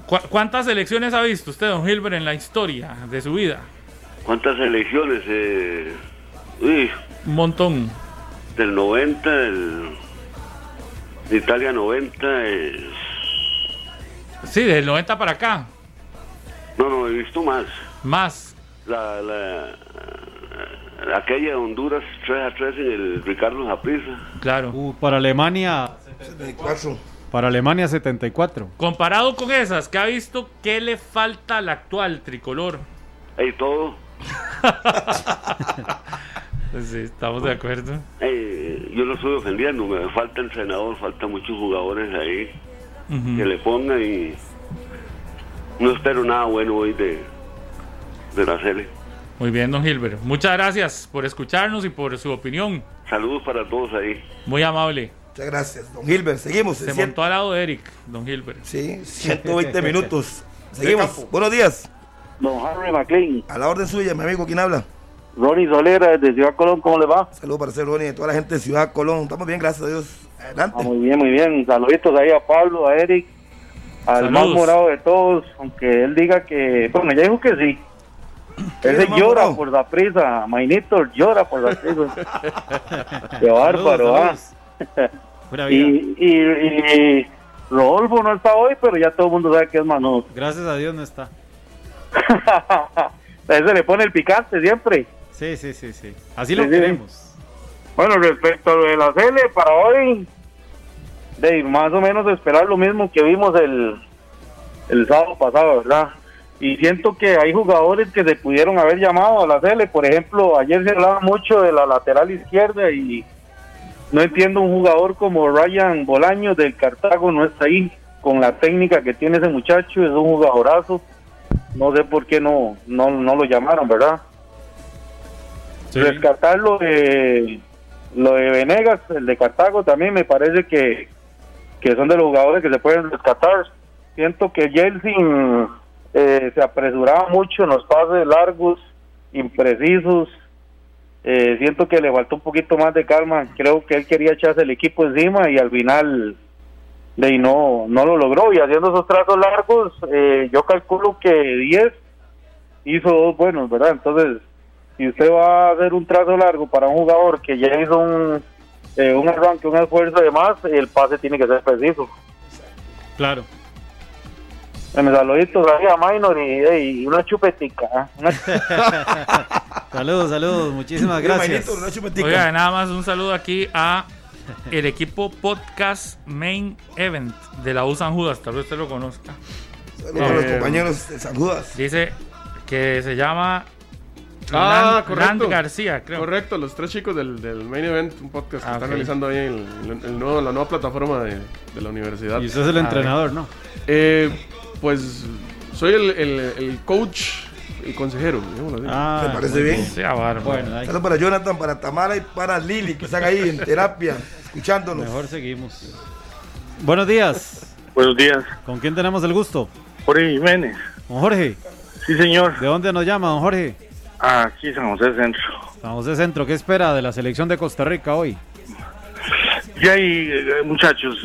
[SPEAKER 5] ¿Cu- ¿Cuántas selecciones ha visto usted, don Gilbert, en la historia de su vida?
[SPEAKER 6] ¿Cuántas elecciones? Eh, uy,
[SPEAKER 5] Un montón.
[SPEAKER 6] del 90, del, de Italia 90, eh,
[SPEAKER 5] Sí, del 90 para acá.
[SPEAKER 6] no, no, he visto más.
[SPEAKER 5] Más.
[SPEAKER 6] La, la, aquella de Honduras 3 a 3 en el Ricardo Zaprisa.
[SPEAKER 5] Claro.
[SPEAKER 4] Uh, para Alemania,
[SPEAKER 2] 74.
[SPEAKER 4] para Alemania 74.
[SPEAKER 5] Comparado con esas, ¿qué ha visto? ¿Qué le falta al actual tricolor?
[SPEAKER 6] Y todo.
[SPEAKER 5] Sí, estamos de acuerdo.
[SPEAKER 6] yo lo estoy ofendiendo, me falta entrenador, falta muchos jugadores ahí que le pongan y no espero nada bueno hoy de, de la serie.
[SPEAKER 5] Muy bien, don Gilbert. Muchas gracias por escucharnos y por su opinión.
[SPEAKER 6] Saludos para todos ahí.
[SPEAKER 5] Muy amable.
[SPEAKER 2] Muchas gracias, don Gilbert. Seguimos.
[SPEAKER 5] Se
[SPEAKER 2] cierto.
[SPEAKER 5] montó al lado de Eric, don Gilbert.
[SPEAKER 2] Sí, 120 minutos. Seguimos. Buenos días.
[SPEAKER 7] Don Harry McLean,
[SPEAKER 2] A la orden suya, mi amigo, ¿quién habla?
[SPEAKER 7] Ronnie Solera desde Ciudad Colón, ¿cómo le va?
[SPEAKER 2] Saludos para ser Ronnie y toda la gente de Ciudad Colón. Estamos bien, gracias a Dios. Adelante.
[SPEAKER 7] Ah, muy bien, muy bien. Saluditos ahí a Pablo, a Eric, al
[SPEAKER 5] Saludos.
[SPEAKER 7] más morado de todos, aunque él diga que, bueno, ya dijo que sí.
[SPEAKER 2] ¿Quién
[SPEAKER 7] Ese llora por la prisa, Mainito llora por la prisa. Qué bárbaro, ¿ah? Y, y, y Rodolfo no está hoy, pero ya todo el mundo sabe que es Manudo.
[SPEAKER 4] Gracias a Dios no está.
[SPEAKER 7] a ese le pone el picante siempre.
[SPEAKER 4] Sí, sí, sí, sí. Así lo
[SPEAKER 7] sí.
[SPEAKER 4] queremos.
[SPEAKER 7] Bueno, respecto a lo de la Cele, para hoy, de más o menos esperar lo mismo que vimos el, el sábado pasado, ¿verdad? Y siento que hay jugadores que se pudieron haber llamado a la Cele. Por ejemplo, ayer se hablaba mucho de la lateral izquierda y no entiendo un jugador como Ryan Bolaños del Cartago no está ahí con la técnica que tiene ese muchacho, es un jugadorazo. No sé por qué no, no, no lo llamaron, ¿verdad?
[SPEAKER 4] Sí.
[SPEAKER 7] rescatar lo de lo de Venegas, el de Cartago también me parece que, que son de los jugadores que se pueden rescatar. Siento que Jelsin eh, se apresuraba mucho en los pases largos, imprecisos. Eh, siento que le faltó un poquito más de calma. Creo que él quería echarse el equipo encima y al final de no, no lo logró. Y haciendo esos trazos largos, eh, yo calculo que 10 hizo dos buenos, ¿verdad? Entonces, si usted va a hacer un trazo largo para un jugador que ya hizo un, eh, un arranque, un esfuerzo de más, el pase tiene que ser preciso.
[SPEAKER 4] Claro.
[SPEAKER 7] Me saluditos ahí a Minor y, una chupetica. ¿eh?
[SPEAKER 4] Saludos, saludos. Muchísimas gracias.
[SPEAKER 2] Maynito, una chupetica.
[SPEAKER 5] Oiga, nada más un saludo aquí a el equipo Podcast Main Event de la U San Judas, tal vez usted lo conozca.
[SPEAKER 2] Saludos a los
[SPEAKER 3] Eh,
[SPEAKER 2] compañeros de San Judas.
[SPEAKER 5] Dice que se llama
[SPEAKER 3] Ah,
[SPEAKER 5] Rand-
[SPEAKER 3] correcto.
[SPEAKER 5] Rand García, creo.
[SPEAKER 3] Correcto, los tres chicos del, del Main Event, un podcast que
[SPEAKER 5] Ah,
[SPEAKER 3] están realizando ahí en el- el nuevo- la nueva plataforma de, de la universidad.
[SPEAKER 4] Y usted es el
[SPEAKER 5] Ah,
[SPEAKER 4] entrenador, ¿no?
[SPEAKER 3] Eh, pues soy el, el- el coach, el consejero, así.
[SPEAKER 4] Ah,
[SPEAKER 2] parece bien.
[SPEAKER 5] Sea.
[SPEAKER 4] Bueno, ahí
[SPEAKER 2] Saludos para Jonathan, para Tamara y para Lili, que están ahí en terapia, escuchándonos.
[SPEAKER 4] mejor seguimos. Buenos días.
[SPEAKER 8] Buenos días,
[SPEAKER 4] ¿Con quién tenemos el gusto?
[SPEAKER 8] Jorge Jiménez.
[SPEAKER 4] Don Jorge.
[SPEAKER 8] Sí, señor.
[SPEAKER 4] ¿De dónde nos llama, don Jorge?
[SPEAKER 8] Aquí San José Centro.
[SPEAKER 4] San José Centro. ¿Qué espera de la selección de Costa Rica hoy?
[SPEAKER 8] Y ahí, eh, muchachos,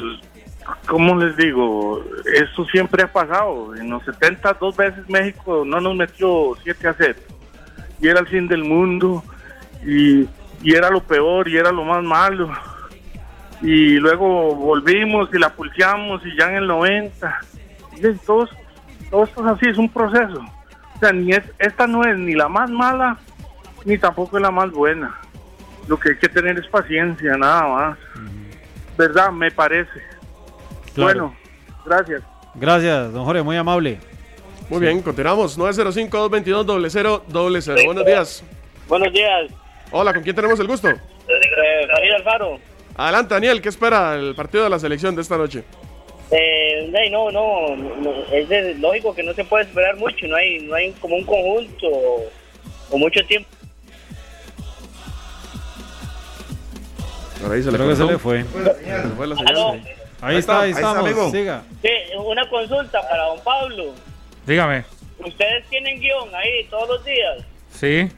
[SPEAKER 8] ¿cómo les digo? Esto siempre ha pasado. En los 70 dos veces México no nos metió 7 a 0. Y era el fin del mundo. Y, y era lo peor y era lo más malo. Y luego volvimos y la pulseamos y ya en el 90. Y es- todo, todo esto es así, es un proceso. O sea, ni es, esta no es ni la más mala ni tampoco es la más buena. Lo que hay que tener es paciencia, nada más. ¿Verdad? Me parece.
[SPEAKER 4] Claro.
[SPEAKER 8] Bueno, gracias.
[SPEAKER 4] Gracias, don Jorge, muy amable.
[SPEAKER 3] Muy bien, continuamos. 905-222-0000. Buenos días.
[SPEAKER 9] Buenos días,
[SPEAKER 3] Hola, ¿con quién tenemos el gusto?
[SPEAKER 9] eh, David Alfaro.
[SPEAKER 3] Adelante, Daniel. ¿Qué espera el partido de la selección de esta noche?
[SPEAKER 9] Eh, no, no, no, es de- lógico que no se puede esperar mucho, no hay, no hay como un conjunto o mucho tiempo.
[SPEAKER 3] Por ahí se le
[SPEAKER 4] Creo que se le fue.
[SPEAKER 3] Se fue la señal.
[SPEAKER 4] Ahí ahí
[SPEAKER 2] está,
[SPEAKER 4] estamos.
[SPEAKER 2] amigo.
[SPEAKER 4] Siga.
[SPEAKER 9] Sí, una consulta para don Pablo.
[SPEAKER 5] Dígame.
[SPEAKER 9] Ustedes tienen guion ahí todos los días.
[SPEAKER 5] Sí.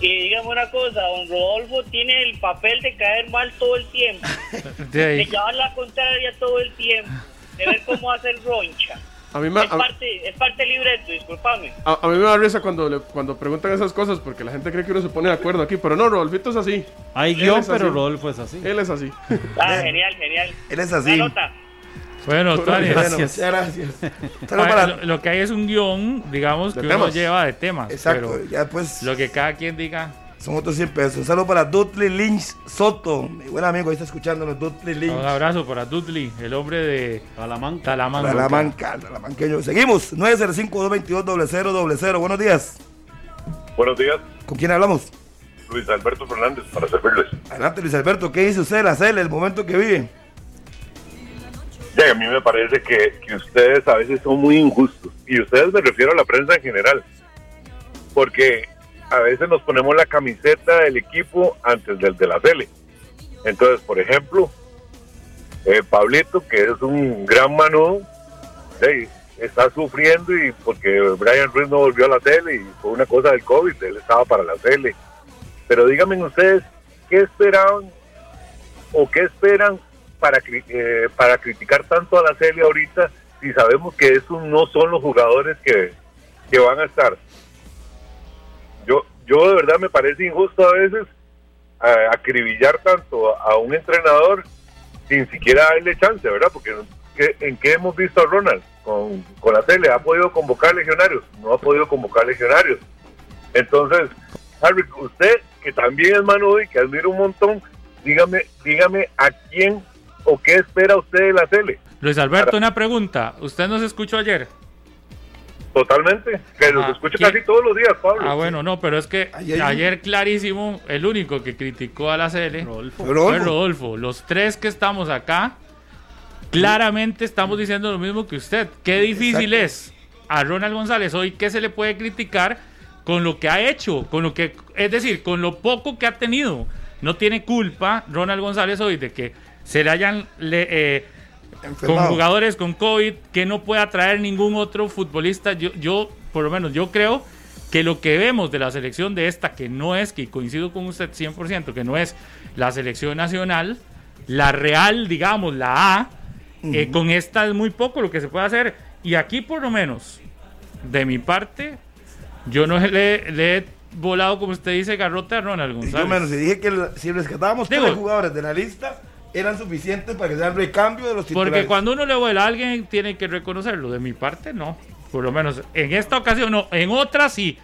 [SPEAKER 9] Y dígame una cosa, don Rodolfo tiene el papel de caer mal todo el tiempo,
[SPEAKER 5] De
[SPEAKER 9] de
[SPEAKER 5] ahí.
[SPEAKER 9] llevar la contraria todo el tiempo, de ver cómo hace el roncha.
[SPEAKER 3] A mí, me,
[SPEAKER 9] Es
[SPEAKER 3] a,
[SPEAKER 9] parte, es parte discúlpame.
[SPEAKER 3] a- a mí me da risa cuando, le- cuando preguntan esas cosas porque la gente cree que uno se pone de acuerdo aquí. Pero no, Rodolfito es así.
[SPEAKER 4] Hay
[SPEAKER 3] guion,
[SPEAKER 4] pero
[SPEAKER 3] así.
[SPEAKER 4] Rodolfo es así.
[SPEAKER 3] Él es así.
[SPEAKER 9] Ah, genial, genial.
[SPEAKER 2] Él es así.
[SPEAKER 9] nota.
[SPEAKER 5] Bueno, Tony,
[SPEAKER 4] Gracias.
[SPEAKER 2] muchas gracias. para-
[SPEAKER 5] lo, lo que hay es un guion, digamos,
[SPEAKER 3] De
[SPEAKER 5] que uno
[SPEAKER 3] temas.
[SPEAKER 5] lleva de temas.
[SPEAKER 2] Exacto,
[SPEAKER 5] Pero
[SPEAKER 2] ya pues
[SPEAKER 5] lo que cada quien diga.
[SPEAKER 2] Son otros 100 pesos. Un saludo para Dudley Lynch Soto, mi buen amigo, ahí está escuchándonos, Dudley Lynch.
[SPEAKER 5] Un abrazo para Dudley, el hombre de
[SPEAKER 4] Salamanca.
[SPEAKER 5] Talamanca.
[SPEAKER 2] Salamanca, Salamanqueño. Seguimos, 905-222-0000. Buenos días.
[SPEAKER 10] Buenos días,
[SPEAKER 2] ¿Con quién hablamos?
[SPEAKER 10] Luis Alberto Fernández, para servirles.
[SPEAKER 2] Adelante, Luis Alberto. ¿Qué dice usted, la CEL, el momento que vive?
[SPEAKER 10] Ya, a mí me parece que, que ustedes a veces son muy injustos. Y ustedes me refiero a la prensa en general. Porque a veces nos ponemos la camiseta del equipo antes del de la tele. Entonces, por ejemplo, eh, Pablito, que es un gran manudo, está sufriendo y porque Brian Ruiz no volvió a la tele y fue una cosa del COVID, él estaba para la tele. Pero díganme ustedes, ¿qué esperaban o qué esperan para, eh, para criticar tanto a la Celia ahorita si sabemos que esos no son los jugadores que, que van a estar? Yo, yo de verdad me parece injusto a veces eh, acribillar tanto a un entrenador sin siquiera darle chance, ¿verdad? Porque ¿qué- ¿en qué hemos visto a Ronald con, con la tele? ¿Ha podido convocar legionarios? No ha podido convocar legionarios. Entonces, Harry, usted que también es Manu y que admiro un montón, dígame, dígame a quién o qué espera usted de la tele.
[SPEAKER 5] Luis Alberto, una pregunta. ¿Usted nos escuchó ayer?
[SPEAKER 10] Totalmente, que los escucho
[SPEAKER 5] ¿Quién?
[SPEAKER 10] casi todos los días, Pablo.
[SPEAKER 5] Ah, bueno, no, pero es que
[SPEAKER 2] Ay, ay,
[SPEAKER 5] ayer clarísimo, el único que criticó a la CL
[SPEAKER 4] Rodolfo.
[SPEAKER 5] fue
[SPEAKER 2] Rodolfo.
[SPEAKER 5] Los tres que estamos acá, claramente estamos diciendo lo mismo que usted. Qué difícil
[SPEAKER 2] Exacto.
[SPEAKER 5] es a Ronald González hoy que se le puede criticar con lo que ha hecho, con lo que, es decir, con lo poco que ha tenido. No tiene culpa Ronald González hoy de que se le hayan le- eh, con
[SPEAKER 2] Enfermado.
[SPEAKER 5] jugadores con COVID que no pueda traer ningún otro futbolista. Yo, yo, por lo menos, yo creo que lo que vemos de la selección de esta, que no es, que coincido con usted 100%, que no es la selección nacional, la real, digamos, la A, eh, con esta es muy poco lo que se puede hacer. Y aquí, por lo menos, de mi parte, yo no le, le he volado, como usted dice, garrote a Ronald González.
[SPEAKER 2] yo menos, y dije que si rescatábamos tres jugadores de la lista, eran suficientes para que sea el recambio de los titulares.
[SPEAKER 5] Porque cuando uno le vuela a alguien, tiene que reconocerlo. De mi parte, no. Por lo menos en esta ocasión no. En otra sí.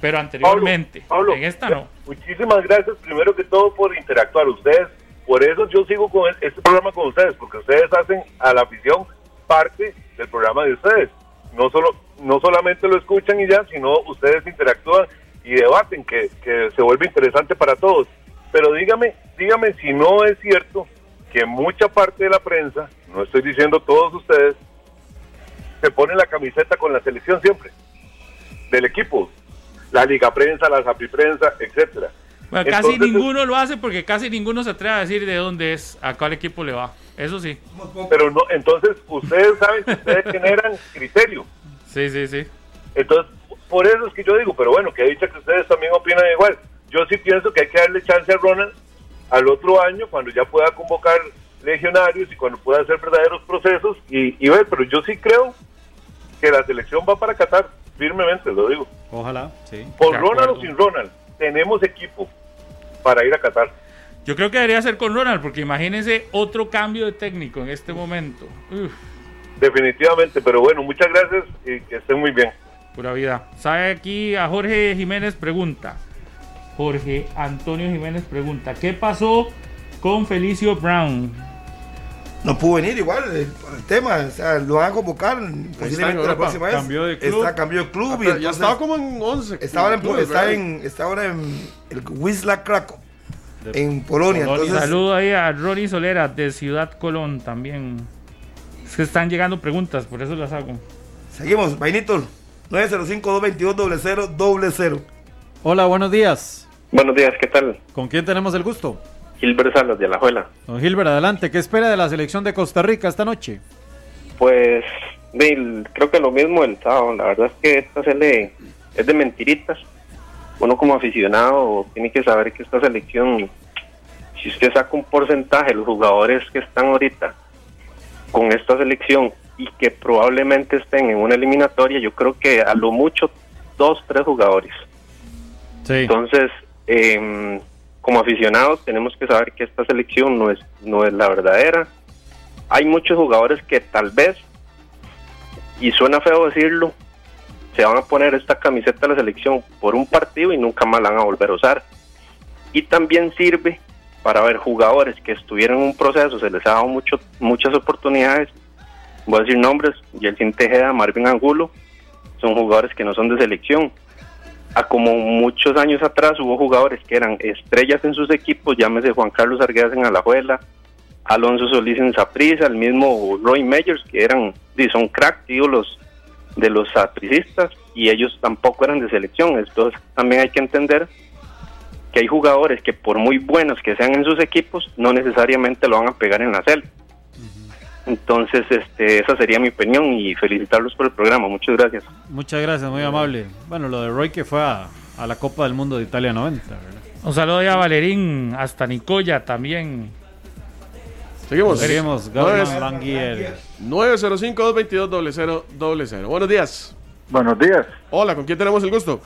[SPEAKER 5] Pero anteriormente.
[SPEAKER 10] Pablo,
[SPEAKER 5] en esta no.
[SPEAKER 10] Muchísimas gracias primero que todo por interactuar ustedes. Por eso yo sigo con este programa con ustedes, porque ustedes hacen a la afición parte del programa de ustedes. No solo no solamente lo escuchan y ya, sino ustedes interactúan y debaten, que, que se vuelve interesante para todos. Pero dígame, dígame si no es cierto que mucha parte de la prensa, no estoy diciendo todos ustedes, se pone la camiseta con la selección siempre, del equipo, la liga prensa, la zapi prensa, etcétera.
[SPEAKER 5] Bueno, casi
[SPEAKER 10] Entonces,
[SPEAKER 5] ninguno lo hace porque casi ninguno se atreve a decir de dónde es, a cuál equipo le va. Eso sí.
[SPEAKER 10] Pero no, entonces ustedes saben que ustedes generan criterio.
[SPEAKER 5] Sí, sí, sí.
[SPEAKER 10] Entonces, por eso es que yo digo, pero bueno, que dicha que ustedes también opinan igual. Yo sí pienso que hay que darle chance a Ronald al otro año, cuando ya pueda convocar legionarios y cuando pueda hacer verdaderos procesos y, y ver, pero yo sí creo que la selección va para Qatar, firmemente lo digo.
[SPEAKER 4] Ojalá, sí.
[SPEAKER 10] Con Ronald o sin Ronald, tenemos equipo para ir a Qatar.
[SPEAKER 5] Yo creo que debería ser con Ronald, porque imagínense otro cambio de técnico en este momento. Uf,
[SPEAKER 10] Definitivamente, pero bueno, muchas gracias y que estén muy bien.
[SPEAKER 5] pura vida. ¿Sabe aquí a Jorge Jiménez pregunta? Jorge Antonio Jiménez pregunta, ¿qué pasó con Felicio Brown?
[SPEAKER 2] No pudo venir igual eh, por el tema, o sea, lo van a convocar
[SPEAKER 3] en
[SPEAKER 2] posiblemente la próxima vez.
[SPEAKER 4] Cambió de club.
[SPEAKER 2] Está, cambió de club.
[SPEAKER 3] Ah,
[SPEAKER 2] y
[SPEAKER 3] ya
[SPEAKER 2] entonces
[SPEAKER 3] estaba como en 11.
[SPEAKER 2] estaba en, está,
[SPEAKER 3] ¿verdad?
[SPEAKER 2] en, está ahora en el Wisla Krakow, en Polonia.
[SPEAKER 4] Polonia.
[SPEAKER 2] Entonces,
[SPEAKER 5] Saludo ahí a Rory Solera de Ciudad Colón también. Es que están llegando preguntas, por eso las hago.
[SPEAKER 2] seguimos, Vainito, 905-222-0000.
[SPEAKER 4] Hola, buenos días.
[SPEAKER 11] Buenos días, ¿qué tal?
[SPEAKER 4] ¿Con quién tenemos el gusto?
[SPEAKER 11] Gilbert Salas de Alajuela.
[SPEAKER 4] Don Gilbert, adelante. ¿Qué espera de la selección de Costa Rica esta noche?
[SPEAKER 11] Pues creo que lo mismo el sábado. La verdad es que esta sele es de mentiritas. Uno como aficionado tiene que saber que esta selección, si usted saca un porcentaje de los jugadores que están ahorita con esta selección y que probablemente estén en una eliminatoria, yo creo que a lo mucho dos, tres jugadores.
[SPEAKER 4] Sí.
[SPEAKER 11] Entonces, em, como aficionados tenemos que saber que esta selección no es, no es la verdadera. Hay muchos jugadores que tal vez, y suena feo decirlo, se van a poner esta camiseta de la selección por un partido y nunca más la van a volver a usar. Y también sirve para ver jugadores que estuvieron en un proceso, se les ha dado mucho, muchas oportunidades. Voy a decir nombres, Yeltsin Tejeda, Marvin Angulo, son jugadores que no son de selección a como muchos años atrás hubo jugadores que eran estrellas en sus equipos, llámese Juan Carlos Arguedas en Alajuela, Alonso Solís en Saprissa, el mismo Roy Meyers, que eran, son crack, ídolos de los sapricistas, y ellos tampoco eran de selección. Entonces también hay que entender que hay jugadores que por muy buenos que sean en sus equipos, no necesariamente lo van a pegar en la cel. Entonces, este, esa sería mi opinión y felicitarlos por el programa. Muchas gracias.
[SPEAKER 4] Muchas gracias, muy amable. Bueno, lo de Roy que fue a, a la Copa del Mundo de Italia 90, ¿verdad?
[SPEAKER 5] Un saludo ahí a Valerín, hasta Nicoya también.
[SPEAKER 3] Seguimos.
[SPEAKER 4] Seguimos, Gabriel Languier.
[SPEAKER 3] 905-222-0000. Buenos días.
[SPEAKER 12] Buenos días,
[SPEAKER 3] Hola, ¿con quién tenemos el gusto?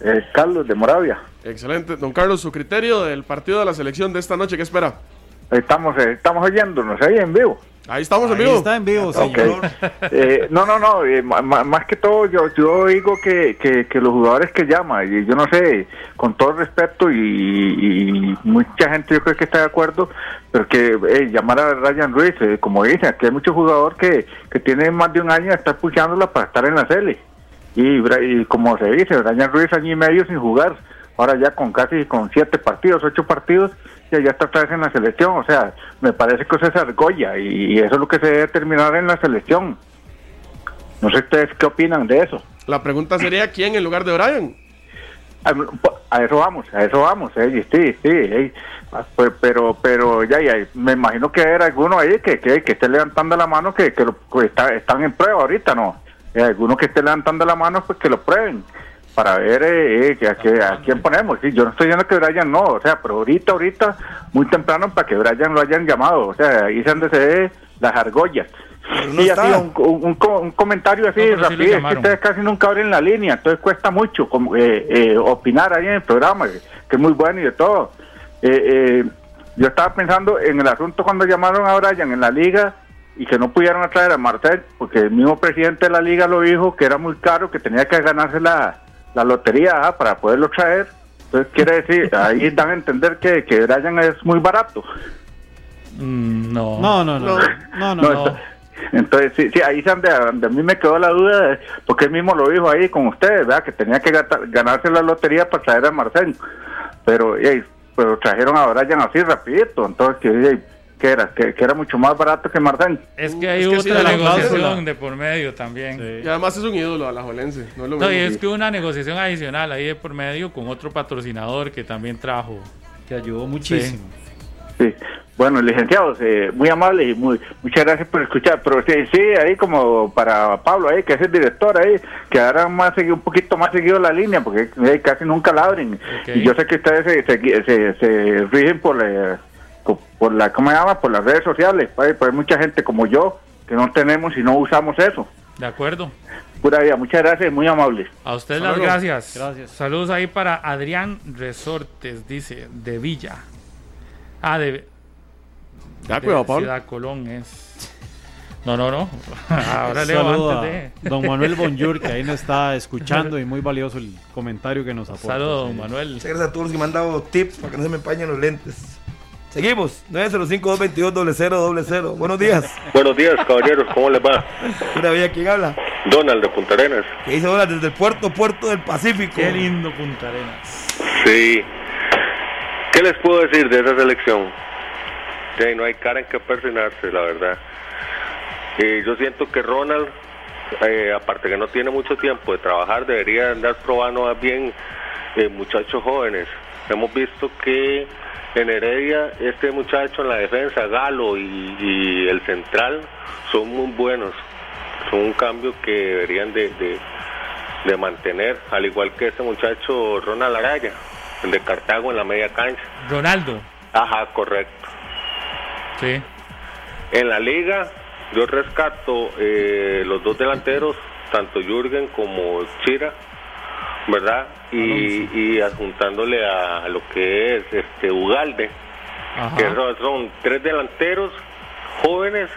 [SPEAKER 12] eh, Carlos de Moravia.
[SPEAKER 3] Excelente. Don Carlos, su criterio del partido de la selección de esta noche, ¿qué espera?
[SPEAKER 12] Estamos, eh, estamos oyéndonos ahí en vivo.
[SPEAKER 3] Ahí estamos en
[SPEAKER 4] Ahí
[SPEAKER 3] vivo.
[SPEAKER 4] está en vivo, señor.
[SPEAKER 12] Eh, no, no, no, eh, más que todo yo, yo digo que, que, que los jugadores que llaman, y yo no sé, con todo respeto y, y mucha gente yo creo que está de acuerdo, pero que eh, llamar a Ryan Ruiz, eh, como dice, aquí hay muchos jugadores que, que tienen más de un año de estar pulsándola para estar en la Sele. Y, Bra- y como se dice, Ryan Ruiz año y medio sin jugar, ahora ya con casi con siete partidos, ocho partidos, ya, ya está otra vez en la selección, o sea, me parece que eso es argolla y, eso es lo que se debe terminar en la selección. No sé ustedes qué opinan de eso.
[SPEAKER 3] La pregunta sería: ¿quién en lugar de Brian?
[SPEAKER 12] A, a eso vamos, a eso vamos, eh, sí, sí, eh, ah, pues, pero, pero ya, ya, me imagino que era alguno ahí que, que, que esté levantando la mano, que, que, lo- que está- están en prueba ahorita, ¿no? Eh, alguno que esté levantando la mano, pues que lo prueben, para ver eh, eh, que, a, que- a quién ponemos. Sí, yo no estoy diciendo que Brian no, o sea, pero ahorita, ahorita, muy temprano para que Brian lo hayan llamado, o sea, ahí se han de ser las argollas.
[SPEAKER 2] No
[SPEAKER 12] y así, un, un- un co- un comentario así,
[SPEAKER 5] No, sí
[SPEAKER 12] rápido, es que ustedes casi nunca abren la línea, entonces cuesta mucho como, eh, eh, opinar ahí en el programa, que, es muy bueno y de todo. Eh, eh, yo estaba pensando en el asunto cuando llamaron a Brian en la liga y que no pudieron traer a Marcel, porque el mismo presidente de la liga lo dijo que era muy caro, que tenía que ganarse la, la lotería ah, para poderlo traer. Entonces quiere decir, ahí dan a entender que, que Brian es muy barato.
[SPEAKER 5] Mm, no.
[SPEAKER 4] No, no, no. No, no,
[SPEAKER 12] No,
[SPEAKER 4] no.
[SPEAKER 12] ento- Entonces, sí, sí, ahí es donde, donde a mí me quedó la duda, de- porque él mismo lo dijo ahí con ustedes, ¿verdad? Que tenía que gata- ganarse la lotería para traer a Marcel. Pero, ey, pero trajeron a Brian así rapidito, entonces, que, ey, que era? Que, que era mucho más barato que Marcel.
[SPEAKER 5] Es que hay
[SPEAKER 3] Es que sí,
[SPEAKER 5] otra
[SPEAKER 3] la
[SPEAKER 5] negociación de por medio también.
[SPEAKER 3] Y además es un ídolo alajuelense. No es lo
[SPEAKER 5] No,
[SPEAKER 3] mismo.
[SPEAKER 5] y es que una negociación adicional ahí de por medio con otro patrocinador que también trajo.
[SPEAKER 4] Que ayudó muchísimo.
[SPEAKER 12] Sí. Bueno, licenciados, eh, muy amables y muy, muchas gracias por escuchar. Pero sí, sí, ahí como para Pablo, ahí, que es el director ahí, que ahora más un poquito más seguido la línea, porque eh, casi nunca la abren.
[SPEAKER 5] Ok.
[SPEAKER 12] Y yo sé que ustedes se, se, se, se rigen por, eh, co- por la, ¿cómo se llama? Por las redes sociales. Pues, hay mucha gente como yo que no tenemos y no usamos eso.
[SPEAKER 5] De acuerdo.
[SPEAKER 12] Pura vida, muchas gracias, muy amables.
[SPEAKER 5] A usted las gracias.
[SPEAKER 4] Gracias.
[SPEAKER 5] Saludos ahí para Adrián Resortes, dice, de Villa. Ah, de,
[SPEAKER 3] Ya,
[SPEAKER 5] de
[SPEAKER 3] cuidado, Pablo.
[SPEAKER 5] Ciudad Colón es. No, no, no. Ahora leo
[SPEAKER 4] saludo
[SPEAKER 5] antes
[SPEAKER 4] a
[SPEAKER 5] de.
[SPEAKER 4] Don Manuel Bonjour, que ahí nos está escuchando y muy valioso el comentario que nos aporta.
[SPEAKER 5] Saludos,
[SPEAKER 4] Sí.
[SPEAKER 5] Manuel.
[SPEAKER 2] Muchas gracias a todos los que me han dado tips para que no se me empañen los lentes. Seguimos, 905-222-0000. Buenos días.
[SPEAKER 13] Buenos días, caballeros, ¿cómo les va?
[SPEAKER 2] Una vía, ¿quién habla?
[SPEAKER 13] Donald de Punta Arenas.
[SPEAKER 2] Que dice ahora desde el puerto, puerto del Pacífico.
[SPEAKER 5] Qué lindo Punta Arenas.
[SPEAKER 13] Sí. ¿Qué les puedo decir de esa selección? Sí, no hay cara en que persinarse, la verdad. Eh, yo siento que Ronald, eh, aparte que no tiene mucho tiempo de trabajar, debería andar probando más bien eh, muchachos jóvenes. Hemos visto que en Heredia este muchacho en la defensa, Galo y, y el central, son muy buenos. Son un cambio que deberían de, de, de mantener, al igual que este muchacho Ronald Araya, el de Cartago en la media cancha.
[SPEAKER 5] Ronaldo.
[SPEAKER 13] Ajá, correcto.
[SPEAKER 5] Sí.
[SPEAKER 13] En la liga, yo rescato eh, los dos delanteros, tanto Jürgen como Chira, ¿verdad? Y, y adjuntándole a, lo que es este Ugalde,
[SPEAKER 5] Ajá.
[SPEAKER 13] que son, tres delanteros jóvenes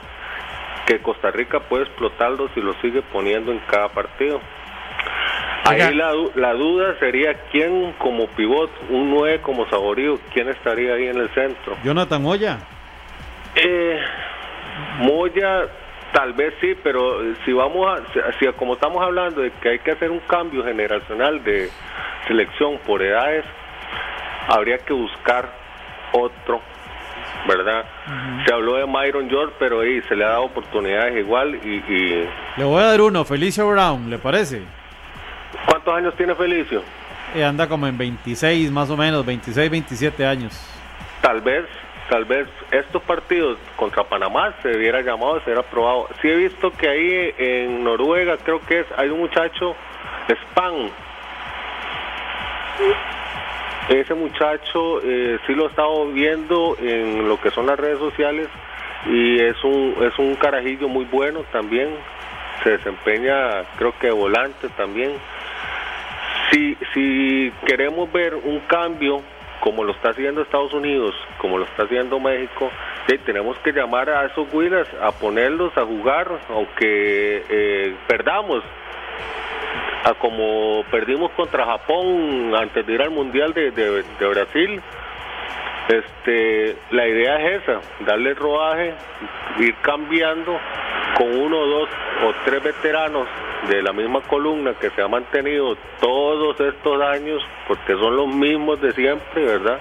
[SPEAKER 13] que Costa Rica puede explotarlos y los sigue poniendo en cada partido.
[SPEAKER 5] Oiga.
[SPEAKER 13] Ahí la, la duda sería quién como pivot, un 9 como Saborío, quién estaría ahí en el centro.
[SPEAKER 4] Jonathan Moya.
[SPEAKER 13] Eh, Moya, tal vez sí, pero eh, si vamos a, si, como estamos hablando de que hay que hacer un cambio generacional de selección por edades, habría que buscar otro, ¿verdad? Se habló de Myron George, pero ahí se le ha dado oportunidades igual y, y
[SPEAKER 4] Le voy a dar uno, Felicio Brown, ¿le parece?
[SPEAKER 13] ¿cuántos años tiene Felicio?
[SPEAKER 4] Eh, anda como en 26 más o menos, 26, 27 años.
[SPEAKER 13] Tal vez, tal vez estos partidos contra Panamá se hubiera llamado, se hubiera probado. Sí he visto que ahí en Noruega creo que es, hay un muchacho, Span. Ese muchacho eh, sí lo he estado viendo en lo que son las redes sociales y es un es un carajillo muy bueno también. Se desempeña creo que volante también si, si queremos ver un cambio como lo está haciendo Estados Unidos, como lo está haciendo México, tenemos que llamar a esos Willas a ponerlos a jugar, aunque eh, perdamos, a como perdimos contra Japón antes de ir al Mundial de Brasil. Este, la idea es esa, darle rodaje, ir cambiando con uno, dos o tres veteranos de la misma columna que se ha mantenido todos estos años, porque son los mismos de siempre, ¿verdad?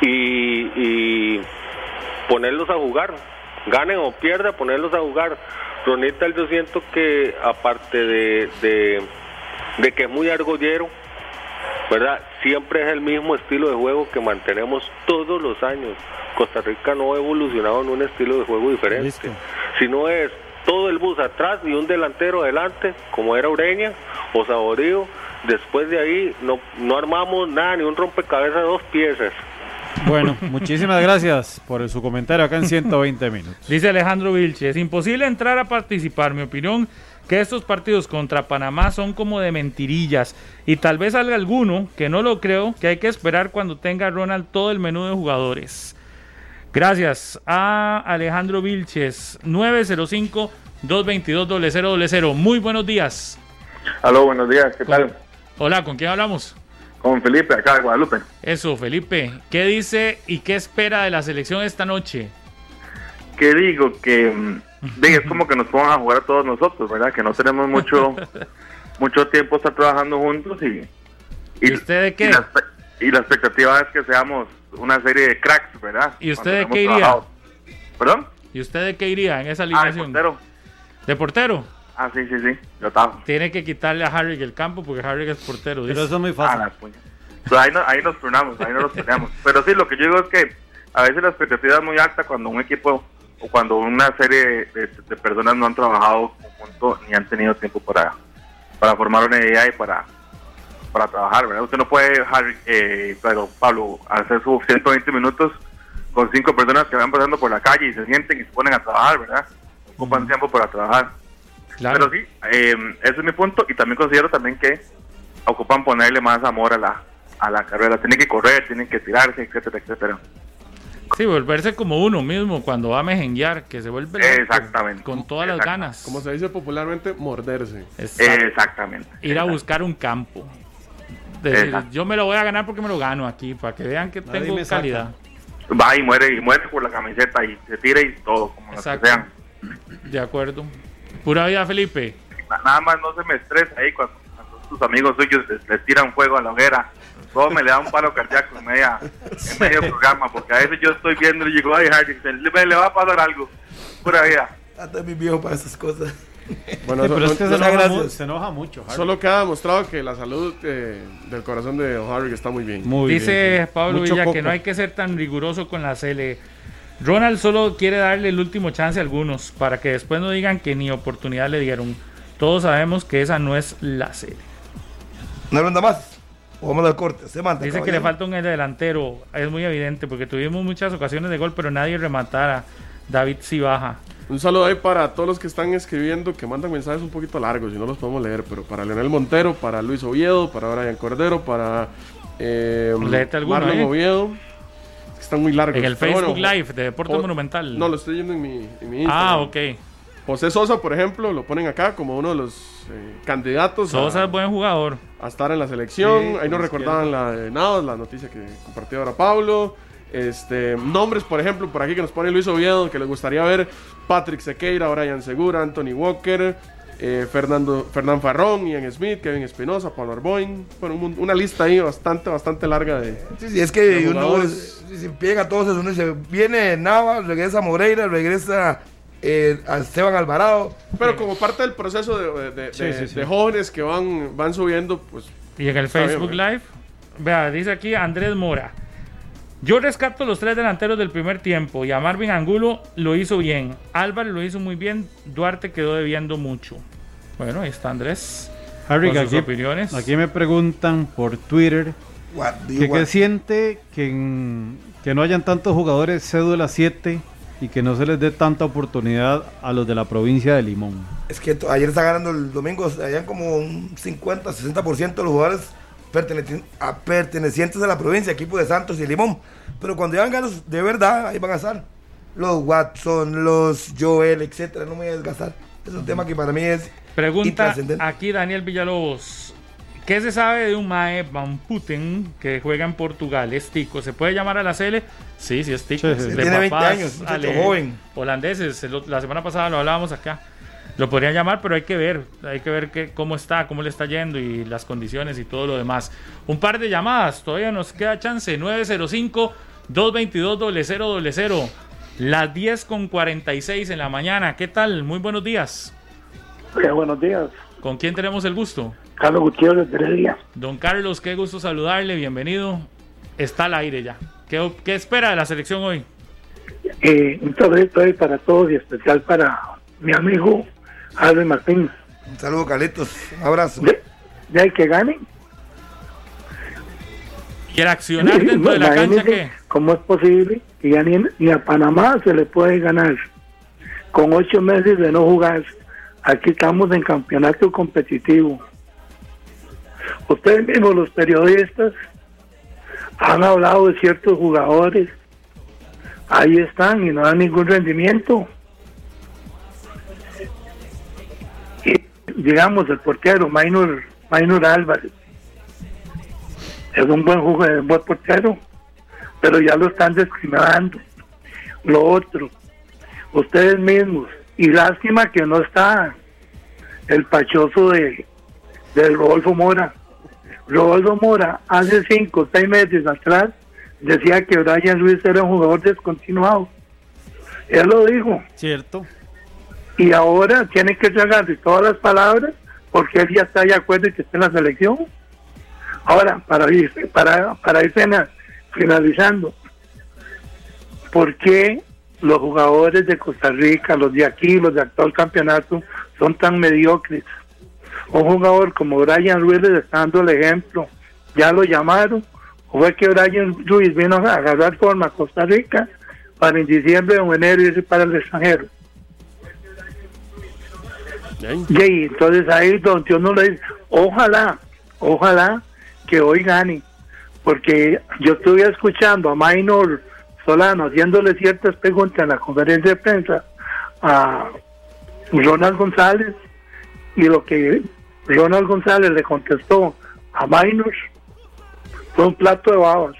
[SPEAKER 13] Y, ponerlos a jugar, ganen o pierdan, ponerlos a jugar. Ronita, yo siento que aparte de, de que es muy argollero, ¿verdad? Siempre es el mismo estilo de juego que mantenemos todos los años. Costa Rica no ha evolucionado en un estilo de juego diferente.
[SPEAKER 4] Listo.
[SPEAKER 13] Si no es todo el bus atrás y un delantero adelante, como era Ureña o Saborío, después de ahí no, no armamos nada, ni un rompecabezas de dos piezas.
[SPEAKER 4] Bueno, muchísimas gracias por su comentario acá en 120 minutos.
[SPEAKER 5] Dice Alejandro Vilche, es imposible entrar a participar. Mi opinión que estos partidos contra Panamá son como de mentirillas y tal vez salga alguno, que no lo creo, que hay que esperar cuando tenga Ronald todo el menú de jugadores. Gracias a Alejandro Vilches, 905-222-0000. Muy buenos días.
[SPEAKER 12] Aló, buenos días, ¿qué tal?
[SPEAKER 5] Hola, ¿con quién hablamos?
[SPEAKER 12] Con Felipe, acá de Guadalupe.
[SPEAKER 5] Eso, Felipe. ¿Qué dice y qué espera de la selección esta noche?
[SPEAKER 12] ¿Qué digo? Que mm, es como que nos pongan a jugar a todos nosotros, ¿verdad? Que no tenemos mucho mucho tiempo estar trabajando juntos y...
[SPEAKER 5] ¿Y usted de qué?
[SPEAKER 12] Y la, espe- y la expectativa es que seamos una serie de cracks, ¿verdad?
[SPEAKER 5] ¿Y usted
[SPEAKER 12] Cuando
[SPEAKER 5] de qué iría?
[SPEAKER 12] trabajado. ¿Perdón?
[SPEAKER 5] ¿Y usted de qué iría en esa
[SPEAKER 12] Ah, de
[SPEAKER 5] alineación?
[SPEAKER 12] portero.
[SPEAKER 5] ¿De portero?
[SPEAKER 12] Ah, sí, sí, sí. Yo estaba.
[SPEAKER 5] Tiene que quitarle a Harry el campo porque Harry es portero.
[SPEAKER 4] Pero
[SPEAKER 5] dice.
[SPEAKER 4] eso es muy
[SPEAKER 12] Ah,
[SPEAKER 4] fácil.
[SPEAKER 12] puña. Pero ahí, no- ahí nos turnamos, ahí no nos peleamos. Pero sí, lo que yo digo es que a veces la expectativa es muy alta cuando un equipo o cuando una serie de, de personas no han trabajado conjunto ni han tenido tiempo para, para formar una idea y para, para trabajar, ¿verdad? Usted no puede dejar, eh, pero, Pablo, hacer sus 120 minutos con cinco personas que van pasando por la calle y se sienten y se ponen a trabajar, ¿verdad? Ocupan tiempo para trabajar. Pero sí, eh, ese es mi punto y también considero también que ocupan ponerle más amor a la, a la carrera. Tienen que correr, tienen que tirarse, etcétera, etcétera.
[SPEAKER 5] Sí, volverse como uno mismo cuando va a mejenguear, que se vuelve
[SPEAKER 12] Exactamente.
[SPEAKER 5] con todas las ganas.
[SPEAKER 3] Como se dice popularmente, morderse.
[SPEAKER 12] Exactamente.
[SPEAKER 5] Ir a buscar un campo. Decir, yo me lo voy a ganar porque me lo gano aquí, para que vean que
[SPEAKER 4] Nadie
[SPEAKER 5] tengo
[SPEAKER 4] me saca.
[SPEAKER 5] calidad.
[SPEAKER 12] Va y muere, y muere por la camiseta y se tira y todo, como los que sean.
[SPEAKER 5] De acuerdo. Pura vida, Felipe.
[SPEAKER 12] Na- Nada más no se me estresa ahí cuando, cuando tus amigos suyos les, les tiran fuego a la hoguera. Todo me le da un palo cardíaco en, media, en medio programa, porque a veces yo estoy viendo y digo, ay, Harry, le, le va a pasar algo. Pura vida.
[SPEAKER 2] Hasta mi viejo para esas cosas.
[SPEAKER 3] Bueno,
[SPEAKER 4] Sí, pero es que se
[SPEAKER 3] no-
[SPEAKER 4] enoja, mu- se enoja mucho. Harry.
[SPEAKER 3] Solo queda demostrado que la salud eh, del corazón de O'Harry está muy bien.
[SPEAKER 4] Muy
[SPEAKER 5] Dice
[SPEAKER 4] bien.
[SPEAKER 5] Pablo
[SPEAKER 4] Mucho
[SPEAKER 5] Villa que
[SPEAKER 4] coco.
[SPEAKER 5] no hay que ser tan riguroso con la CL. Ronald solo quiere darle el último chance a algunos para que después no digan que ni oportunidad le dieron. Todos sabemos que esa no es la CL.
[SPEAKER 2] Una ronda más. O vamos al corte. Se manda.
[SPEAKER 5] Dice que le falta un delantero. Es muy evidente porque tuvimos muchas ocasiones de gol, pero nadie rematara. David sí baja.
[SPEAKER 3] Un saludo ahí para todos los que están escribiendo, que mandan mensajes un poquito largos y no los podemos leer, pero para Leonel Montero, para Luis Oviedo, para Brian Cordero, para eh,
[SPEAKER 5] alguno,
[SPEAKER 3] Marlon
[SPEAKER 5] ¿eh?
[SPEAKER 3] Oviedo. Están muy largos.
[SPEAKER 5] En el Facebook
[SPEAKER 3] bueno,
[SPEAKER 5] Live de Deporte
[SPEAKER 3] o-
[SPEAKER 5] Monumental.
[SPEAKER 3] No, lo estoy yendo en mi, en mi
[SPEAKER 5] ah,
[SPEAKER 3] Instagram.
[SPEAKER 5] ok.
[SPEAKER 3] José Sosa, por ejemplo, lo ponen acá como uno de los eh, candidatos
[SPEAKER 5] Sosa
[SPEAKER 3] a,
[SPEAKER 5] es buen jugador.
[SPEAKER 3] a estar en la selección.
[SPEAKER 4] Sí,
[SPEAKER 3] Ahí nos recordaban la de Navas, la noticia que compartió ahora Pablo. Este, nombres, por ejemplo, por aquí que nos pone Luis Oviedo, que les gustaría ver Patrick Sequeira, Brian Segura, Anthony Walker, eh, Fernando, Fernán Farrón, Ian Smith, Kevin Espinosa, Pablo Arboin. Bueno, un- una lista ahí bastante, bastante larga de.
[SPEAKER 2] Sí, sí, es que uno, se pega a todos, esos, uno dice, viene Nava, regresa Moreira, regresa eh, a Esteban Alvarado.
[SPEAKER 3] Pero como parte del proceso de, de-
[SPEAKER 4] Sí,
[SPEAKER 3] de-
[SPEAKER 4] sí, sí.
[SPEAKER 3] de jóvenes que van, van subiendo, pues
[SPEAKER 5] Y en el
[SPEAKER 3] bien,
[SPEAKER 5] Facebook. Live, vea, dice aquí Andrés Mora. Yo rescato los tres delanteros del primer tiempo y a Marvin Angulo lo hizo bien. Álvarez lo hizo muy bien. Duarte quedó debiendo mucho. Bueno, ahí está Andrés.
[SPEAKER 4] Harry,
[SPEAKER 5] con
[SPEAKER 4] que
[SPEAKER 5] sus
[SPEAKER 4] aquí,
[SPEAKER 5] opiniones.
[SPEAKER 4] aquí me preguntan por Twitter que qué
[SPEAKER 2] want?
[SPEAKER 4] siente que, en- que no hayan tantos jugadores cédula 7 y que no se les dé tanta oportunidad a los de la provincia de Limón.
[SPEAKER 2] Es que ayer está ganando el domingo, habían como un 50, 60% de los jugadores perteneci- a- pertenecientes a la provincia, equipo de Santos y Limón. Pero cuando llegan ganos de verdad, ahí van a estar. Los Watson, los Joel, etcétera, no me voy a desgastar. Es un tema que para mí es
[SPEAKER 5] Pregunta aquí Daniel Villalobos. ¿Qué se sabe de un Mae Van Putten que juega en Portugal? Es tico. ¿Se puede llamar a la CL? Sí, sí, es tico.
[SPEAKER 4] Sí.
[SPEAKER 5] De
[SPEAKER 2] Tiene 20
[SPEAKER 5] papás
[SPEAKER 2] años,
[SPEAKER 5] ale-
[SPEAKER 2] joven.
[SPEAKER 5] Holandeses. La semana pasada lo hablábamos acá. Lo podrían llamar, pero hay que ver. Hay que ver qué- cómo está, cómo le está yendo y las condiciones y todo lo demás. Un par de llamadas. Todavía nos queda chance. 905-222-0000. Las 10 con 46 en la mañana. ¿Qué tal? Muy buenos días.
[SPEAKER 14] Buenos días.
[SPEAKER 5] ¿Con quién tenemos el gusto?
[SPEAKER 14] Carlos Gutiérrez de Heredia.
[SPEAKER 5] Don Carlos, qué gusto saludarle, bienvenido. Está al aire ya. ¿Qué, qué espera de la selección hoy?
[SPEAKER 14] Eh, un saludo hoy para todos y especial para mi amigo Albert Martín.
[SPEAKER 2] Un saludo, Carlitos. Un abrazo.
[SPEAKER 14] De, de ahí que gane.
[SPEAKER 5] ¿Quiere accionar dentro de la cancha qué?
[SPEAKER 14] ¿Cómo es posible que ya ni, ni a Panamá se le puede ganar? Con ocho meses de no jugar, aquí estamos en campeonato competitivo. Ustedes mismos, los periodistas, han hablado de ciertos jugadores. Ahí están y no dan ningún rendimiento. Y, digamos, el portero, Maynor, Maynor Álvarez es un buen jugador, buen portero, pero ya lo están discriminando. Lo otro, ustedes mismos, y lástima que no está el pachoso de, de Rodolfo Mora. Rodolfo Mora hace cinco o seis meses atrás decía que Brian Ruiz era un jugador descontinuado. Él lo dijo.
[SPEAKER 4] Cierto.
[SPEAKER 14] Y ahora tiene que tragarse todas las palabras porque él ya está de acuerdo y que esté en la selección. Ahora, para ir, para, para ir fina- finalizando, ¿por qué los jugadores de Costa Rica, los de aquí, los de actual campeonato, son tan mediocres? Un jugador como Brian Ruiz les está dando el ejemplo. Ya lo llamaron. ¿O fue que Brian Ruiz vino a agarrar forma a Costa Rica para en diciembre o enero irse para el extranjero. Y entonces ahí donde uno le dice, ojalá, ojalá que hoy gane, porque yo estuve escuchando a Minor Haciéndole ciertas preguntas en la conferencia de prensa a Ronald González y lo que Ronald González le contestó a Minor fue un plato de babas.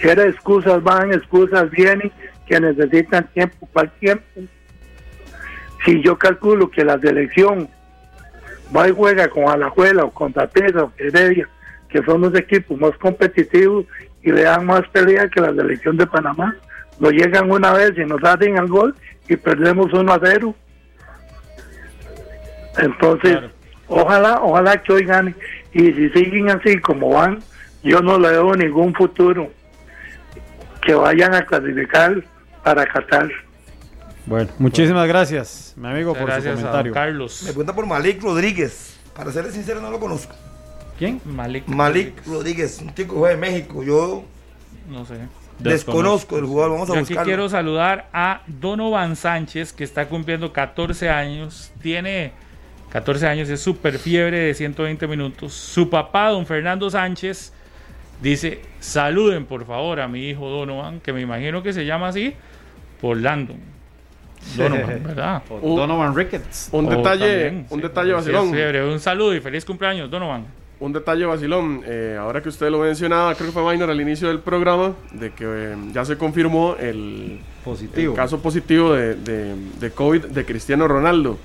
[SPEAKER 14] Era excusas van, excusas vienen, que necesitan tiempo. ¿Cuál tiempo? Si yo calculo que la selección va y juega con Alajuela o con Tapeza o Heredia, que son los equipos más competitivos y le dan más pelea que la selección de Panamá, nos llegan una vez y nos hacen al gol y perdemos 1 a 0. Entonces, ojalá, ojalá que hoy gane. Y si siguen así como van, yo no le veo ningún futuro que vayan a clasificar para Qatar.
[SPEAKER 4] Bueno, muchísimas gracias, mi amigo, por
[SPEAKER 5] gracias
[SPEAKER 4] su comentario.
[SPEAKER 5] a Carlos.
[SPEAKER 2] Me cuenta por Malik Rodríguez. Para ser sincero, no lo conozco.
[SPEAKER 4] ¿Quién?
[SPEAKER 5] Malik.
[SPEAKER 2] Malik Rodríguez, un chico que juega en México. Yo
[SPEAKER 5] No sé.
[SPEAKER 2] desconozco el jugador. Vamos a
[SPEAKER 5] Yo aquí
[SPEAKER 2] buscarlo.
[SPEAKER 5] quiero saludar a Donovan Sánchez, que está cumpliendo 14 años. Tiene 14 años, es súper fiebre de 120 minutos. Su papá, don Fernando Sánchez, dice: Saluden por favor a mi hijo Donovan, que me imagino que se llama así, por Landon. Donovan, ¿verdad?
[SPEAKER 4] O Donovan Ricketts.
[SPEAKER 3] Un
[SPEAKER 5] O
[SPEAKER 3] detalle,
[SPEAKER 5] también,
[SPEAKER 3] un
[SPEAKER 5] sí,
[SPEAKER 3] detalle vacilón.
[SPEAKER 5] fiebre. Un saludo y feliz cumpleaños, Donovan.
[SPEAKER 3] Un detalle vacilón, eh, ahora que usted lo mencionaba, creo que fue Minor al inicio del programa, de que eh, ya se confirmó el,
[SPEAKER 4] Positivo.
[SPEAKER 3] el caso positivo de, de- de COVID de Cristiano Ronaldo.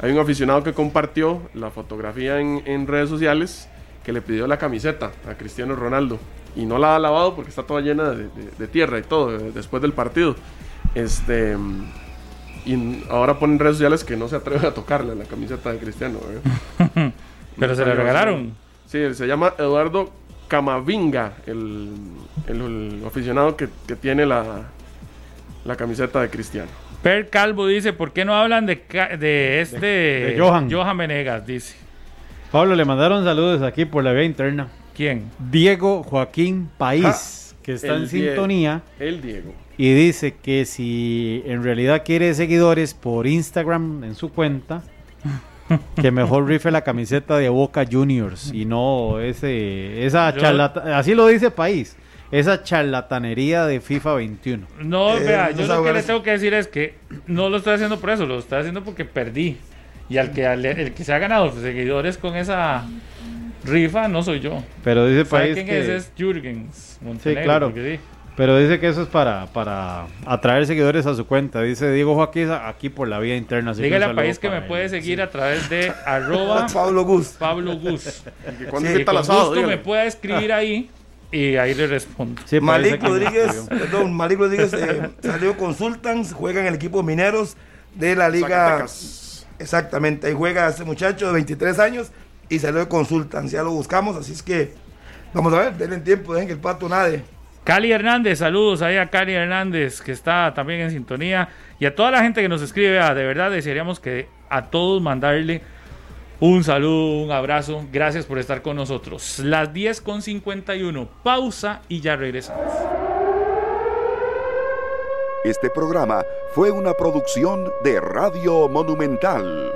[SPEAKER 3] Hay un aficionado que compartió la fotografía en, en redes sociales que le pidió la camiseta a Cristiano Ronaldo y no la ha lavado porque está toda llena de, de- de tierra y todo eh, después del partido. Este y ahora ponen en redes sociales que no se atreve a tocarle la camiseta de Cristiano. ¿eh?
[SPEAKER 5] Pero se la regalaron.
[SPEAKER 3] Sí, se llama Eduardo Camavinga, el, el- el aficionado que, que tiene la, la camiseta de Cristiano.
[SPEAKER 5] Per Calvo dice: ¿Por qué no hablan de, de este
[SPEAKER 4] de Johan.
[SPEAKER 5] Johan Venegas? Dice.
[SPEAKER 4] Pablo, le mandaron saludos aquí por la vía interna.
[SPEAKER 5] ¿Quién?
[SPEAKER 4] Diego Joaquín País, que está en
[SPEAKER 3] Die-
[SPEAKER 4] sintonía.
[SPEAKER 3] El Diego.
[SPEAKER 4] Y dice que si en realidad quiere seguidores por Instagram en su cuenta, que mejor rife la camiseta de Boca Juniors y no ese esa
[SPEAKER 5] Yo-
[SPEAKER 4] charlata- así lo dice país, esa charlatanería de FIFA 21.
[SPEAKER 5] No,
[SPEAKER 2] Eh,
[SPEAKER 5] vea, yo lo que le
[SPEAKER 2] eso.
[SPEAKER 5] tengo que decir es que no lo estoy haciendo por eso, lo estoy haciendo porque perdí. Y al que al- el que se ha ganado seguidores con esa rifa no soy yo.
[SPEAKER 4] Pero dice
[SPEAKER 5] ¿Sabe
[SPEAKER 4] país
[SPEAKER 5] quién
[SPEAKER 4] que
[SPEAKER 5] es? Es Jürgens
[SPEAKER 4] Sí, claro.
[SPEAKER 5] sí.
[SPEAKER 4] Pero dice que eso es para, para atraer seguidores a su cuenta. Dice Diego Joaquín aquí por la vía interna. así que
[SPEAKER 5] Dígale al país que me puede seguir a través de arroba
[SPEAKER 2] Pablo Gus.
[SPEAKER 5] Pablo Gus.
[SPEAKER 3] cuando
[SPEAKER 5] Sí, con
[SPEAKER 3] asado,
[SPEAKER 5] gusto me puede escribir ahí y ahí le respondo.
[SPEAKER 4] Sí,
[SPEAKER 2] Malik Rodríguez, perdón, Malik Rodríguez eh, salió con Sultans, juega en el equipo Mineros de la Liga.
[SPEAKER 3] Zacatecas.
[SPEAKER 2] Exactamente, ahí juega ese muchacho de 23 años y salió de Consultans, ya lo buscamos, así es que vamos a ver, denle tiempo, dejen que el pato nade.
[SPEAKER 5] Cali Hernández, saludos ahí a Cali Hernández, que está también en sintonía. Y a toda la gente que nos escribe, de verdad desearíamos que a todos mandarle un saludo, un abrazo. Gracias por estar con nosotros. Las 10 con 51, pausa y ya regresamos.
[SPEAKER 1] Este programa fue una producción de Radio Monumental.